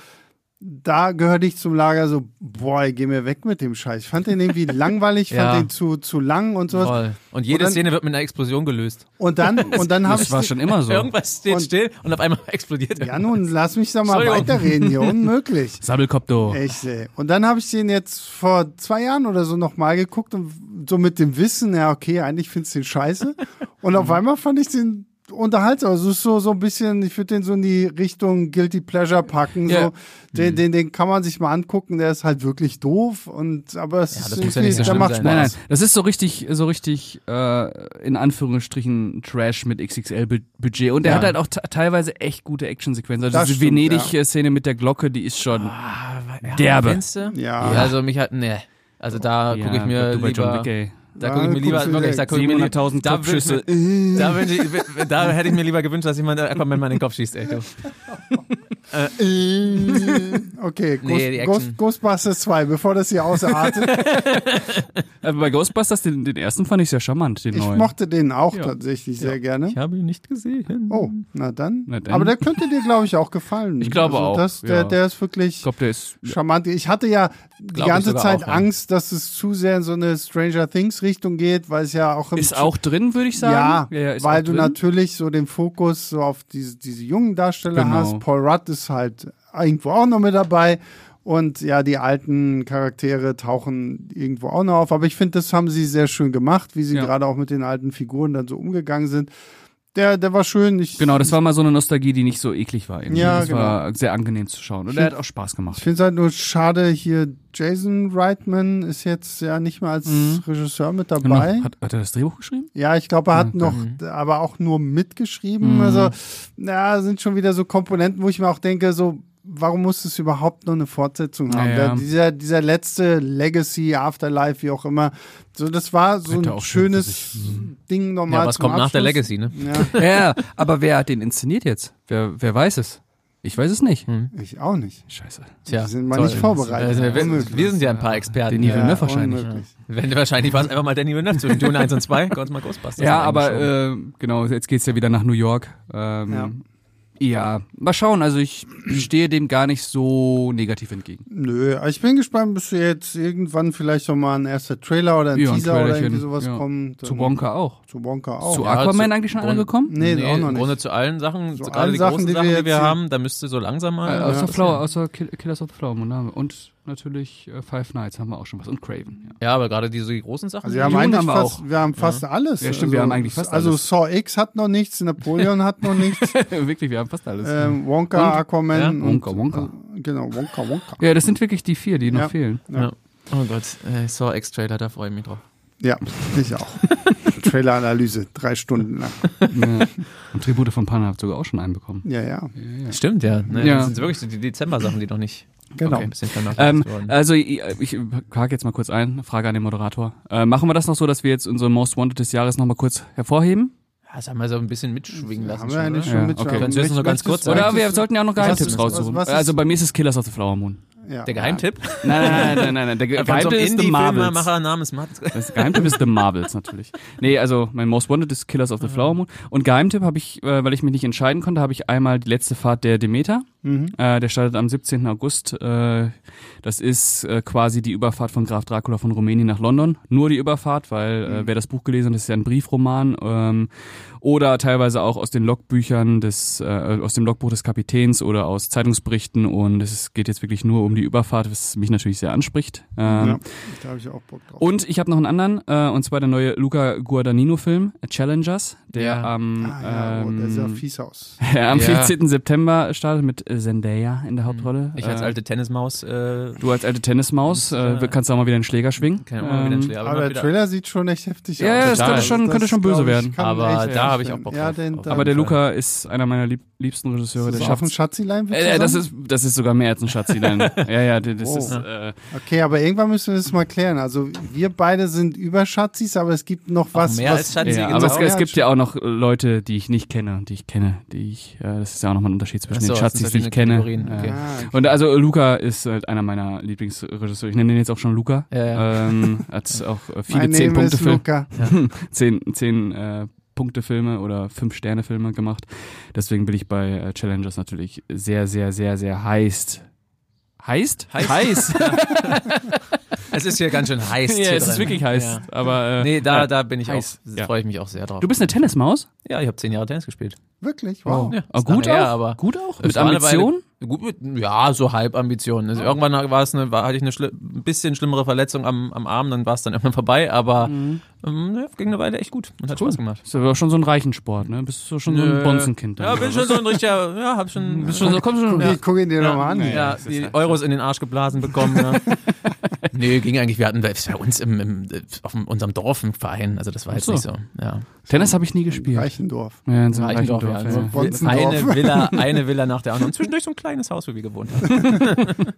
da gehörte ich zum Lager so, boah, geh mir weg mit dem Scheiß. Ich fand den irgendwie langweilig, Ja. fand den zu, zu lang und sowas. Voll. Und jede Und dann- Szene wird mit einer Explosion gelöst. Und dann, und dann habe Das ich. war schon immer so. Irgendwas steht Und- still und auf einmal explodiert ja, nun, lass mich doch mal weiterreden hier. Unmöglich. Sabbelkopto. Echt, ey. Und dann habe ich den jetzt vor zwei Jahren oder so nochmal geguckt und so mit dem Wissen, ja, okay, eigentlich findest du den scheiße. Und auf einmal fand ich den unterhaltsam. Also es ist so, so ein bisschen, ich würde den so in die Richtung Guilty Pleasure packen. Ja. So. Den, den, den kann man sich mal angucken, der ist halt wirklich doof. Und aber es Ja, ist das muss ja nicht so der macht sein. Spaß. Nein, nein, das ist so richtig, so richtig äh, in Anführungsstrichen Trash mit XXL-Budget. Und der Ja. hat halt auch te- teilweise echt gute Actionsequenzen. Also Das diese Venedig-Szene mit der Glocke, die ist schon. Ah, Derbe. Du? Ja. Also mich hat, ne. Also da Ja, gucke ich mir du bei John lieber, Wick, ey. Da Da gucke ich mir lieber, wirklich, da gucke ich mir lieber, 700.000 da Kopfschüsse. Da, ich, da hätte ich mir lieber gewünscht, dass jemand Aquaman mal in den Kopf schießt, ey. Du. Okay, Nee, Ghost. Ghost, Ghostbusters 2, bevor das hier ausartet. Aber bei Ghostbusters, den, den ersten fand ich sehr charmant, den ich neuen. mochte den auch Ja. tatsächlich sehr gerne. Ich habe ihn nicht gesehen. Oh, na dann. Na dann. Aber der könnte dir, glaube ich, auch gefallen. Ich glaube auch, Das, der, ja. der ist wirklich ich glaube, der ist. charmant. Ich hatte ja die Glaub ich ganze Zeit auch, ja. Angst, dass es zu sehr in so eine Stranger Things Richtung geht, weil es ja auch im Ist auch drin, würde ich sagen. ja, ist weil du drin. natürlich so den Fokus so auf diese, diese jungen Darsteller Genau. hast. Paul Rudd ist halt irgendwo auch noch mit dabei. Und ja, die alten Charaktere tauchen irgendwo auch noch auf. Aber ich finde, das haben sie sehr schön gemacht, wie sie Ja. gerade auch mit den alten Figuren dann so umgegangen sind. Der, der war schön. Ich, Genau, das war mal so eine Nostalgie, die nicht so eklig war. Irgendwie. Ja, das genau. war sehr angenehm zu schauen. Und er hat auch Spaß Ich gemacht. finde es halt nur schade, hier Jason Reitman ist jetzt ja nicht mehr als Mhm. Regisseur mit dabei. Hat, hat er das Drehbuch geschrieben? Ja, ich glaube, er hat Mhm. noch, aber auch nur mitgeschrieben. Mhm. Also, na, sind schon wieder so Komponenten, wo ich mir auch denke, so, warum muss es überhaupt noch eine Fortsetzung haben? Ja, ja. Der, dieser, dieser letzte Legacy, Afterlife, wie auch immer, so, das war so Hätte ein schön schönes sich- Ding normal. Ja, was zum kommt nach der Abschluss. Legacy, ne? Ja, Ja, aber wer hat den inszeniert jetzt? Wer, wer weiß es? Ich weiß es nicht. ich auch nicht. Scheiße. Tja, Die sind mal nicht vorbereitet. Also, wir, wir sind ja ein paar Experten. Denis Ja. Villeneuve wahrscheinlich. unmöglich. Wenn wahrscheinlich war es einfach mal Danny Villeneuve zwischen Dune 1 und 2. Gott mal Ghostbusters. Ja, aber äh, genau, jetzt geht's ja wieder nach New York. Ähm, ja. Mal schauen. Also ich stehe dem gar nicht so negativ entgegen. Nö, aber ich bin gespannt, bis jetzt irgendwann vielleicht noch mal ein erster Trailer oder ein Ja, ein Teaser oder Trailerchen, irgendwie sowas ja. kommt. Zu Wonka auch. Zu Wonka auch. Zu Ja, Aquaman zu- eigentlich schon angekommen? Nee, auch noch Im nicht. Grunde zu allen Sachen, Zu gerade allen die Sachen, großen die Sachen, wir die wir haben, da müsste so langsam mal. Äh, außer, ja. Flower, außer Kill, Killers of the Flower Moon. Und natürlich äh, Five Nights haben wir auch schon was. Und Craven. Ja. Ja, aber gerade diese die großen Sachen. Also wir haben eigentlich haben wir fast, auch. wir haben fast alles. Ja, stimmt, wir also, haben eigentlich fast Also alles. Saw X hat noch nichts, Napoleon hat noch nichts, Wirklich, wir haben fast alles. ähm, Wonka, Und? Aquaman. Ja, und, Wonka, Wonka. Äh, genau, Wonka, Wonka. ja, das sind wirklich die vier, die noch Ja. fehlen. ja. Oh Gott, äh, Saw X-Trailer, da freue ich mich drauf. Ja, ich auch. Trailer-Analyse, drei Stunden lang. Ja. Und Tribute von Panna hat sogar auch schon einen bekommen. Ja, ja, Stimmt, ja. Ne, Ja. Das sind wirklich so die Dezember-Sachen, die noch nicht genau. okay, ein bisschen vernachlässigt Ähm, also ich, ich hake jetzt mal kurz ein, Frage an den Moderator. Äh, machen wir das noch so, dass wir jetzt unsere Most Wanted des Jahres nochmal kurz hervorheben? Ja, Das haben wir so ein bisschen mitschwingen lassen. haben wir schon, eigentlich oder? schon Ja, mit. okay. Kannst du jetzt noch ganz kurz sagen? Oder wir sollten ja auch noch Geheimtipps raussuchen. was- was also bei mir ist es Killers of the Flower Moon. Ja. Der Geheimtipp? Nein, nein, nein, nein, nein. Der Geheimtipp ist The Marvels. Namens Matt. Das Geheimtipp ist The Marvels natürlich. Nee, also mein Most Wanted ist Killers of the Flower Moon. Und Geheimtipp habe ich, äh, weil ich mich nicht entscheiden konnte, habe ich einmal die letzte Fahrt der Demeter. Mhm. Äh, der startet am 17. August. Äh, das ist äh, quasi die Überfahrt von Graf Dracula von Rumänien nach London. Nur die Überfahrt, weil äh, wer das Buch gelesen hat, ist ja ein Briefroman. Ähm, oder teilweise auch aus den Logbüchern des, äh, aus dem Logbuch des Kapitäns oder aus Zeitungsberichten. Und es geht jetzt wirklich nur um die Überfahrt, was mich natürlich sehr anspricht. Ähm, Ja, da habe ich auch Bock drauf. und ich habe noch einen anderen, äh, und zwar der neue Luca Guadagnino-Film, Challengers, der Ja. am, ah, ja, oh, der sah ähm, fies aus. der am Ja. 14. September startet mit Zendaya in der Hauptrolle. Ich als Äh, alte Tennismaus äh, Du als alte Tennismaus äh, äh, kannst auch mal wieder einen Schläger schwingen. kann immer mal wieder einen Ähm, Schläger. Aber immer der Trailer sieht schon echt heftig Ja, aus. ja, das könnte schon- könnte schon böse werden. Aber echt da habe ich auch Bock Ja, drauf, den, Aber der. Luca ist einer meiner lieb liebsten Regisseure. ist Der das auch ein schafft. Schatzilein? Äh, äh, das ist das ist sogar mehr als ein Schatzilein. ja, ja, das Oh. ist äh, Okay, aber irgendwann müssen wir das mal klären. Also wir beide sind über Schatzis, aber es gibt noch was. mehr was als Schatzi, ja, genau. aber es, es Ja, gibt ja auch noch Leute, die ich nicht kenne und die ich kenne, die ich äh, das ist ja auch nochmal ein Unterschied zwischen so, den Schatzis, die ich kenne. Okay. Ah, okay. Und also Luca ist halt einer meiner Lieblingsregisseure. Ich nenne den jetzt auch schon Luca. Ja, ja. Ähm, hat auch äh, viele mein zehn Punkte Filme, Luca. zehn, zehn äh, Punkte Filme oder fünf Sterne Filme gemacht. Deswegen bin ich bei äh, Challengers natürlich sehr, sehr, sehr, sehr heiß. Heißt? Heiß. Heiß. Es ist hier ganz schön heiß. ja, es ist drin. wirklich heiß. Ja. Aber äh, Nee, da, ja. da bin ich heiß. auch, Ja. freue ich mich auch sehr drauf. Du bist eine Tennismaus? ja, ich habe zehn Jahre Tennis gespielt. Wirklich? Wow. Ja, Ah, ist gut lange auch? her, aber gut auch? Mit Ambition? Gut, mit, ja, so halb Ambitionen. Also irgendwann war es eine, war, hatte ich eine schli ein bisschen schlimmere Verletzung am, am Arm, dann war es dann irgendwann vorbei, aber Mhm. ähm, ja, ging eine Weile echt gut und hat Spaß gemacht. Ist aber schon so ein reichen Sport, ne? Bist du schon so ein Nö. Bonzenkind? dann, Ja, bin schon so ein richtiger, ja, hab schon, Bist schon so, komm schon. Guck, Ja. guck ihn dir ja, nochmal an. ja, ist die halt- Euros in den Arsch geblasen bekommen. Ja. nee, ging eigentlich, wir hatten bei bei uns im, im, auf unserem Dorf einen Verein, also das war jetzt Ach nicht so. so. Ja. Tennis habe ich nie gespielt. Reichendorf. Ja, in so einem Reichendorf, Reichendorf, ja. ja. Also eine Villa, eine Villa nach der anderen. Und zwischendurch so ein kleines Haus, wo wir gewohnt haben.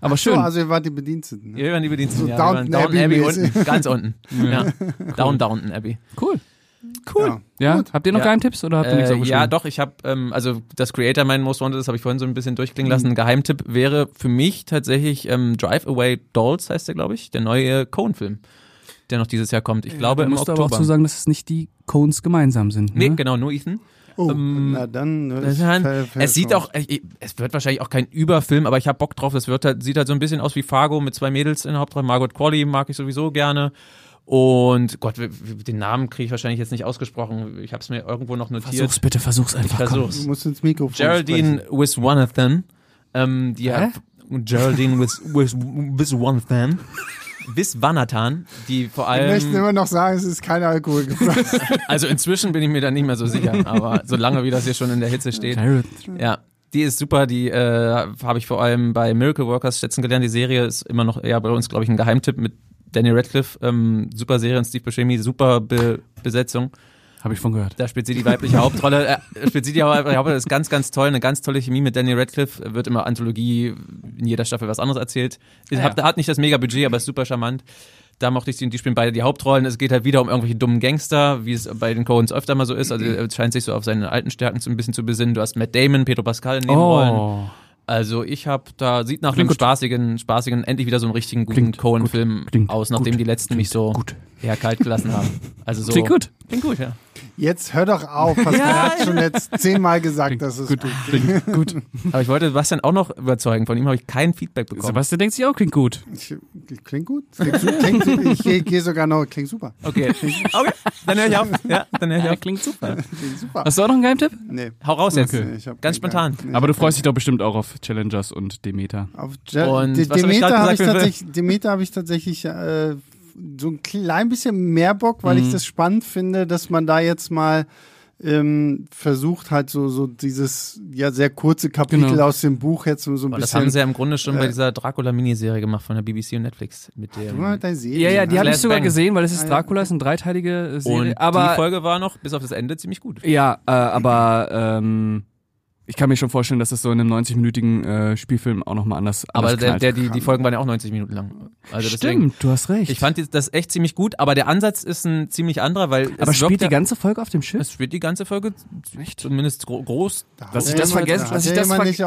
Aber So, schön. also ihr wart die Bediensteten. Ne? Wir waren die Bediensteten. So ja, Downton Downton Abbey Abbey unten, ganz unten. Ja. Down Downton Abbey. Cool. Cool. Ja, Gut. habt ihr noch Ja. Geheimtipps oder habt ihr nichts Äh, aufgeschrieben? ja, doch, ich habe, ähm, also das Creator mein Most Wanted, das habe ich vorhin so ein bisschen durchklingen lassen. Ein Geheimtipp wäre für mich tatsächlich ähm, Drive Away Dolls, heißt der, glaube ich, der neue Cohen-Film, der noch dieses Jahr kommt. Ich glaube da im musst du aber Oktober. auch zu sagen, dass es nicht die Cones gemeinsam sind. nee, ne? genau, nur Ethan. Oh, Ähm, na dann. äh, Das fällt es sieht auch, ich- es wird wahrscheinlich auch kein Überfilm, aber ich habe Bock drauf. Es wird halt, sieht halt so ein bisschen aus wie Fargo mit zwei Mädels in der Hauptrolle. Margot Qualley mag ich sowieso gerne. Und Gott, den Namen kriege ich wahrscheinlich jetzt nicht ausgesprochen. Ich habe es mir irgendwo noch notiert. Versuch's bitte, versuch's einfach. Ich versuch's. Du musst ins Mikrofon Geraldine sprechen. Wiswanathan. Ähm, die Hä? hat Geraldine Wis, Wis, Wiswanathan. Viswanathan, die vor Wir möchten allem, immer noch sagen, es ist kein Alkohol geflossen. also inzwischen bin ich mir da nicht mehr so sicher, aber solange wie das hier schon in der Hitze steht. Ja, die ist super, die äh, habe ich vor allem bei Miracle Workers schätzen gelernt. Die Serie ist immer noch eher bei uns, glaube ich, ein Geheimtipp mit Danny Radcliffe. Ähm, super Serie und Steve Buscemi, super Be Besetzung. Habe ich von gehört. Da spielt sie die weibliche Hauptrolle. Äh, spielt sie die weibliche Hauptrolle. Das ist ganz, ganz toll. Eine ganz tolle Chemie mit Danny Radcliffe. Wird immer Anthologie in jeder Staffel was anderes erzählt. Ist, Ja. hat, hat nicht das mega Budget, aber ist super charmant. Da mochte ich sie und die spielen beide die Hauptrollen. Es geht halt wieder um irgendwelche dummen Gangster, wie es bei den Coens öfter mal so ist. Also er scheint sich so auf seine alten Stärken so ein bisschen zu besinnen. Du hast Matt Damon, Pedro Pascal in Nebenrollen. Oh. Also ich habe da sieht nach Klingt einem gut. spaßigen, spaßigen, endlich wieder so einen richtigen guten Cohen-Film Klingt aus, nachdem gut. die letzten mich so gut. eher kalt gelassen haben. Also so Klingt gut. Klingt gut, ja. Jetzt hör doch auf. Pascal hat schon jetzt zehnmal gesagt, dass es gut, Klingt gut. Aber ich wollte Sebastian auch noch überzeugen. Von ihm habe ich kein Feedback bekommen. Sebastian denkt sich auch, klingt gut. Ich, klingt gut. Klingt, klingt, ich gehe geh sogar noch. Klingt super. Okay. Okay, dann höre ich auf. Ja, dann höre ich auf. klingt super. Klingt super. Hast du auch noch einen Geheimtipp? Nee. Hau raus jetzt. Okay. Nee, ich hab Ganz spontan. Nee, Aber du ich hab freust dich doch bestimmt auch auf Challengers und Demeter. Auf Je Und hab ich Demeter habe ich, wie viel? tatsächlich, Demeter hab ich tatsächlich äh, so ein klein bisschen mehr Bock, weil Mhm. ich das spannend finde, dass man da jetzt mal ähm, versucht halt so, so dieses ja sehr kurze Kapitel Genau. aus dem Buch jetzt so, ein Aber das bisschen. haben sie ja im Grunde schon bei äh, dieser Dracula-Miniserie gemacht von der BBC und Netflix. Mit dem, Du mal deine Serie, Ja, ja, die habe ich sogar Bang. gesehen, weil es ist Ah. Dracula, ist eine dreiteilige Serie. und aber die Folge war noch bis auf das Ende ziemlich gut. Ja, äh, aber ähm, ich kann mir schon vorstellen, dass es so in einem 90-minütigen äh, Spielfilm auch nochmal anders, Aber anders der, der, die, die Folgen waren ja auch 90 Minuten lang. Also deswegen. Stimmt, du hast recht. Ich fand die- das echt ziemlich gut, aber der Ansatz ist ein ziemlich anderer, weil aber es spielt die ja- ganze Folge auf dem Schiff? es spielt die ganze Folge Echt? zumindest gro groß. Da Dass ich ja das vergessen- da hat dass ich ja das ver- nicht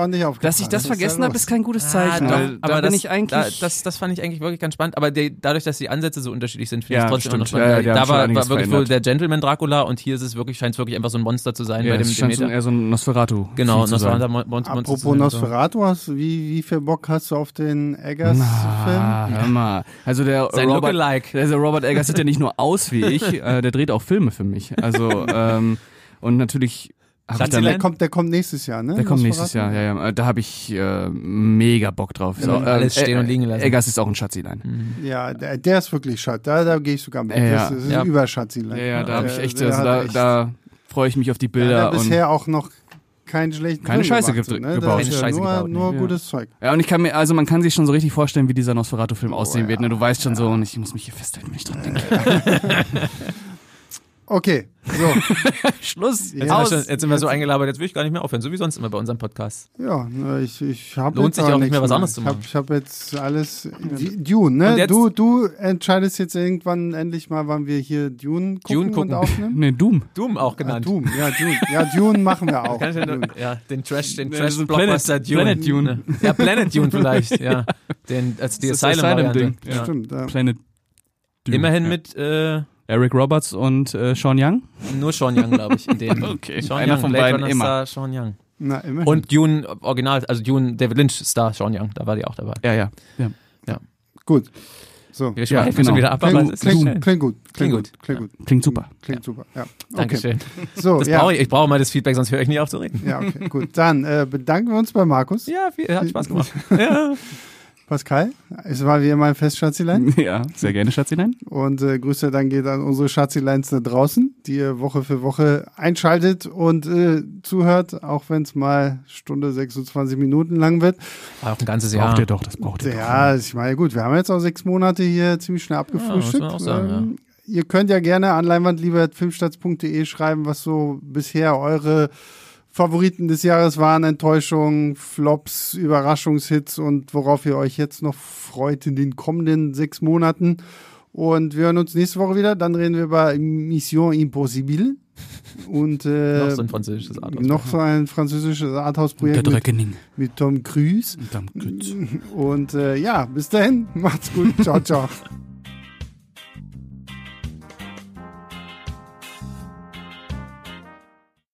Dass ich das ist vergessen da habe, ist kein gutes Zeichen. Ah, weil doch, da aber bin das, ich eigentlich. Da, das, das fand ich eigentlich wirklich ganz spannend. Aber der, dadurch, dass die Ansätze so unterschiedlich sind, finde ich Ja, es trotzdem immer noch spannend. Ja, ja, die da war, war wirklich wohl der Gentleman Dracula und hier ist es wirklich, scheint es wirklich einfach so ein Monster zu sein ja, bei dem es scheint so Demeter. eher so ein Nosferatu. Genau, zu sein. Nosferatu, Mon Mon Monster Apropos sein, so. Nosferatu, hast, wie, wie viel Bock hast du auf den Eggers-Film? Ah, hör mal. Also der Sein Robert, Lookalike. der Robert Eggers sieht ja nicht nur aus wie ich, äh, der dreht auch Filme für mich. Also ähm, und natürlich dann? Der kommt, der kommt nächstes Jahr, ne? der kommt nächstes Jahr. Ja, ja. Äh, Da habe ich äh, mega Bock drauf. Ja, alles stehen und liegen lassen. Eggers ist auch ein Schatzilein. Ja, der, der ist wirklich Schatz. Da, da gehe ich sogar mit. Ja, das ist ja. ein Überschatzilein. Ja, ja, da habe ich Der- echt, also da, echt- da freue ich mich auf die der Bilder hat und bisher auch noch keinen schlechten Keine Film Scheiße gemacht, ge- ne? gebaut. Keine ja Scheiße nur, gebaut, nur ja. gutes Zeug. ja, und ich kann mir, also man kann sich schon so richtig vorstellen, wie dieser Nosferatu-Film aussehen Oh, wird. Ne? Du weißt schon so, und ich muss mich hier festhalten, wenn ich dran denke. Okay, so. Schluss. Jetzt, sind wir schon, jetzt sind wir so eingelabert, jetzt will ich gar nicht mehr aufhören, so wie sonst immer bei unserem Podcast. Ja, ich, ich habe Lohnt sich auch nicht mehr, was anderes zu machen. Ich habe hab jetzt alles. Dune, Und ne? jetzt- Du, du entscheidest jetzt irgendwann endlich mal, wann wir hier Dune gucken, Dune gucken. und aufnehmen. Ne, Doom. Doom auch Ah, genannt. Dune, ja, Dune. Ja, Dune machen wir auch. Kann ich ja, Dune. den Trash, den Trash so Blockbuster Planet- Dune. Planet Dune. Ja, Planet Dune vielleicht, ja. Den, als die Das ist das Asylum, Variante. Asylum-Ding. Ja. Stimmt. Ja. Planet Doom. Immerhin Ja. mit äh, Eric Roberts und äh, Sean Young. nur Sean Young, glaube ich, in dem. Okay. Sean Einer Young, von Blade beiden Runner immer. Star Sean Young. Na, immerhin. Und Dune Original, also Dune David Lynch Star Sean Young, da war die auch dabei. Ja, ja. ja. Gut. So. Wir schweifen genau. schon wieder ab, aber Klingt, es ist schön. klingt, klingt gut. Klingt gut. Klingt gut. Klingt super. Klingt super. Ja. Okay. Dankeschön. So, Das ja. brauche ich, ich brauche mal das Feedback, sonst höre ich nie auf zu reden. Ja, okay, gut. Dann äh, bedanken wir uns bei Markus. Ja, viel, hat Spaß gemacht. ja. Pascal, es war wie immer ein Festschatzilein. Ja, sehr gerne, Schatzilein. Und äh, Grüße dann geht an unsere Schatzileins da draußen, die ihr Woche für Woche einschaltet und äh, zuhört, auch wenn es mal Stunde 26 Minuten lang wird. War auch ein ganzes Braucht Jahr. ihr doch, das braucht ihr doch. Ja, ich meine, gut, wir haben jetzt auch sechs Monate hier ziemlich schnell abgefrühstückt. Ja, muss man auch sagen, ähm, Ihr könnt ja gerne an leinwandliebe.filmstarts.de schreiben, was so bisher eure Favoriten des Jahres waren, Enttäuschungen, Flops, Überraschungshits und worauf ihr euch jetzt noch freut in den kommenden sechs Monaten. Und wir hören uns nächste Woche wieder. Dann reden wir über Mission Impossible. Und äh, Noch so ein französisches Art. noch so ein französisches Der Arthouse-Projekt mit, Dreckening. mit Tom Cruise. Und dann Grütz. Und äh, ja, bis dahin, macht's gut. Ciao, ciao.